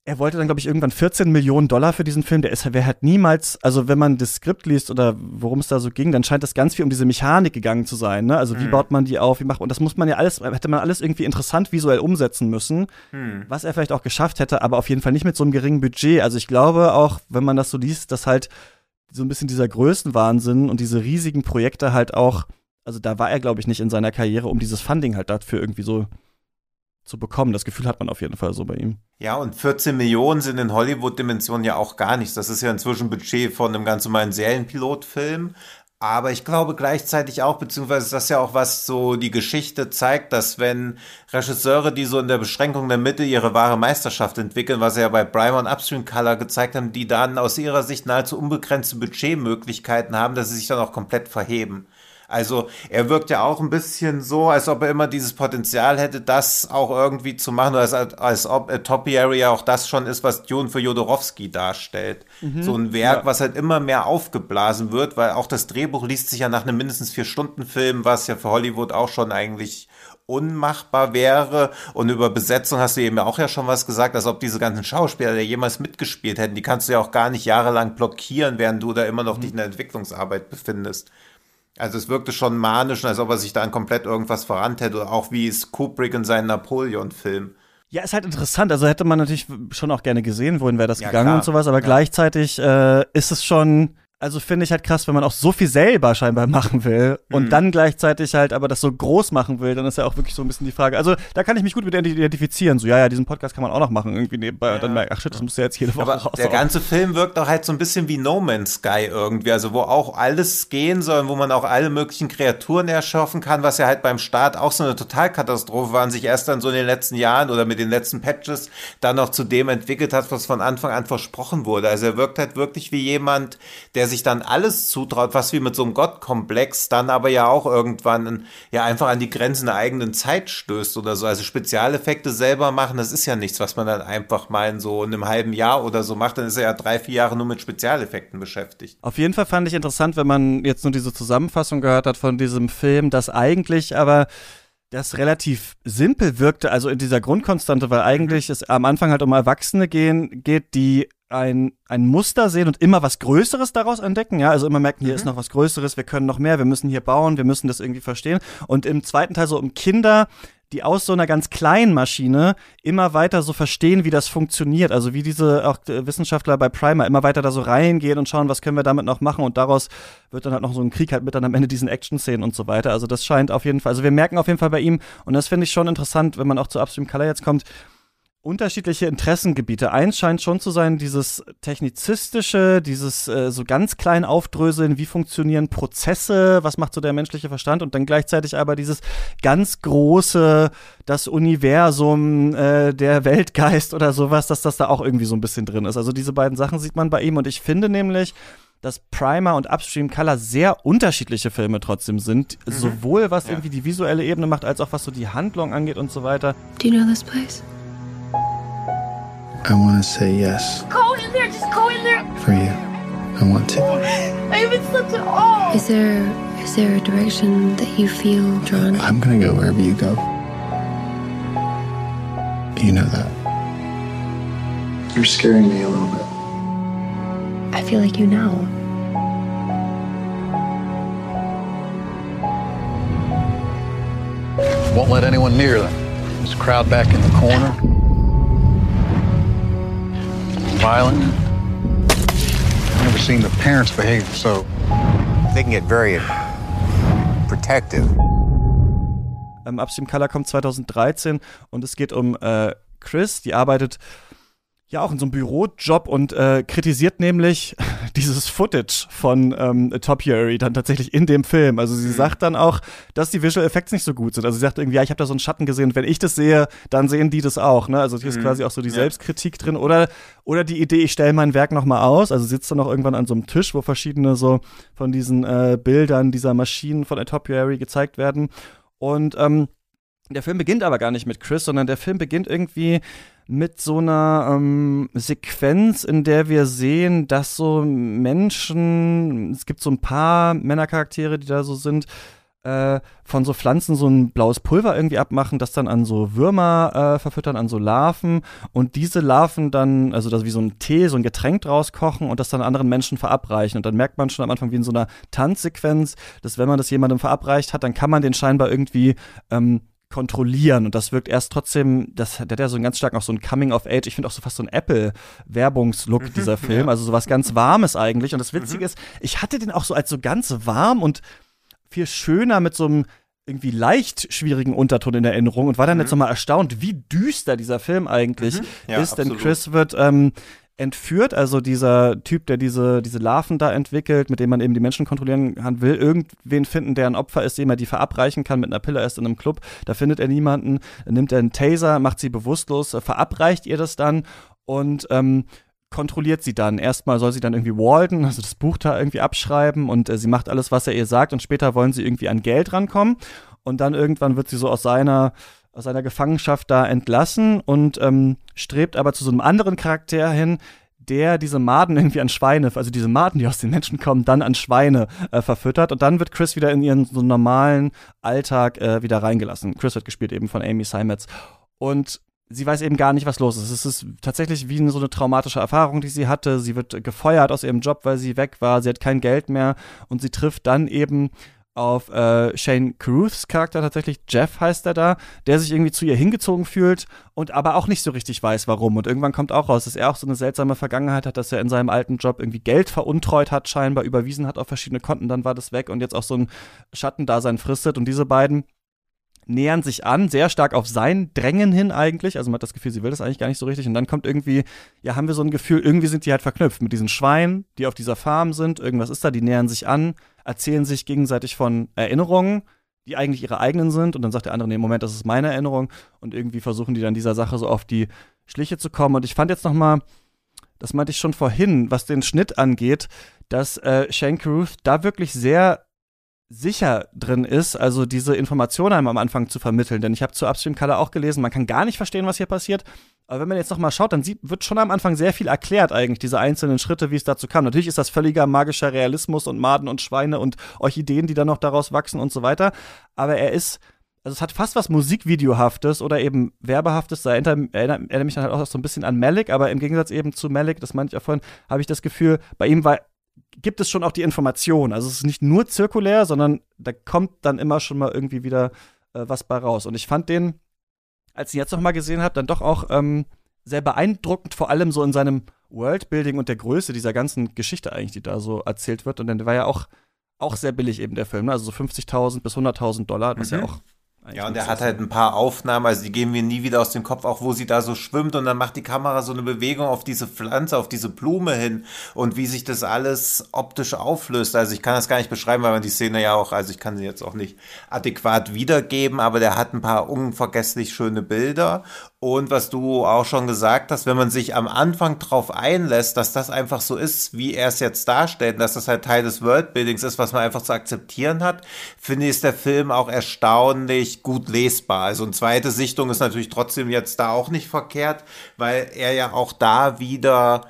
[SPEAKER 1] er wollte dann, glaube ich, irgendwann 14 Millionen Dollar für diesen Film. Der ist, wäre halt niemals, also wenn man das Skript liest oder worum es da so ging, dann scheint das ganz viel um diese Mechanik gegangen zu sein. Ne? Also wie hm. baut man die auf, wie macht und das muss man ja alles, hätte man alles irgendwie interessant visuell umsetzen müssen, hm. was er vielleicht auch geschafft hätte, aber auf jeden Fall nicht mit so einem geringen Budget. Also ich glaube auch, wenn man das so liest, dass halt so ein bisschen dieser Größenwahnsinn und diese riesigen Projekte halt auch, also da war er, glaube ich, nicht in seiner Karriere, um dieses Funding halt dafür irgendwie so zu bekommen. Das Gefühl hat man auf jeden Fall so bei ihm.
[SPEAKER 2] Ja, und 14 Millionen sind in Hollywood-Dimensionen ja auch gar nichts. Das ist ja inzwischen Budget von einem ganz normalen Serienpilotfilm. Aber ich glaube gleichzeitig auch, beziehungsweise das ja auch, was so die Geschichte zeigt, dass wenn Regisseure, die so in der Beschränkung der Mitte ihre wahre Meisterschaft entwickeln, was sie ja bei Primer und Upstream Color gezeigt haben, die dann aus ihrer Sicht nahezu unbegrenzte Budgetmöglichkeiten haben, dass sie sich dann auch komplett verheben. Also er wirkt ja auch ein bisschen so, als ob er immer dieses Potenzial hätte, das auch irgendwie zu machen, als, als ob äh, Topiary ja auch das schon ist, was Dune für Jodorowsky darstellt. Mhm, so ein Werk, ja. was halt immer mehr aufgeblasen wird, weil auch das Drehbuch liest sich ja nach einem mindestens vier Stunden Film, was ja für Hollywood auch schon eigentlich unmachbar wäre. Und über Besetzung hast du eben auch ja schon was gesagt, als ob diese ganzen Schauspieler, die jemals mitgespielt hätten, die kannst du ja auch gar nicht jahrelang blockieren, während du da immer noch mhm. dich in der Entwicklungsarbeit befindest. Also es wirkte schon manisch, als ob er sich da komplett irgendwas verrannt hätte, auch wie es Kubrick in seinem Napoleon-Film.
[SPEAKER 1] Ja, ist halt interessant. Also hätte man natürlich schon auch gerne gesehen, wohin wäre das ja, gegangen klar. und sowas, aber ja. gleichzeitig äh, ist es schon also finde ich halt krass, wenn man auch so viel selber scheinbar machen will und mhm. dann gleichzeitig halt aber das so groß machen will, dann ist ja auch wirklich so ein bisschen die Frage. Also da kann ich mich gut mit identifizieren. So, ja, ja, diesen Podcast kann man auch noch machen irgendwie nebenbei. Ja. Und dann merke ach shit, das muss ja jetzt jede Woche
[SPEAKER 2] aber raus. Der ganze Film wirkt auch halt so ein bisschen wie No Man's Sky irgendwie. Also wo auch alles gehen soll, und wo man auch alle möglichen Kreaturen erschaffen kann, was ja halt beim Start auch so eine Totalkatastrophe war und sich erst dann so in den letzten Jahren oder mit den letzten Patches dann noch zu dem entwickelt hat, was von Anfang an versprochen wurde. Also er wirkt halt wirklich wie jemand, der sich dann alles zutraut, was wie mit so einem Gottkomplex dann aber ja auch irgendwann ja einfach an die Grenzen der eigenen Zeit stößt oder so. Also Spezialeffekte selber machen, das ist ja nichts, was man dann einfach mal in so einem halben Jahr oder so macht. Dann ist er ja drei, vier Jahre nur mit Spezialeffekten beschäftigt.
[SPEAKER 1] Auf jeden Fall fand ich interessant, wenn man jetzt nur diese Zusammenfassung gehört hat von diesem Film, dass eigentlich aber das relativ simpel wirkte, also in dieser Grundkonstante, weil eigentlich es am Anfang halt um Erwachsene gehen, geht, die ein, ein Muster sehen und immer was Größeres daraus entdecken. Ja, also immer merken, hier mhm. ist noch was Größeres, wir können noch mehr, wir müssen hier bauen, wir müssen das irgendwie verstehen. Und im zweiten Teil so um Kinder, die aus so einer ganz kleinen Maschine immer weiter so verstehen, wie das funktioniert. Also wie diese auch äh, Wissenschaftler bei Primer immer weiter da so reingehen und schauen, was können wir damit noch machen. Und daraus wird dann halt noch so ein Krieg halt mit dann am Ende diesen Action-Szenen und so weiter. Also das scheint auf jeden Fall, also wir merken auf jeden Fall bei ihm, und das finde ich schon interessant, wenn man auch zu Upstream Color jetzt kommt, unterschiedliche Interessengebiete. Eins scheint schon zu sein, dieses technizistische, dieses äh, so ganz klein aufdröseln, wie funktionieren Prozesse, was macht so der menschliche Verstand und dann gleichzeitig aber dieses ganz große, das Universum, äh, der Weltgeist oder sowas, dass das da auch irgendwie so ein bisschen drin ist. Also diese beiden Sachen sieht man bei ihm und ich finde nämlich, dass Primer und Upstream Color sehr unterschiedliche Filme trotzdem sind, mhm. sowohl was ja. irgendwie die visuelle Ebene macht, als auch was so die Handlung angeht und so weiter.
[SPEAKER 5] Do you know this place?
[SPEAKER 6] I want to say yes.
[SPEAKER 5] Go in there, just go in there.
[SPEAKER 6] For you. I want to.
[SPEAKER 5] I haven't slept at all. Is there is there a direction that you feel drawn?
[SPEAKER 6] I'm gonna go wherever you go. You know that. You're scaring me a little bit.
[SPEAKER 5] I feel like you know.
[SPEAKER 7] Won't let anyone near them. Just crowd back in the corner violent. I've never seen the parents behave so.
[SPEAKER 8] They can get very protective.
[SPEAKER 1] Ähm, Upstream Color kommt 2013 und es geht um äh, Chris, die arbeitet ja auch in so einem Bürojob und äh, kritisiert nämlich dieses Footage von ähm, Topiary dann tatsächlich in dem Film. Also sie mhm. sagt dann auch, dass die Visual Effects nicht so gut sind. Also sie sagt irgendwie, ja, ich habe da so einen Schatten gesehen und wenn ich das sehe, dann sehen die das auch. Ne? Also hier ist mhm. quasi auch so die ja. Selbstkritik drin oder oder die Idee, ich stelle mein Werk noch mal aus. Also sitzt dann auch irgendwann an so einem Tisch, wo verschiedene so von diesen äh, Bildern dieser Maschinen von Topiary gezeigt werden und ähm, der Film beginnt aber gar nicht mit Chris, sondern der Film beginnt irgendwie mit so einer ähm, Sequenz, in der wir sehen, dass so Menschen, es gibt so ein paar Männercharaktere, die da so sind, äh, von so Pflanzen so ein blaues Pulver irgendwie abmachen, das dann an so Würmer äh, verfüttern, an so Larven und diese Larven dann, also das wie so ein Tee, so ein Getränk draus kochen und das dann anderen Menschen verabreichen. Und dann merkt man schon am Anfang wie in so einer Tanzsequenz, dass wenn man das jemandem verabreicht hat, dann kann man den scheinbar irgendwie ähm, kontrollieren und das wirkt erst trotzdem, das, der hat ja so einen ganz stark auch so ein Coming of Age, ich finde auch so fast so ein Apple-Werbungslook mhm, dieser Film, also so was ganz Warmes eigentlich und das Witzige mhm. ist, ich hatte den auch so als so ganz warm und viel schöner mit so einem irgendwie leicht schwierigen Unterton in Erinnerung und war dann mhm. jetzt nochmal erstaunt, wie düster dieser Film eigentlich mhm. ja, ist, denn Chris wird ähm, entführt, also dieser Typ, der diese, diese Larven da entwickelt, mit dem man eben die Menschen kontrollieren kann, will irgendwen finden, der ein Opfer ist, dem er die verabreichen kann mit einer Pille erst in einem Club. Da findet er niemanden, nimmt er einen Taser, macht sie bewusstlos, verabreicht ihr das dann und ähm, kontrolliert sie dann. Erstmal soll sie dann irgendwie Walden, also das Buch da irgendwie abschreiben und äh, sie macht alles, was er ihr sagt und später wollen sie irgendwie an Geld rankommen und dann irgendwann wird sie so aus seiner aus seiner Gefangenschaft da entlassen und ähm, strebt aber zu so einem anderen Charakter hin, der diese Maden irgendwie an Schweine, also diese Maden, die aus den Menschen kommen, dann an Schweine äh, verfüttert. Und dann wird Chris wieder in ihren so normalen Alltag äh, wieder reingelassen. Chris wird gespielt eben von Amy Simons. Und sie weiß eben gar nicht, was los ist. Es ist tatsächlich wie so eine traumatische Erfahrung, die sie hatte. Sie wird gefeuert aus ihrem Job, weil sie weg war. Sie hat kein Geld mehr und sie trifft dann eben auf äh, Shane Carruths Charakter tatsächlich, Jeff heißt er da, der sich irgendwie zu ihr hingezogen fühlt und aber auch nicht so richtig weiß, warum. Und irgendwann kommt auch raus, dass er auch so eine seltsame Vergangenheit hat, dass er in seinem alten Job irgendwie Geld veruntreut hat, scheinbar überwiesen hat auf verschiedene Konten, dann war das weg und jetzt auch so ein Schattendasein fristet. Und diese beiden nähern sich an, sehr stark auf sein Drängen hin eigentlich. Also man hat das Gefühl, sie will das eigentlich gar nicht so richtig. Und dann kommt irgendwie, ja, haben wir so ein Gefühl, irgendwie sind die halt verknüpft mit diesen Schweinen, die auf dieser Farm sind. Irgendwas ist da, die nähern sich an, erzählen sich gegenseitig von Erinnerungen, die eigentlich ihre eigenen sind. Und dann sagt der andere, nee, Moment, das ist meine Erinnerung. Und irgendwie versuchen die dann dieser Sache so auf die Schliche zu kommen. Und ich fand jetzt noch mal, das meinte ich schon vorhin, was den Schnitt angeht, dass äh, Shane Carruth da wirklich sehr sicher drin ist, also diese Informationen einem am Anfang zu vermitteln. Denn ich habe zu Upstream Color auch gelesen, man kann gar nicht verstehen, was hier passiert. Aber wenn man jetzt noch mal schaut, dann sieht, wird schon am Anfang sehr viel erklärt eigentlich, diese einzelnen Schritte, wie es dazu kam. Natürlich ist das völliger magischer Realismus und Maden und Schweine und Orchideen, die dann noch daraus wachsen und so weiter. Aber er ist, also es hat fast was Musikvideohaftes oder eben Werbehaftes. Da erinnert, erinnert mich dann halt auch so ein bisschen an Malik, aber im Gegensatz eben zu Malik, das meinte ich auch vorhin, habe ich das Gefühl, bei ihm war gibt es schon auch die Information. Also es ist nicht nur zirkulär, sondern da kommt dann immer schon mal irgendwie wieder äh, was bei raus. Und ich fand den, als ich ihn jetzt noch mal gesehen habe, dann doch auch ähm, sehr beeindruckend, vor allem so in seinem Worldbuilding und der Größe dieser ganzen Geschichte eigentlich, die da so erzählt wird. Und dann war ja auch, auch sehr billig eben der Film, ne? also so 50.000 bis 100.000 Dollar, was mhm. ja auch
[SPEAKER 2] ja, und er hat halt ein paar Aufnahmen, also die gehen mir nie wieder aus dem Kopf, auch wo sie da so schwimmt und dann macht die Kamera so eine Bewegung auf diese Pflanze, auf diese Blume hin und wie sich das alles optisch auflöst. Also ich kann das gar nicht beschreiben, weil man die Szene ja auch, also ich kann sie jetzt auch nicht adäquat wiedergeben, aber der hat ein paar unvergesslich schöne Bilder und was du auch schon gesagt hast, wenn man sich am Anfang drauf einlässt, dass das einfach so ist, wie er es jetzt darstellt, dass das halt Teil des Worldbuildings ist, was man einfach zu akzeptieren hat, finde ich, ist der Film auch erstaunlich gut lesbar. Also eine zweite Sichtung ist natürlich trotzdem jetzt da auch nicht verkehrt, weil er ja auch da wieder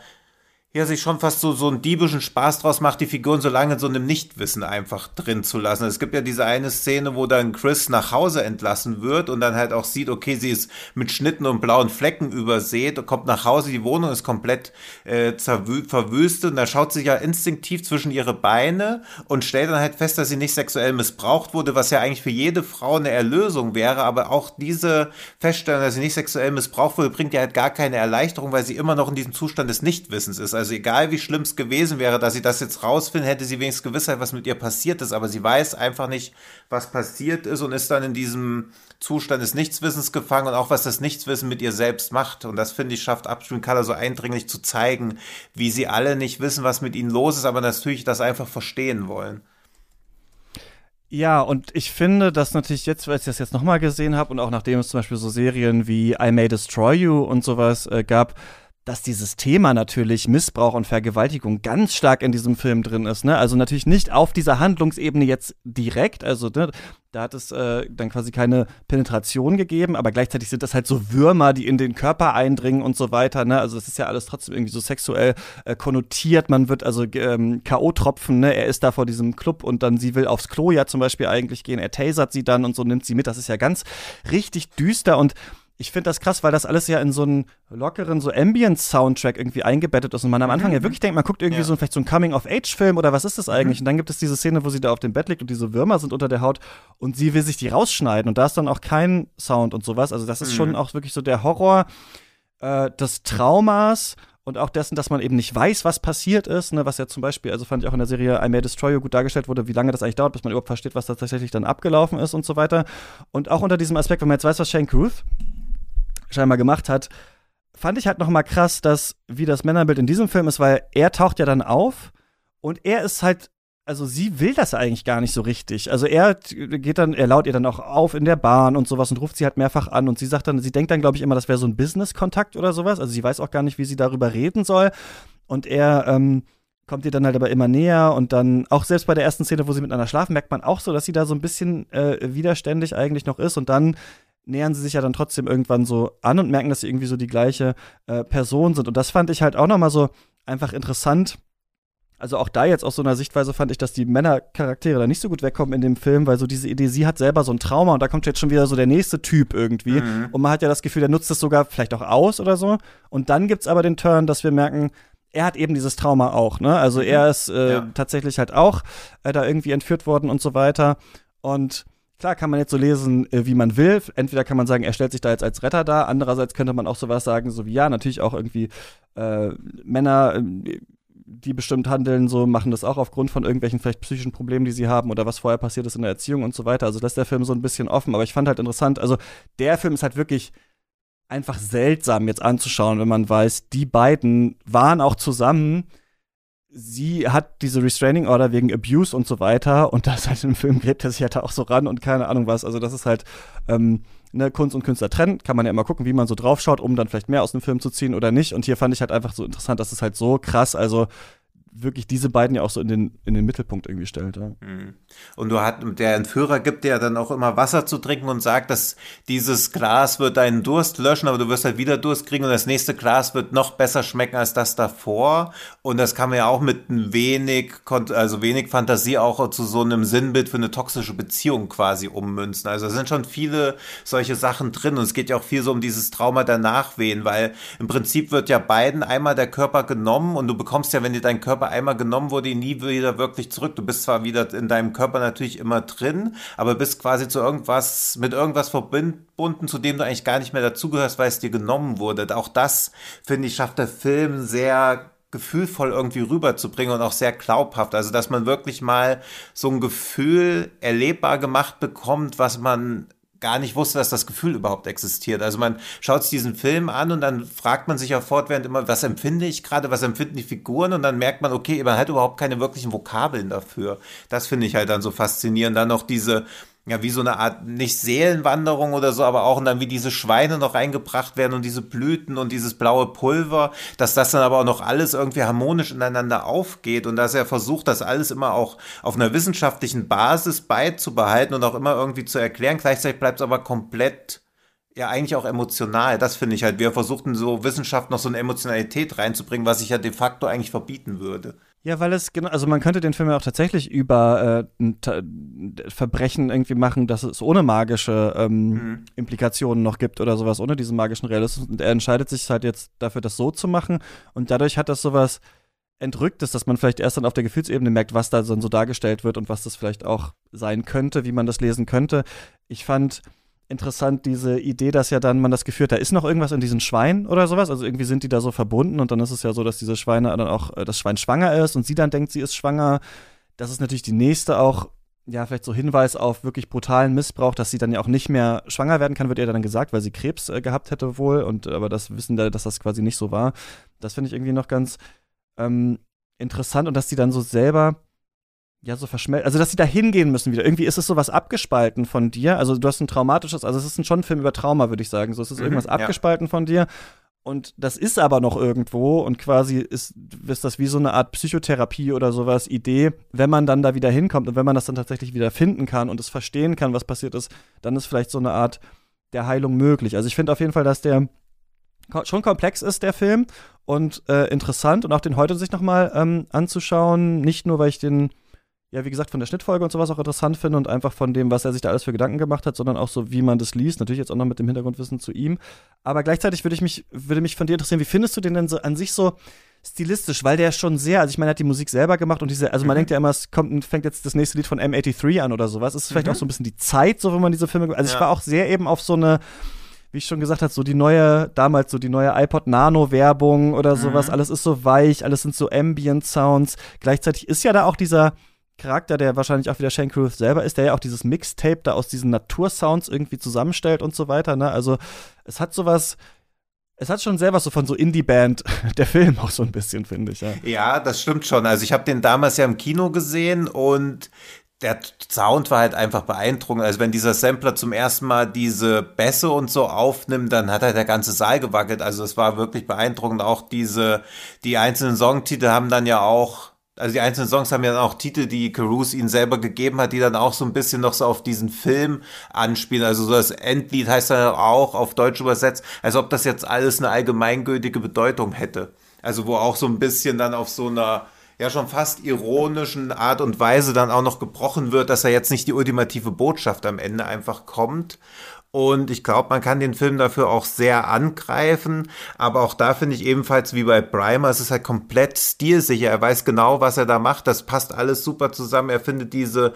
[SPEAKER 2] ja, sich schon fast so, so einen diebischen Spaß draus macht, die Figuren so lange in so einem Nichtwissen einfach drin zu lassen. Es gibt ja diese eine Szene, wo dann Chris nach Hause entlassen wird und dann halt auch sieht, okay, sie ist mit Schnitten und blauen Flecken übersät, kommt nach Hause, die Wohnung ist komplett äh, verwüstet und da schaut sie ja instinktiv zwischen ihre Beine und stellt dann halt fest, dass sie nicht sexuell missbraucht wurde, was ja eigentlich für jede Frau eine Erlösung wäre, aber auch diese Feststellung, dass sie nicht sexuell missbraucht wurde, bringt ja halt gar keine Erleichterung, weil sie immer noch in diesem Zustand des Nichtwissens ist. Also also egal wie schlimm es gewesen wäre, dass sie das jetzt rausfinden, hätte sie wenigstens Gewissheit, was mit ihr passiert ist. Aber sie weiß einfach nicht, was passiert ist und ist dann in diesem Zustand des Nichtswissens gefangen und auch was das Nichtswissen mit ihr selbst macht. Und das finde ich schafft Upstream Color so eindringlich zu zeigen, wie sie alle nicht wissen, was mit ihnen los ist, aber natürlich das einfach verstehen wollen.
[SPEAKER 1] Ja, und ich finde, dass natürlich jetzt, weil ich das jetzt nochmal gesehen habe und auch nachdem es zum Beispiel so Serien wie I May Destroy You und sowas äh, gab, dass dieses Thema natürlich Missbrauch und Vergewaltigung ganz stark in diesem Film drin ist. Ne? Also natürlich nicht auf dieser Handlungsebene jetzt direkt, also ne, da hat es äh, dann quasi keine Penetration gegeben, aber gleichzeitig sind das halt so Würmer, die in den Körper eindringen und so weiter. Ne? Also das ist ja alles trotzdem irgendwie so sexuell äh, konnotiert. Man wird also ähm, K.O.-Tropfen, ne? er ist da vor diesem Club und dann sie will aufs Klo ja zum Beispiel eigentlich gehen. Er tasert sie dann und so nimmt sie mit. Das ist ja ganz richtig düster und ich finde das krass, weil das alles ja in so einen lockeren, so Ambient-Soundtrack irgendwie eingebettet ist und man am Anfang mhm. ja wirklich denkt, man guckt irgendwie ja. so vielleicht so einen Coming-of-Age-Film oder was ist das eigentlich? Mhm. Und dann gibt es diese Szene, wo sie da auf dem Bett liegt und diese Würmer sind unter der Haut und sie will sich die rausschneiden und da ist dann auch kein Sound und sowas. Also das ist mhm. schon auch wirklich so der Horror äh, des Traumas und auch dessen, dass man eben nicht weiß, was passiert ist, ne, was ja zum Beispiel, also fand ich auch in der Serie I May Destroy You gut dargestellt wurde, wie lange das eigentlich dauert, bis man überhaupt versteht, was da tatsächlich dann abgelaufen ist und so weiter. Und auch unter diesem Aspekt, wenn man jetzt weiß, was Shane Carruth scheinbar gemacht hat, fand ich halt noch mal krass, dass wie das Männerbild in diesem Film ist, weil er taucht ja dann auf und er ist halt also sie will das eigentlich gar nicht so richtig. Also er geht dann, er laut ihr dann auch auf in der Bahn und sowas und ruft sie halt mehrfach an und sie sagt dann, sie denkt dann, glaube ich, immer, das wäre so ein Business-Kontakt oder sowas. Also sie weiß auch gar nicht, wie sie darüber reden soll. Und er ähm, kommt ihr dann halt aber immer näher und dann auch selbst bei der ersten Szene, wo sie miteinander schlafen, merkt man auch so, dass sie da so ein bisschen äh, widerständig eigentlich noch ist und dann nähern sie sich ja dann trotzdem irgendwann so an und merken, dass sie irgendwie so die gleiche äh, Person sind. Und das fand ich halt auch noch mal so einfach interessant also auch da jetzt aus so einer Sichtweise fand ich, dass die Männercharaktere da nicht so gut wegkommen in dem Film, weil so diese Idee, sie hat selber so ein Trauma und da kommt jetzt schon wieder so der nächste Typ irgendwie. Mhm. Und man hat ja das Gefühl, der nutzt es sogar vielleicht auch aus oder so. Und dann gibt's aber den Turn, dass wir merken, er hat eben dieses Trauma auch, ne? Also er mhm. ist äh, ja. tatsächlich halt auch äh, da irgendwie entführt worden und so weiter. Und Klar kann man jetzt so lesen, äh, wie man will. Entweder kann man sagen, er stellt sich da jetzt als Retter dar. Andererseits könnte man auch sowas sagen, so wie ja, natürlich auch irgendwie äh, Männer, äh, die bestimmt handeln, so machen das auch aufgrund von irgendwelchen vielleicht psychischen Problemen, die sie haben oder was vorher passiert ist in der Erziehung und so weiter. Also das ist der Film so ein bisschen offen, aber ich fand halt interessant, also der Film ist halt wirklich einfach seltsam jetzt anzuschauen, wenn man weiß, die beiden waren auch zusammen. Sie hat diese Restraining Order wegen Abuse und so weiter und das halt im Film gräbt er sich halt auch so ran und keine Ahnung was. Also das ist halt ähm, ne, Kunst und Künstler trennen, kann man ja immer gucken, wie man so draufschaut, um dann vielleicht mehr aus dem Film zu ziehen oder nicht. Und hier fand ich halt einfach so interessant, dass es halt so krass, also wirklich diese beiden ja auch so in den, in den Mittelpunkt irgendwie stellt. Ja. Mhm.
[SPEAKER 2] Und du hat, der Entführer gibt dir dann auch immer Wasser zu trinken und sagt, dass dieses Glas wird deinen Durst löschen, aber du wirst halt wieder Durst kriegen und das nächste Glas wird noch besser schmecken als das davor. Und das kann man ja auch mit ein wenig, also wenig Fantasie auch zu so einem Sinnbild für eine toxische Beziehung quasi ummünzen. Also es sind schon viele solche Sachen drin und es geht ja auch viel so um dieses Trauma der Nachwehen, weil im Prinzip wird ja beiden einmal der Körper genommen und du bekommst ja, wenn dir dein Körper einmal genommen wurde, nie wieder wirklich zurück. Du bist zwar wieder in deinem Körper natürlich immer drin, aber bist quasi zu irgendwas, mit irgendwas verbunden, zu dem du eigentlich gar nicht mehr dazugehörst, weil es dir genommen wurde. Auch das, finde ich, schafft der Film sehr gefühlvoll irgendwie rüberzubringen und auch sehr glaubhaft. Also, dass man wirklich mal so ein Gefühl erlebbar gemacht bekommt, was man gar nicht wusste, dass das Gefühl überhaupt existiert. Also man schaut sich diesen Film an und dann fragt man sich ja fortwährend immer, was empfinde ich gerade, was empfinden die Figuren und dann merkt man, okay, man hat überhaupt keine wirklichen Vokabeln dafür. Das finde ich halt dann so faszinierend. Dann noch diese ja, wie so eine Art, nicht Seelenwanderung oder so, aber auch und dann wie diese Schweine noch reingebracht werden und diese Blüten und dieses blaue Pulver, dass das dann aber auch noch alles irgendwie harmonisch ineinander aufgeht und dass er versucht, das alles immer auch auf einer wissenschaftlichen Basis beizubehalten und auch immer irgendwie zu erklären. Gleichzeitig bleibt es aber komplett ja eigentlich auch emotional. Das finde ich halt. Wir versuchten so Wissenschaft noch so eine Emotionalität reinzubringen, was ich ja de facto eigentlich verbieten würde.
[SPEAKER 1] Ja, weil es genau, also man könnte den Film ja auch tatsächlich über äh, ein Verbrechen irgendwie machen, dass es ohne magische ähm, mhm. Implikationen noch gibt oder sowas, ohne diesen magischen Realismus. Und er entscheidet sich halt jetzt dafür, das so zu machen. Und dadurch hat das sowas Entrücktes, dass man vielleicht erst dann auf der Gefühlsebene merkt, was da so dargestellt wird und was das vielleicht auch sein könnte, wie man das lesen könnte. Ich fand interessant, diese Idee, dass ja dann man das Gefühl hat, da ist noch irgendwas in diesen Schweinen oder sowas. Also irgendwie sind die da so verbunden und dann ist es ja so, dass diese Schweine dann auch, äh, das Schwein schwanger ist und sie dann denkt, sie ist schwanger. Das ist natürlich die nächste auch, ja, vielleicht so Hinweis auf wirklich brutalen Missbrauch, dass sie dann ja auch nicht mehr schwanger werden kann, wird ihr dann gesagt, weil sie Krebs äh, gehabt hätte wohl und aber das wissen da, dass das quasi nicht so war. Das finde ich irgendwie noch ganz ähm, interessant und dass die dann so selber ja, so verschmelzen. Also, dass sie da hingehen müssen wieder. Irgendwie ist es so was abgespalten von dir. Also, du hast ein traumatisches, also, es ist schon ein Film über Trauma, würde ich sagen. So, es ist mhm, irgendwas abgespalten ja. von dir. Und das ist aber noch irgendwo und quasi ist, ist das wie so eine Art Psychotherapie oder sowas, Idee, wenn man dann da wieder hinkommt und wenn man das dann tatsächlich wieder finden kann und es verstehen kann, was passiert ist, dann ist vielleicht so eine Art der Heilung möglich. Also ich finde auf jeden Fall, dass der schon komplex ist, der Film und äh, interessant und auch den heute sich nochmal ähm, anzuschauen, nicht nur, weil ich den ja, wie gesagt, von der Schnittfolge und sowas auch interessant finde und einfach von dem, was er sich da alles für Gedanken gemacht hat, sondern auch so, wie man das liest. Natürlich jetzt auch noch mit dem Hintergrundwissen zu ihm. Aber gleichzeitig würde ich mich, würde mich von dir interessieren, wie findest du den denn so an sich so stilistisch? Weil der schon sehr, also ich meine, er hat die Musik selber gemacht und diese, also man mhm. denkt ja immer, es kommt, fängt jetzt das nächste Lied von M83 an oder sowas. Ist vielleicht mhm. auch so ein bisschen die Zeit, so wenn man diese Filme, also ja. ich war auch sehr eben auf so eine, wie ich schon gesagt habe, so die neue, damals so die neue iPod Nano Werbung oder sowas. Mhm. Alles ist so weich, alles sind so Ambient Sounds. Gleichzeitig ist ja da auch dieser, Charakter, der wahrscheinlich auch wieder Shane Carruth selber ist, der ja auch dieses Mixtape da aus diesen Natursounds irgendwie zusammenstellt und so weiter. Ne? Also es hat sowas Es hat schon was so von so Indie-Band, der Film auch so ein bisschen, finde ich. Ja.
[SPEAKER 2] ja, das stimmt schon. Also ich habe den damals ja im Kino gesehen und der Sound war halt einfach beeindruckend. Also wenn dieser Sampler zum ersten Mal diese Bässe und so aufnimmt, dann hat halt der ganze Saal gewackelt. Also es war wirklich beeindruckend. Auch diese, die einzelnen Songtitel haben dann ja auch, also die einzelnen Songs haben ja dann auch Titel, die Caruso ihnen selber gegeben hat, die dann auch so ein bisschen noch so auf diesen Film anspielen. Also so das Endlied heißt dann auch auf Deutsch übersetzt, als ob das jetzt alles eine allgemeingültige Bedeutung hätte. Also wo auch so ein bisschen dann auf so einer ja schon fast ironischen Art und Weise dann auch noch gebrochen wird, dass er jetzt nicht die ultimative Botschaft am Ende einfach kommt. Und ich glaube, man kann den Film dafür auch sehr angreifen. Aber auch da finde ich ebenfalls wie bei Primer, es ist halt komplett stilsicher. Er weiß genau, was er da macht. Das passt alles super zusammen. Er findet diese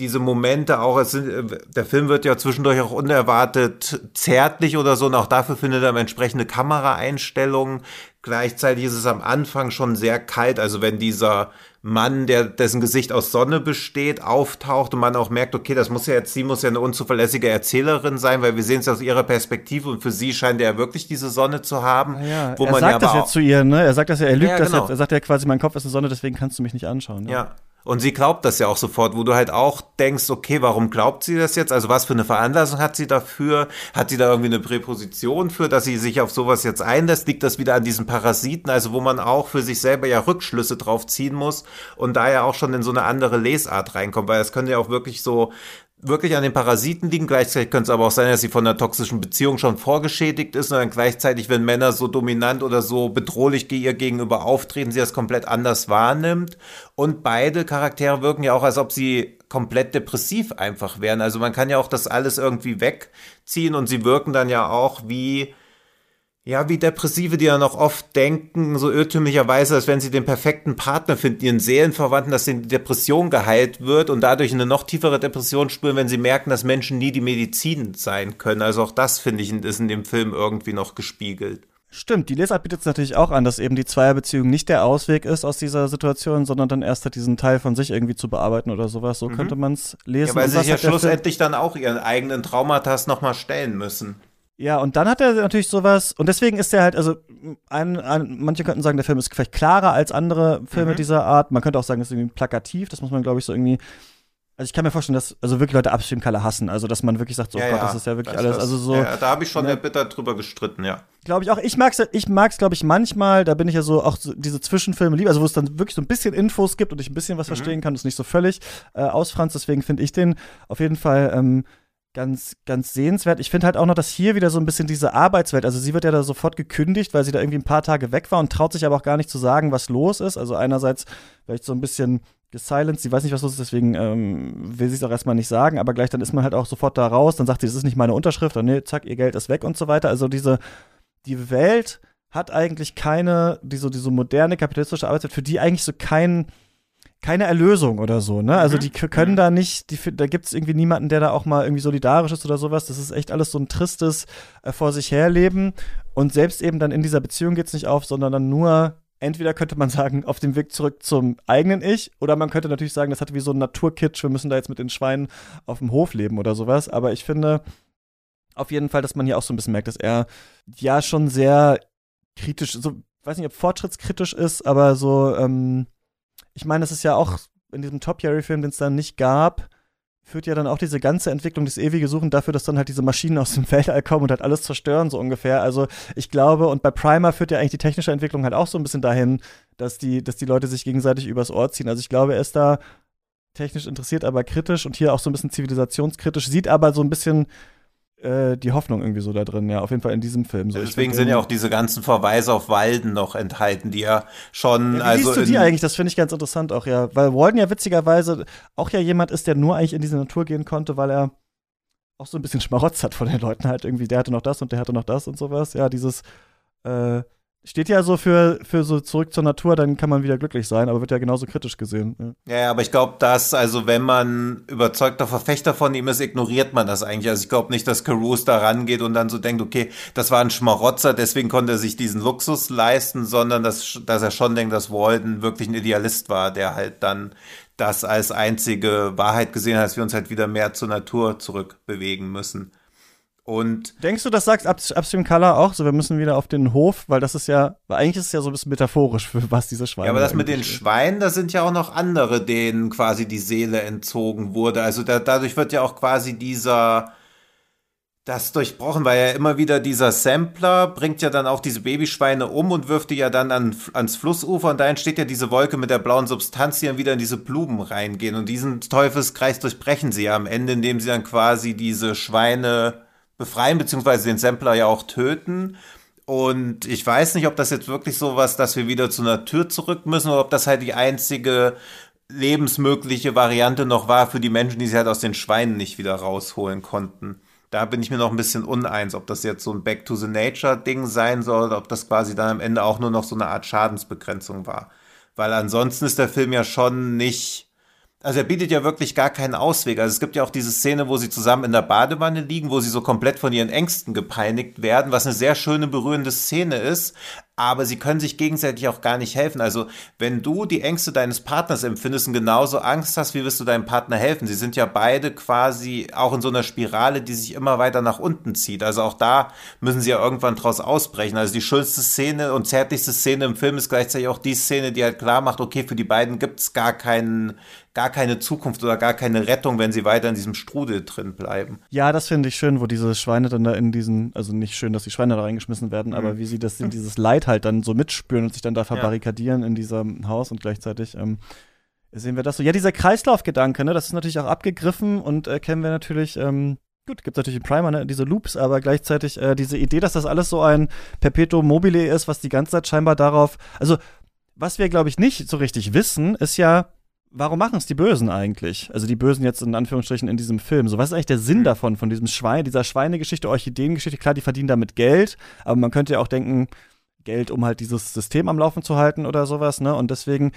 [SPEAKER 2] diese Momente auch, es sind, der Film wird ja zwischendurch auch unerwartet zärtlich oder so und auch dafür findet er entsprechende Kameraeinstellungen. Gleichzeitig ist es am Anfang schon sehr kalt, also wenn dieser Mann, der dessen Gesicht aus Sonne besteht, auftaucht und man auch merkt, okay, das muss ja jetzt, sie muss ja eine unzuverlässige Erzählerin sein, weil wir sehen es aus ihrer Perspektive und für sie scheint er wirklich diese Sonne zu haben.
[SPEAKER 1] Ja, wo er man sagt ja das jetzt zu ihr, ne? Er sagt das ja, er lügt ja, genau. das jetzt, er sagt ja quasi, mein Kopf ist eine Sonne, deswegen kannst du mich nicht anschauen.
[SPEAKER 2] Ne? Ja. Und sie glaubt das ja auch sofort, wo du halt auch denkst, okay, warum glaubt sie das jetzt? Also was für eine Veranlassung hat sie dafür? Hat sie da irgendwie eine Präposition für, dass sie sich auf sowas jetzt einlässt? Liegt das wieder an diesen Parasiten, also wo man auch für sich selber ja Rückschlüsse drauf ziehen muss und da ja auch schon in so eine andere Lesart reinkommt, weil es könnte ja auch wirklich so wirklich an den Parasiten liegen. Gleichzeitig könnte es aber auch sein, dass sie von einer toxischen Beziehung schon vorgeschädigt ist und dann gleichzeitig, wenn Männer so dominant oder so bedrohlich ihr gegenüber auftreten, sie das komplett anders wahrnimmt. Und beide Charaktere wirken ja auch, als ob sie komplett depressiv einfach wären. Also man kann ja auch das alles irgendwie wegziehen und sie wirken dann ja auch wie ja, wie Depressive, die ja noch oft denken, so irrtümlicherweise, als wenn sie den perfekten Partner finden, ihren Seelenverwandten, dass die Depression geheilt wird und dadurch eine noch tiefere Depression spüren, wenn sie merken, dass Menschen nie die Medizin sein können. Also auch das, finde ich, ist in dem Film irgendwie noch gespiegelt.
[SPEAKER 1] Stimmt, die Lesart bietet es natürlich auch an, dass eben die Zweierbeziehung nicht der Ausweg ist aus dieser Situation, sondern dann erst hat diesen Teil von sich irgendwie zu bearbeiten oder sowas. So mhm. könnte man es lesen. Ja,
[SPEAKER 2] weil sie sich ja schlussendlich dann auch ihren eigenen Traumata nochmal stellen müssen.
[SPEAKER 1] Ja, und dann hat er natürlich sowas, und deswegen ist er halt, also ein, ein, manche könnten sagen, der Film ist vielleicht klarer als andere Filme mhm. dieser Art. Man könnte auch sagen, es ist irgendwie plakativ, das muss man, glaube ich, so irgendwie. Also ich kann mir vorstellen, dass also wirklich Leute Upstream Color hassen, also dass man wirklich sagt, so ja, Gott, ja. das ist ja wirklich alles, also so.
[SPEAKER 2] Ja, da habe ich schon ne, bitter drüber gestritten, ja.
[SPEAKER 1] Glaube ich auch. Ich mag's, ich mag's, glaube ich, manchmal. Da bin ich ja so auch so diese Zwischenfilme lieb, also wo es dann wirklich so ein bisschen Infos gibt und ich ein bisschen was mhm. verstehen kann, das nicht so völlig äh, ausfranst. Deswegen finde ich den auf jeden Fall ähm, ganz, ganz sehenswert. Ich finde halt auch noch, dass hier wieder so ein bisschen diese Arbeitswelt, also sie wird ja da sofort gekündigt, weil sie da irgendwie ein paar Tage weg war und traut sich aber auch gar nicht zu sagen, was los ist. Also einerseits vielleicht so ein bisschen gesilenced, sie weiß nicht, was los ist, deswegen ähm, will sie es auch erstmal nicht sagen, aber gleich dann ist man halt auch sofort da raus, dann sagt sie, das ist nicht meine Unterschrift, und nee, zack, ihr Geld ist weg und so weiter. Also diese, die Welt hat eigentlich keine, diese, diese moderne kapitalistische Arbeitswelt, für die eigentlich so kein keine Erlösung oder so, ne? Also mhm. die können mhm. da nicht, die, da gibt's irgendwie niemanden, der da auch mal irgendwie solidarisch ist oder sowas. Das ist echt alles so ein tristes äh, vor sich herleben. Und selbst eben dann in dieser Beziehung geht's nicht auf, sondern dann nur, entweder könnte man sagen, auf dem Weg zurück zum eigenen Ich, oder man könnte natürlich sagen, das hat wie so ein Naturkitsch, wir müssen da jetzt mit den Schweinen auf dem Hof leben oder sowas. Aber ich finde auf jeden Fall, dass man hier auch so ein bisschen merkt, dass er ja schon sehr kritisch, so, weiß nicht, ob fortschrittskritisch ist, aber so, ähm, ich meine, es ist ja auch in diesem Top Jerry-Film, den es dann nicht gab, führt ja dann auch diese ganze Entwicklung des ewige Suchen dafür, dass dann halt diese Maschinen aus dem Weltall kommen und halt alles zerstören, so ungefähr. Also ich glaube, und bei Primer führt ja eigentlich die technische Entwicklung halt auch so ein bisschen dahin, dass die, dass die Leute sich gegenseitig übers Ohr ziehen. Also ich glaube, er ist da technisch interessiert, aber kritisch und hier auch so ein bisschen zivilisationskritisch, sieht aber so ein bisschen äh, die Hoffnung irgendwie so da drin, ja, auf jeden Fall in diesem Film. So.
[SPEAKER 2] Deswegen sind ja auch diese ganzen Verweise auf Walden noch enthalten, die ja schon. Ja, wie
[SPEAKER 1] also siehst du die eigentlich? Das finde ich ganz interessant auch, ja. Weil Walden ja witzigerweise auch ja jemand ist, der nur eigentlich in diese Natur gehen konnte, weil er auch so ein bisschen Schmarotz hat von den Leuten halt irgendwie. Der hatte noch das und der hatte noch das und sowas. Ja, dieses. Äh, Steht ja so für, für so zurück zur Natur, dann kann man wieder glücklich sein, aber wird ja genauso kritisch gesehen.
[SPEAKER 2] Ja, ja aber ich glaube, dass, also wenn man überzeugter Verfechter von ihm ist, ignoriert man das eigentlich. Also ich glaube nicht, dass Caruso da rangeht und dann so denkt, okay, das war ein Schmarotzer, deswegen konnte er sich diesen Luxus leisten, sondern dass, dass er schon denkt, dass Walden wirklich ein Idealist war, der halt dann das als einzige Wahrheit gesehen hat, dass wir uns halt wieder mehr zur Natur zurückbewegen müssen. Und
[SPEAKER 1] Denkst du, das sagt Upstream Color auch? So, wir müssen wieder auf den Hof, weil das ist ja, weil eigentlich ist es ja so ein bisschen metaphorisch für was diese Schweine.
[SPEAKER 2] Ja, aber das mit den Schweinen, da sind ja auch noch andere, denen quasi die Seele entzogen wurde. Also da, dadurch wird ja auch quasi dieser das durchbrochen, weil ja immer wieder dieser Sampler bringt ja dann auch diese Babyschweine um und wirft die ja dann an, ans Flussufer und da entsteht ja diese Wolke mit der blauen Substanz, die dann wieder in diese Blumen reingehen und diesen Teufelskreis durchbrechen sie ja am Ende, indem sie dann quasi diese Schweine befreien, beziehungsweise den Sampler ja auch töten. Und ich weiß nicht, ob das jetzt wirklich so was, dass wir wieder zur Natur zurück müssen oder ob das halt die einzige lebensmögliche Variante noch war für die Menschen, die sie halt aus den Schweinen nicht wieder rausholen konnten. Da bin ich mir noch ein bisschen uneins, ob das jetzt so ein Back to the Nature Ding sein soll oder ob das quasi dann am Ende auch nur noch so eine Art Schadensbegrenzung war. Weil ansonsten ist der Film ja schon nicht also er bietet ja wirklich gar keinen Ausweg. Also es gibt ja auch diese Szene, wo sie zusammen in der Badewanne liegen, wo sie so komplett von ihren Ängsten gepeinigt werden, was eine sehr schöne, berührende Szene ist. Aber sie können sich gegenseitig auch gar nicht helfen. Also wenn du die Ängste deines Partners empfindest und genauso Angst hast, wie wirst du deinem Partner helfen? Sie sind ja beide quasi auch in so einer Spirale, die sich immer weiter nach unten zieht. Also auch da müssen sie ja irgendwann draus ausbrechen. Also die schönste Szene und zärtlichste Szene im Film ist gleichzeitig auch die Szene, die halt klar macht, okay, für die beiden gibt's gar keinen, gar keine Zukunft oder gar keine Rettung, wenn sie weiter in diesem Strudel drin bleiben.
[SPEAKER 1] Ja, das finde ich schön, wo diese Schweine dann da in diesen, also nicht schön, dass die Schweine da reingeschmissen werden,
[SPEAKER 2] Mhm.
[SPEAKER 1] aber wie sie das in dieses Leid halt dann so mitspüren und sich dann da verbarrikadieren in diesem Haus und gleichzeitig ähm, sehen wir das so. Ja, dieser Kreislaufgedanke, ne, das ist natürlich auch abgegriffen und äh, kennen wir natürlich, ähm, gut, gibt natürlich im Primer, ne, diese Loops, aber gleichzeitig äh, diese Idee, dass das alles so ein Perpetuum mobile ist, was die ganze Zeit scheinbar darauf, also was wir, glaube ich, nicht so richtig wissen, ist ja, warum machen es die Bösen eigentlich? Also die Bösen jetzt in Anführungsstrichen in diesem Film. So, was ist eigentlich der Sinn davon, von diesem Schwein, dieser Schweinegeschichte, Orchideengeschichte? Klar, die verdienen damit Geld, aber man könnte ja auch denken, Geld, um halt dieses System am Laufen zu halten oder sowas, ne? Und deswegen.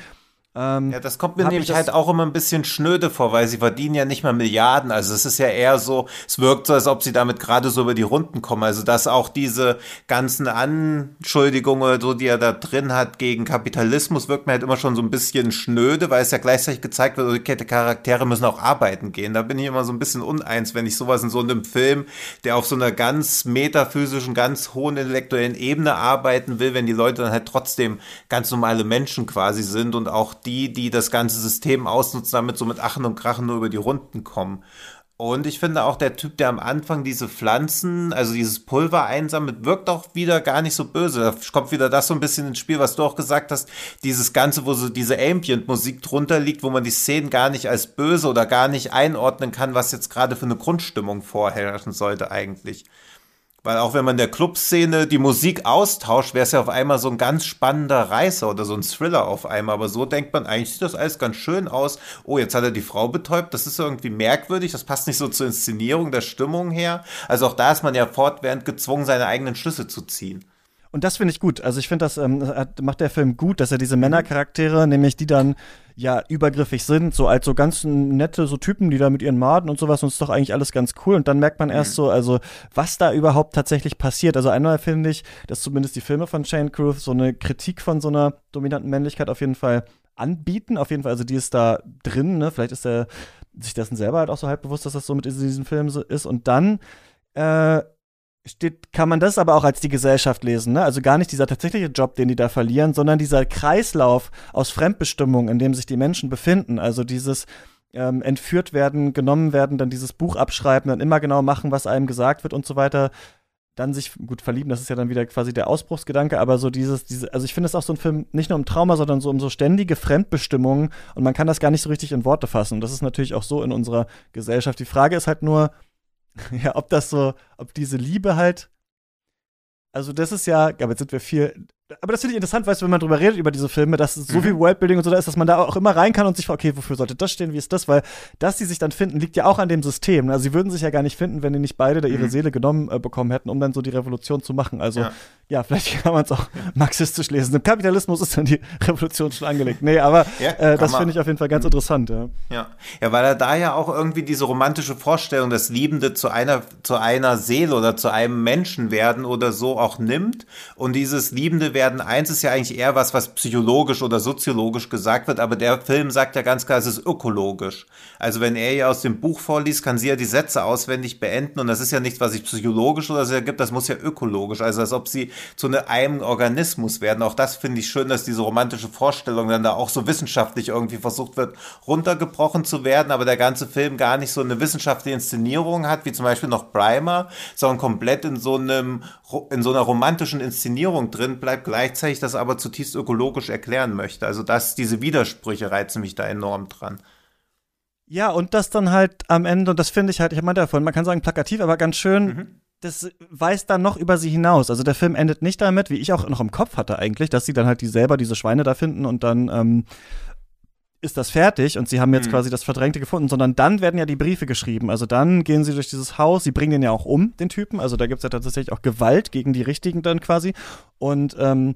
[SPEAKER 1] Ähm,
[SPEAKER 2] Ja, das kommt mir nämlich halt auch immer ein bisschen schnöde vor, weil sie verdienen ja nicht mal Milliarden. Also es ist ja eher so, es wirkt so, als ob sie damit gerade so über die Runden kommen. Also dass auch diese ganzen Anschuldigungen oder so, die er da drin hat gegen Kapitalismus, wirkt mir halt immer schon so ein bisschen schnöde, weil es ja gleichzeitig gezeigt wird, okay, die Charaktere müssen auch arbeiten gehen. Da bin ich immer so ein bisschen uneins, wenn ich sowas in so einem Film, der auf so einer ganz metaphysischen, ganz hohen intellektuellen Ebene arbeiten will, wenn die Leute dann halt trotzdem ganz normale Menschen quasi sind und auch die, die das ganze System ausnutzen, damit so mit Achen und Krachen nur über die Runden kommen. Und ich finde auch der Typ, der am Anfang diese Pflanzen, also dieses Pulver einsammelt, wirkt auch wieder gar nicht so böse. Da kommt wieder das so ein bisschen ins Spiel, was du auch gesagt hast. Dieses Ganze, wo so diese Ambient-Musik drunter liegt, wo man die Szenen gar nicht als böse oder gar nicht einordnen kann, was jetzt gerade für eine Grundstimmung vorherrschen sollte eigentlich. Weil auch wenn man in der Clubszene die Musik austauscht, wäre es ja auf einmal so ein ganz spannender Reißer oder so ein Thriller auf einmal. Aber so denkt man, eigentlich sieht das alles ganz schön aus. Oh, jetzt hat er die Frau betäubt. Das ist irgendwie merkwürdig. Das passt nicht so zur Inszenierung der Stimmung her. Also auch da ist man ja fortwährend gezwungen, seine eigenen Schlüsse zu ziehen.
[SPEAKER 1] Und das finde ich gut. Also ich finde, das ähm, macht der Film gut, dass er diese Männercharaktere, nämlich die dann ja übergriffig sind, so als so ganz nette so Typen, die da mit ihren Maden und sowas, und ist doch eigentlich alles ganz cool. Und dann merkt man erst so, also was da überhaupt tatsächlich passiert. Also einmal finde ich, dass zumindest die Filme von Shane Carruth so eine Kritik von so einer dominanten Männlichkeit auf jeden Fall anbieten. Auf jeden Fall, also die ist da drin, ne? Vielleicht ist er sich dessen selber halt auch so halb bewusst, dass das so mit in diesem Film so ist. Und dann äh, steht, kann man das aber auch als die Gesellschaft lesen, ne? Also gar nicht dieser tatsächliche Job, den die da verlieren, sondern dieser Kreislauf aus Fremdbestimmung, in dem sich die Menschen befinden. Also dieses ähm, entführt werden, genommen werden, dann dieses Buch abschreiben, dann immer genau machen, was einem gesagt wird und so weiter. Dann sich gut verlieben, das ist ja dann wieder quasi der Ausbruchsgedanke, aber so dieses, diese, also ich finde es auch so ein Film nicht nur um Trauma, sondern so um so ständige Fremdbestimmungen und man kann das gar nicht so richtig in Worte fassen. Und das ist natürlich auch so in unserer Gesellschaft. Die Frage ist halt nur, ja, ob das so, ob diese Liebe halt, also das ist ja, aber jetzt sind wir viel, aber das finde ich interessant, weißt du, wenn man drüber redet über diese Filme, dass so viel Worldbuilding und so da ist, dass man da auch immer rein kann und sich fragt, okay, wofür sollte das stehen, wie ist das, weil dass sie sich dann finden, liegt ja auch an dem System. Also sie würden sich ja gar nicht finden, wenn die nicht beide da ihre
[SPEAKER 2] Mhm.
[SPEAKER 1] Seele genommen äh, bekommen hätten, um dann so die Revolution zu machen. Also ja,
[SPEAKER 2] Ja.
[SPEAKER 1] vielleicht kann man es auch marxistisch lesen. Im Kapitalismus ist dann die Revolution schon angelegt. Nee, aber
[SPEAKER 2] Ja,
[SPEAKER 1] äh, das finde ich auf jeden Fall ganz interessant, ja.
[SPEAKER 2] Ja. ja, weil er da ja auch irgendwie diese romantische Vorstellung, das Liebende zu einer, zu einer Seele oder zu einem Menschen werden oder so auch nimmt. Und dieses liebende werden werden. Eins ist ja eigentlich eher was, was psychologisch oder soziologisch gesagt wird, aber der Film sagt ja ganz klar, es ist ökologisch. Also wenn er ja aus dem Buch vorliest, kann sie ja die Sätze auswendig beenden und das ist ja nichts, was sich psychologisch oder so ergibt, das muss ja ökologisch, also als ob sie zu einem Organismus werden. Auch das finde ich schön, dass diese romantische Vorstellung dann da auch so wissenschaftlich irgendwie versucht wird, runtergebrochen zu werden, aber der ganze Film gar nicht so eine wissenschaftliche Inszenierung hat, wie zum Beispiel noch Primer, sondern komplett in so einem, in so einer romantischen Inszenierung drin bleibt, gleichzeitig das aber zutiefst ökologisch erklären möchte. Also das, diese Widersprüche reizen mich da enorm dran.
[SPEAKER 1] Ja, und das dann halt am Ende, und das finde ich halt, ich meine davon, man kann sagen plakativ, aber ganz schön, mhm. das weist dann noch über sie hinaus. Also der Film endet nicht damit, wie ich auch noch im Kopf hatte eigentlich, dass sie dann halt die selber diese Schweine da finden und dann ähm, ist das fertig und sie haben jetzt mhm. quasi das Verdrängte gefunden, sondern dann werden ja die Briefe geschrieben. Also dann gehen sie durch dieses Haus, sie bringen den ja auch um, den Typen. Also da gibt es ja tatsächlich auch Gewalt gegen die Richtigen dann quasi. Und ähm,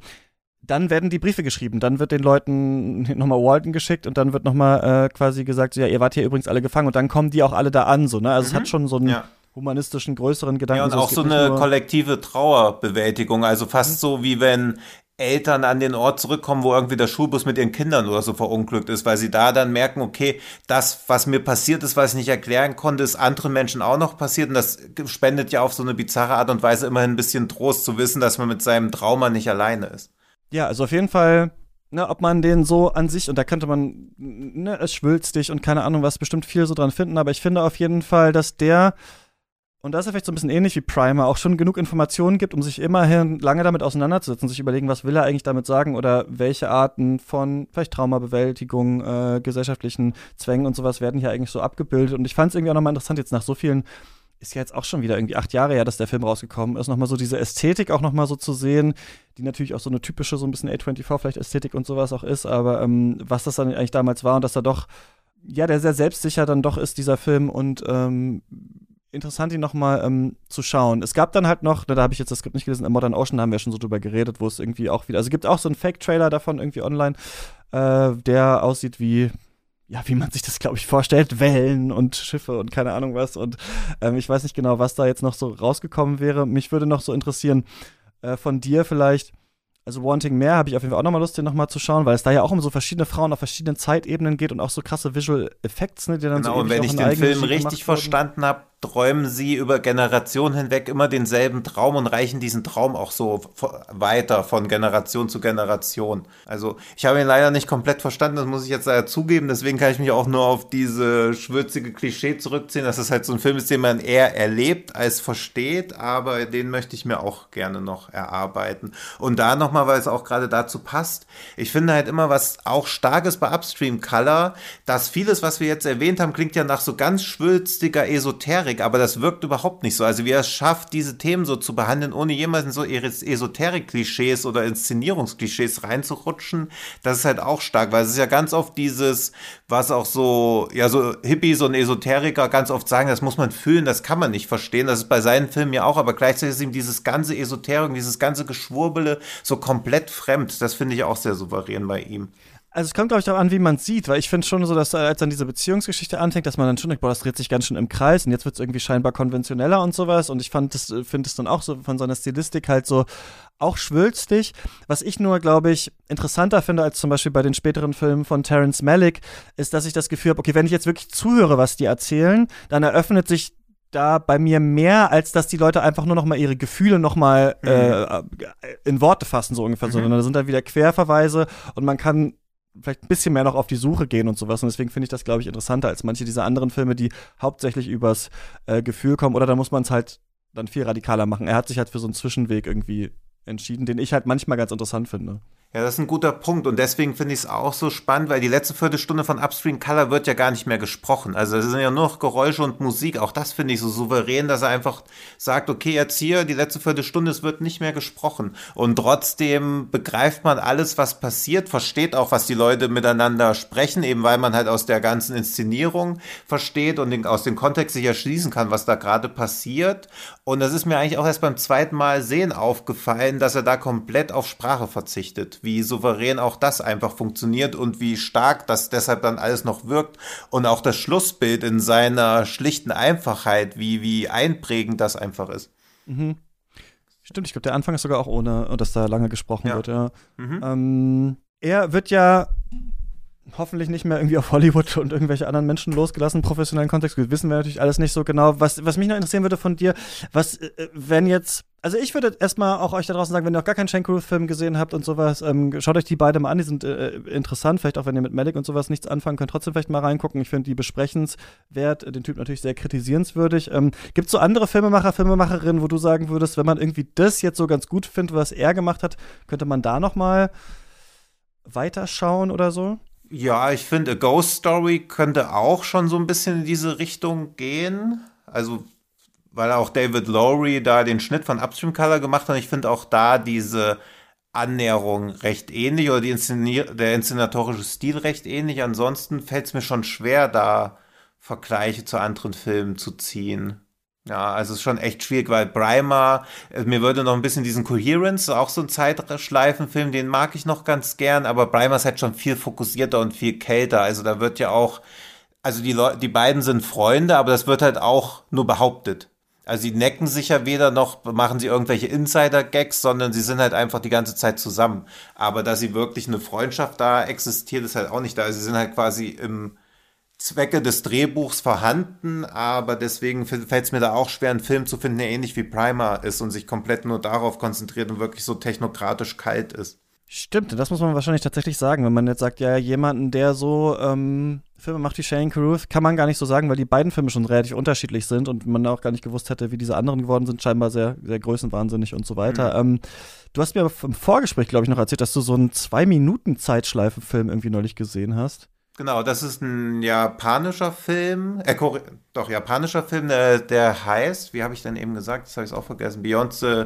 [SPEAKER 1] dann werden die Briefe geschrieben. Dann wird den Leuten nochmal Walton geschickt und dann wird nochmal äh, quasi gesagt, ja, ihr wart hier übrigens alle gefangen und dann kommen die auch alle da an. So, ne? Also mhm. es hat schon so einen ja. humanistischen, größeren Gedanken. Ja,
[SPEAKER 2] und auch so eine kollektive Trauerbewältigung. Also fast mhm. so wie wenn Eltern an den Ort zurückkommen, wo irgendwie der Schulbus mit ihren Kindern oder so verunglückt ist, weil sie da dann merken, okay, das, was mir passiert ist, was ich nicht erklären konnte, ist anderen Menschen auch noch passiert und das spendet ja auf so eine bizarre Art und Weise immerhin ein bisschen Trost zu wissen, dass man mit seinem Trauma nicht alleine ist.
[SPEAKER 1] Ja, also auf jeden Fall, ne, ob man den so an sich, und da könnte man, ne, es schwülstig und keine Ahnung was, bestimmt viel so dran finden, aber ich finde auf jeden Fall, dass der und da ist vielleicht so ein bisschen ähnlich wie Primer, auch schon genug Informationen gibt, um sich immerhin lange damit auseinanderzusetzen, sich überlegen, was will er eigentlich damit sagen oder welche Arten von vielleicht Traumabewältigung, äh, gesellschaftlichen Zwängen und sowas werden hier eigentlich so abgebildet. Und ich fand es irgendwie auch nochmal interessant, jetzt nach so vielen, ist ja jetzt auch schon wieder irgendwie acht Jahre her, dass der Film rausgekommen ist, nochmal so diese Ästhetik auch nochmal so zu sehen, die natürlich auch so eine typische, so ein bisschen A24 vielleicht Ästhetik und sowas auch ist, aber ähm, was das dann eigentlich damals war und dass er doch ja, der sehr selbstsicher dann doch ist, dieser Film, und ähm, interessant, ihn nochmal ähm, zu schauen. Es gab dann halt noch, ne, da habe ich jetzt das Skript nicht gelesen, in Modern Ocean haben wir schon so drüber geredet, wo es irgendwie auch wieder, also es gibt auch so einen Fake-Trailer davon irgendwie online, äh, der aussieht wie, ja, wie man sich das, glaube ich, vorstellt, Wellen und Schiffe und keine Ahnung was. Und ähm, ich weiß nicht genau, was da jetzt noch so rausgekommen wäre. Mich würde noch so interessieren, äh, von dir vielleicht, also Wanting Mehr habe ich auf jeden Fall auch nochmal Lust, den nochmal zu schauen, weil es da ja auch um so verschiedene Frauen auf verschiedenen Zeitebenen geht und auch so krasse Visual Effects, ne, die dann
[SPEAKER 2] genau,
[SPEAKER 1] so
[SPEAKER 2] und wenn ich den Film richtig verstanden habe, träumen sie über Generationen hinweg immer denselben Traum und reichen diesen Traum auch so weiter von Generation zu Generation. Also ich habe ihn leider nicht komplett verstanden, das muss ich jetzt leider zugeben, deswegen kann ich mich auch nur auf diese schwürzige Klischee zurückziehen, dass es halt so ein Film ist, den man eher erlebt als versteht, aber den möchte ich mir auch gerne noch erarbeiten. Und da nochmal, weil es auch gerade dazu passt, ich finde halt immer was auch starkes bei Upstream Color, dass vieles, was wir jetzt erwähnt haben, klingt ja nach so ganz schwülstiger Esoterik Esoterik, aber das wirkt überhaupt nicht so. Also wie er es schafft, diese Themen so zu behandeln, ohne jemals in so Esoterik-Klischees oder Inszenierungsklischees reinzurutschen, das ist halt auch stark, weil es ist ja ganz oft dieses, was auch so, ja, so Hippies und Esoteriker ganz oft sagen, das muss man fühlen, das kann man nicht verstehen. Das ist bei seinen Filmen ja auch, aber gleichzeitig ist ihm dieses ganze Esoterik, dieses ganze Geschwurbele so komplett fremd. Das finde ich auch sehr souverän bei ihm.
[SPEAKER 1] Also es kommt, glaube ich, darauf an, wie man es sieht, weil ich finde schon so, dass als dann diese Beziehungsgeschichte anfängt, dass man dann schon denkt, boah, das dreht sich ganz schön im Kreis und jetzt wird es irgendwie scheinbar konventioneller und sowas. Und ich fand das, finde es dann auch so von seiner Stilistik halt so auch schwülstig. Was ich nur, glaube ich, interessanter finde als zum Beispiel bei den späteren Filmen von Terence Malick, ist, dass ich das Gefühl habe, okay, wenn ich jetzt wirklich zuhöre, was die erzählen, dann eröffnet sich da bei mir mehr, als dass die Leute einfach nur noch mal ihre Gefühle noch mal mhm. äh, in Worte fassen, so ungefähr, mhm. sondern da sind dann wieder Querverweise und man kann vielleicht ein bisschen mehr noch auf die Suche gehen und sowas. Und deswegen finde ich das, glaube ich, interessanter als manche dieser anderen Filme, die hauptsächlich übers äh, Gefühl kommen. Oder da muss man es halt dann viel radikaler machen. Er hat sich halt für so einen Zwischenweg irgendwie entschieden, den ich halt manchmal ganz interessant finde.
[SPEAKER 2] Ja, das ist ein guter Punkt und deswegen finde ich es auch so spannend, weil die letzte Viertelstunde von Upstream Color wird ja gar nicht mehr gesprochen. Also es sind ja nur noch Geräusche und Musik. Auch das finde ich so souverän, dass er einfach sagt, okay, jetzt hier, die letzte Viertelstunde, es wird nicht mehr gesprochen. Und trotzdem begreift man alles, was passiert, versteht auch, was die Leute miteinander sprechen, eben weil man halt aus der ganzen Inszenierung versteht und aus dem Kontext sich erschließen kann, was da gerade passiert. Und das ist mir eigentlich auch erst beim zweiten Mal sehen aufgefallen, dass er da komplett auf Sprache verzichtet wie souverän auch das einfach funktioniert und wie stark das deshalb dann alles noch wirkt und auch das Schlussbild in seiner schlichten Einfachheit, wie, wie einprägend das einfach ist.
[SPEAKER 1] Mhm. Stimmt, ich glaube, der Anfang ist sogar auch ohne, dass da lange gesprochen ja. wird, ja. Mhm. Ähm, er wird ja hoffentlich nicht mehr irgendwie auf Hollywood und irgendwelche anderen Menschen losgelassen, professionellen Kontext. Wissen wir natürlich alles nicht so genau. Was, was mich noch interessieren würde von dir, was, äh, wenn jetzt, also ich würde erstmal auch euch da draußen sagen, wenn ihr noch gar keinen Shank-Film gesehen habt und sowas, ähm, schaut euch die beide mal an, die sind äh, interessant, vielleicht auch wenn ihr mit Malik und sowas nichts anfangen könnt, trotzdem vielleicht mal reingucken. Ich finde die besprechenswert, den Typ natürlich sehr kritisierenswürdig. Ähm, Gibt es so andere Filmemacher, Filmemacherinnen, wo du sagen würdest, wenn man irgendwie das jetzt so ganz gut findet, was er gemacht hat, könnte man da noch mal weiterschauen oder so?
[SPEAKER 2] Ja, ich finde, A Ghost Story könnte auch schon so ein bisschen in diese Richtung gehen. Also, weil auch David Lowry da den Schnitt von Upstream Color gemacht hat. Ich finde auch da diese Annäherung recht ähnlich oder Inszenier der inszenatorische Stil recht ähnlich. Ansonsten fällt es mir schon schwer, da Vergleiche zu anderen Filmen zu ziehen. Ja, also es ist schon echt schwierig, weil Brimer, äh, mir würde noch ein bisschen diesen Coherence, auch so ein Zeitschleifenfilm, den mag ich noch ganz gern, aber Brimer ist halt schon viel fokussierter und viel kälter. Also da wird ja auch, also die Leute, die beiden sind Freunde, aber das wird halt auch nur behauptet. Also sie necken sich ja weder noch, machen sie irgendwelche Insider-Gags, sondern sie sind halt einfach die ganze Zeit zusammen. Aber dass sie wirklich eine Freundschaft da existiert, ist halt auch nicht da. Also sie sind halt quasi im, Zwecke des Drehbuchs vorhanden, aber deswegen fällt es mir da auch schwer, einen Film zu finden, der ähnlich wie Primer ist und sich komplett nur darauf konzentriert und wirklich so technokratisch kalt ist.
[SPEAKER 1] Stimmt, das muss man wahrscheinlich tatsächlich sagen, wenn man jetzt sagt, ja, jemanden, der so ähm, Filme macht wie Shane Carruth, kann man gar nicht so sagen, weil die beiden Filme schon relativ unterschiedlich sind und man auch gar nicht gewusst hätte, wie diese anderen geworden sind, scheinbar sehr, sehr größenwahnsinnig und so weiter. Mhm. Ähm, du hast mir im Vorgespräch, glaube ich, noch erzählt, dass du so einen Zwei-Minuten-Zeitschleife-Film irgendwie neulich gesehen hast.
[SPEAKER 2] Genau, das ist ein japanischer Film, äh, doch, japanischer Film, der, der heißt, wie habe ich denn eben gesagt, das habe ich auch vergessen, Beyond the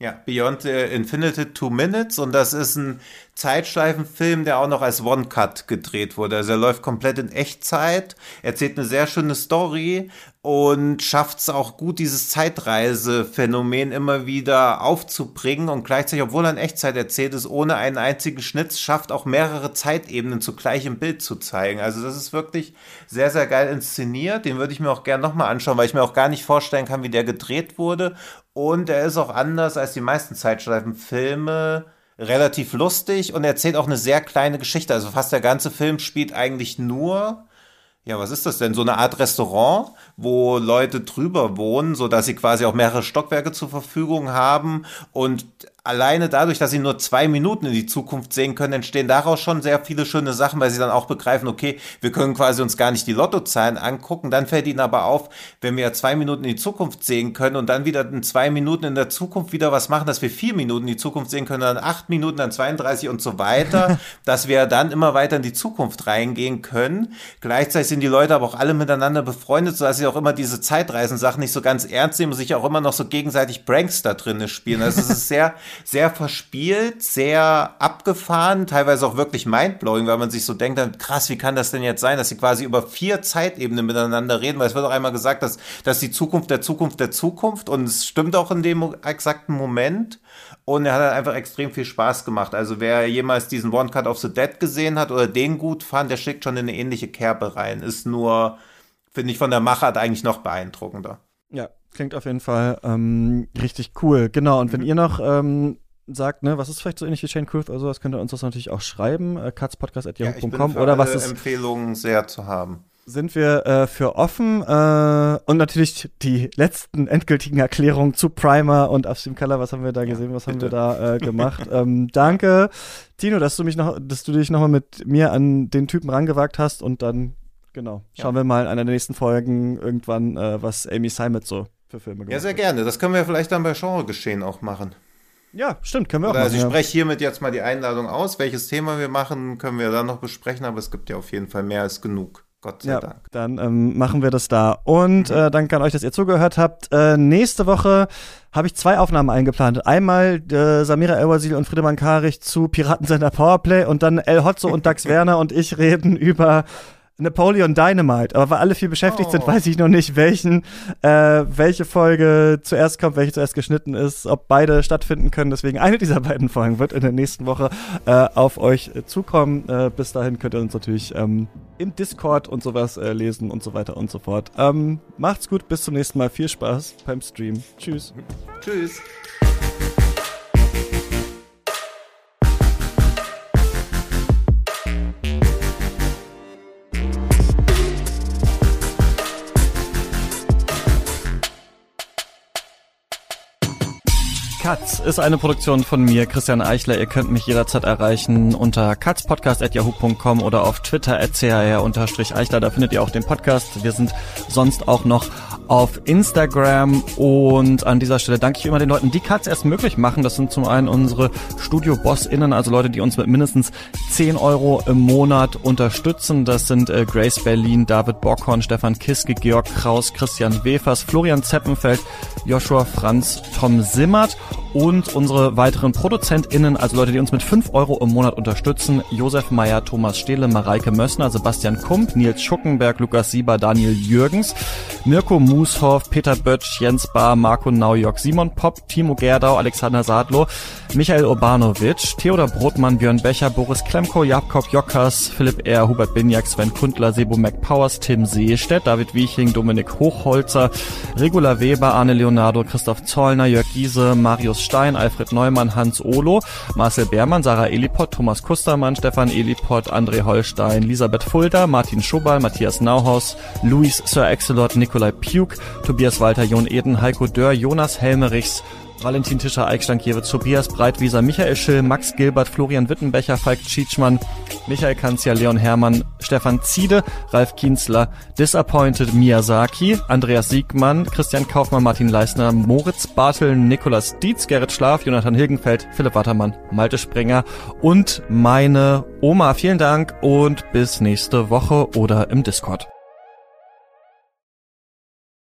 [SPEAKER 2] ja, Beyond the Infinite Two Minutes und das ist ein Zeitschleifenfilm, der auch noch als One-Cut gedreht wurde. Also er läuft komplett in Echtzeit, erzählt eine sehr schöne Story und schafft es auch gut, dieses Zeitreisephänomen immer wieder aufzubringen und gleichzeitig, obwohl er in Echtzeit erzählt ist, ohne einen einzigen Schnitt, schafft auch mehrere Zeitebenen zugleich im Bild zu zeigen. Also das ist wirklich sehr, sehr geil inszeniert. Den würde ich mir auch gerne nochmal anschauen, weil ich mir auch gar nicht vorstellen kann, wie der gedreht wurde. Und er ist auch anders als die meisten Zeitschleifenfilme relativ lustig und erzählt auch eine sehr kleine Geschichte. Also fast der ganze Film spielt eigentlich nur ja, was ist das denn? So eine Art Restaurant, wo Leute drüber wohnen, so dass sie quasi auch mehrere Stockwerke zur Verfügung haben und alleine dadurch, dass sie nur zwei Minuten in die Zukunft sehen können, entstehen daraus schon sehr viele schöne Sachen, weil sie dann auch begreifen, okay, wir können quasi uns gar nicht die Lottozahlen angucken. Dann fällt ihnen aber auf, wenn wir zwei Minuten in die Zukunft sehen können und dann wieder in zwei Minuten in der Zukunft wieder was machen, dass wir vier Minuten in die Zukunft sehen können, dann acht Minuten, dann 32 und so weiter, dass wir dann immer weiter in die Zukunft reingehen können. Gleichzeitig sind die Leute aber auch alle miteinander befreundet, sodass sie auch immer diese Zeitreisen-Sachen nicht so ganz ernst nehmen und sich auch immer noch so gegenseitig Pranks da drin spielen. Also es ist sehr, sehr verspielt, sehr abgefahren, teilweise auch wirklich mindblowing, weil man sich so denkt, dann, krass, wie kann das denn jetzt sein, dass sie quasi über vier Zeitebenen miteinander reden, weil es wird auch einmal gesagt, dass, dass die Zukunft der Zukunft der Zukunft und es stimmt auch in dem exakten Moment. Und er hat halt einfach extrem viel Spaß gemacht. Also wer jemals diesen One Cut of the Dead gesehen hat oder den gut fand, der schickt schon in eine ähnliche Kerbe rein. Ist nur, finde ich, von der Machart eigentlich noch beeindruckender.
[SPEAKER 1] Ja, Klingt auf jeden Fall ähm, richtig cool. Genau, und wenn mhm. ihr noch ähm, sagt, ne, was ist vielleicht so ähnlich wie Shane Kruth oder sowas, könnt ihr uns das natürlich auch schreiben, äh, katzpodcast.yahoo.com ja, oder was ist.
[SPEAKER 2] Empfehlungen sehr zu haben.
[SPEAKER 1] Sind wir äh, für offen äh, und natürlich die letzten endgültigen Erklärungen zu Primer und Upstream Color, was haben wir da gesehen, was bitte. haben wir da äh, gemacht. ähm, danke, Tino, dass du mich noch, dass du dich nochmal mit mir an den Typen rangewagt hast und dann, genau, schauen ja. wir mal in einer der nächsten Folgen irgendwann, äh, was Amy Simon so für Filme gemacht
[SPEAKER 2] Ja, sehr gerne. Das können wir vielleicht dann bei Genregeschehen auch machen.
[SPEAKER 1] Ja, stimmt, können wir
[SPEAKER 2] Oder
[SPEAKER 1] auch
[SPEAKER 2] also
[SPEAKER 1] machen.
[SPEAKER 2] Also ich spreche hiermit jetzt mal die Einladung aus. Welches Thema wir machen, können wir dann noch besprechen, aber es gibt ja auf jeden Fall mehr als genug. Gott sei
[SPEAKER 1] ja,
[SPEAKER 2] Dank.
[SPEAKER 1] Dann ähm, machen wir das da. Und mhm. äh, danke an euch, dass ihr zugehört habt. Äh, nächste Woche habe ich zwei Aufnahmen eingeplant. Einmal äh, Samira El-Wazil und Friedemann Karich zu Piratensender Powerplay und dann El Hotzo und Dax Werner und ich reden über Napoleon Dynamite. Aber weil alle viel beschäftigt
[SPEAKER 2] Oh.
[SPEAKER 1] sind, weiß ich noch nicht, welchen, äh, welche Folge zuerst kommt, welche zuerst geschnitten ist, ob beide stattfinden können. Deswegen eine dieser beiden Folgen wird in der nächsten Woche äh, auf euch zukommen. Äh, bis dahin könnt ihr uns natürlich ähm, im Discord und sowas äh, lesen und so weiter und so fort. Ähm, macht's gut, bis zum nächsten Mal. Viel Spaß beim Stream. Tschüss.
[SPEAKER 2] Tschüss.
[SPEAKER 1] Katz ist eine Produktion von mir, Christian Eichler. Ihr könnt mich jederzeit erreichen unter katzpodcast.yahoo.com oder auf Twitter chr-eichler. Da findet ihr auch den Podcast. Wir sind sonst auch noch auf Instagram und an dieser Stelle danke ich immer den Leuten, die Katz erst möglich machen. Das sind zum einen unsere Studio-BossInnen, also Leute, die uns mit mindestens 10 Euro im Monat unterstützen. Das sind äh, Grace Berlin, David Bockhorn, Stefan Kiske, Georg Kraus, Christian Wefers, Florian Zeppenfeld, Joshua Franz, Tom Simmert und unsere weiteren ProduzentInnen, also Leute, die uns mit 5 Euro im Monat unterstützen. Josef Meyer, Thomas Stehle, Mareike Mössner, Sebastian Kump, Nils Schuckenberg, Lukas Sieber, Daniel Jürgens, Mirko Mushoff, Peter Bötsch, Jens Bahr, Marco Naujok, Simon Popp, Timo Gerdau, Alexander Sadlo, Michael Urbanovic, Theodor Brotmann, Björn Becher, Boris Klemko, Jakob Jockers, Philipp R., Hubert Binjak, Sven Kundler, Sebo McPowers, Tim Seestedt, David Wieching, Dominik Hochholzer, Regula Weber, Arne Leonardo, Christoph Zollner, Jörg Giese, Marius Stein, Alfred Neumann, Hans Olo, Marcel Beermann, Sarah Elipott, Thomas Kustermann, Stefan Elipott, André Holstein, Elisabeth Fulda, Martin Schobal, Matthias Nauhaus, Luis Sir Excelot, Nikolai Puk, Tobias Walter, Jon Eden, Heiko Dörr, Jonas Helmerichs, Valentin Tischer, Eichstank-Jewe, Tobias Breitwieser, Michael Schill, Max Gilbert, Florian Wittenbecher, Falk Tschitschmann, Michael Kanzia, Leon Hermann, Stefan Ziede, Ralf Kienzler, Disappointed Miyazaki, Andreas Siegmann, Christian Kaufmann, Martin Leisner, Moritz Bartel, Nikolas Dietz, Gerrit Schlaf, Jonathan Hilgenfeld, Philipp Wattermann, Malte Sprenger und meine Oma. Vielen Dank und bis nächste Woche oder im Discord.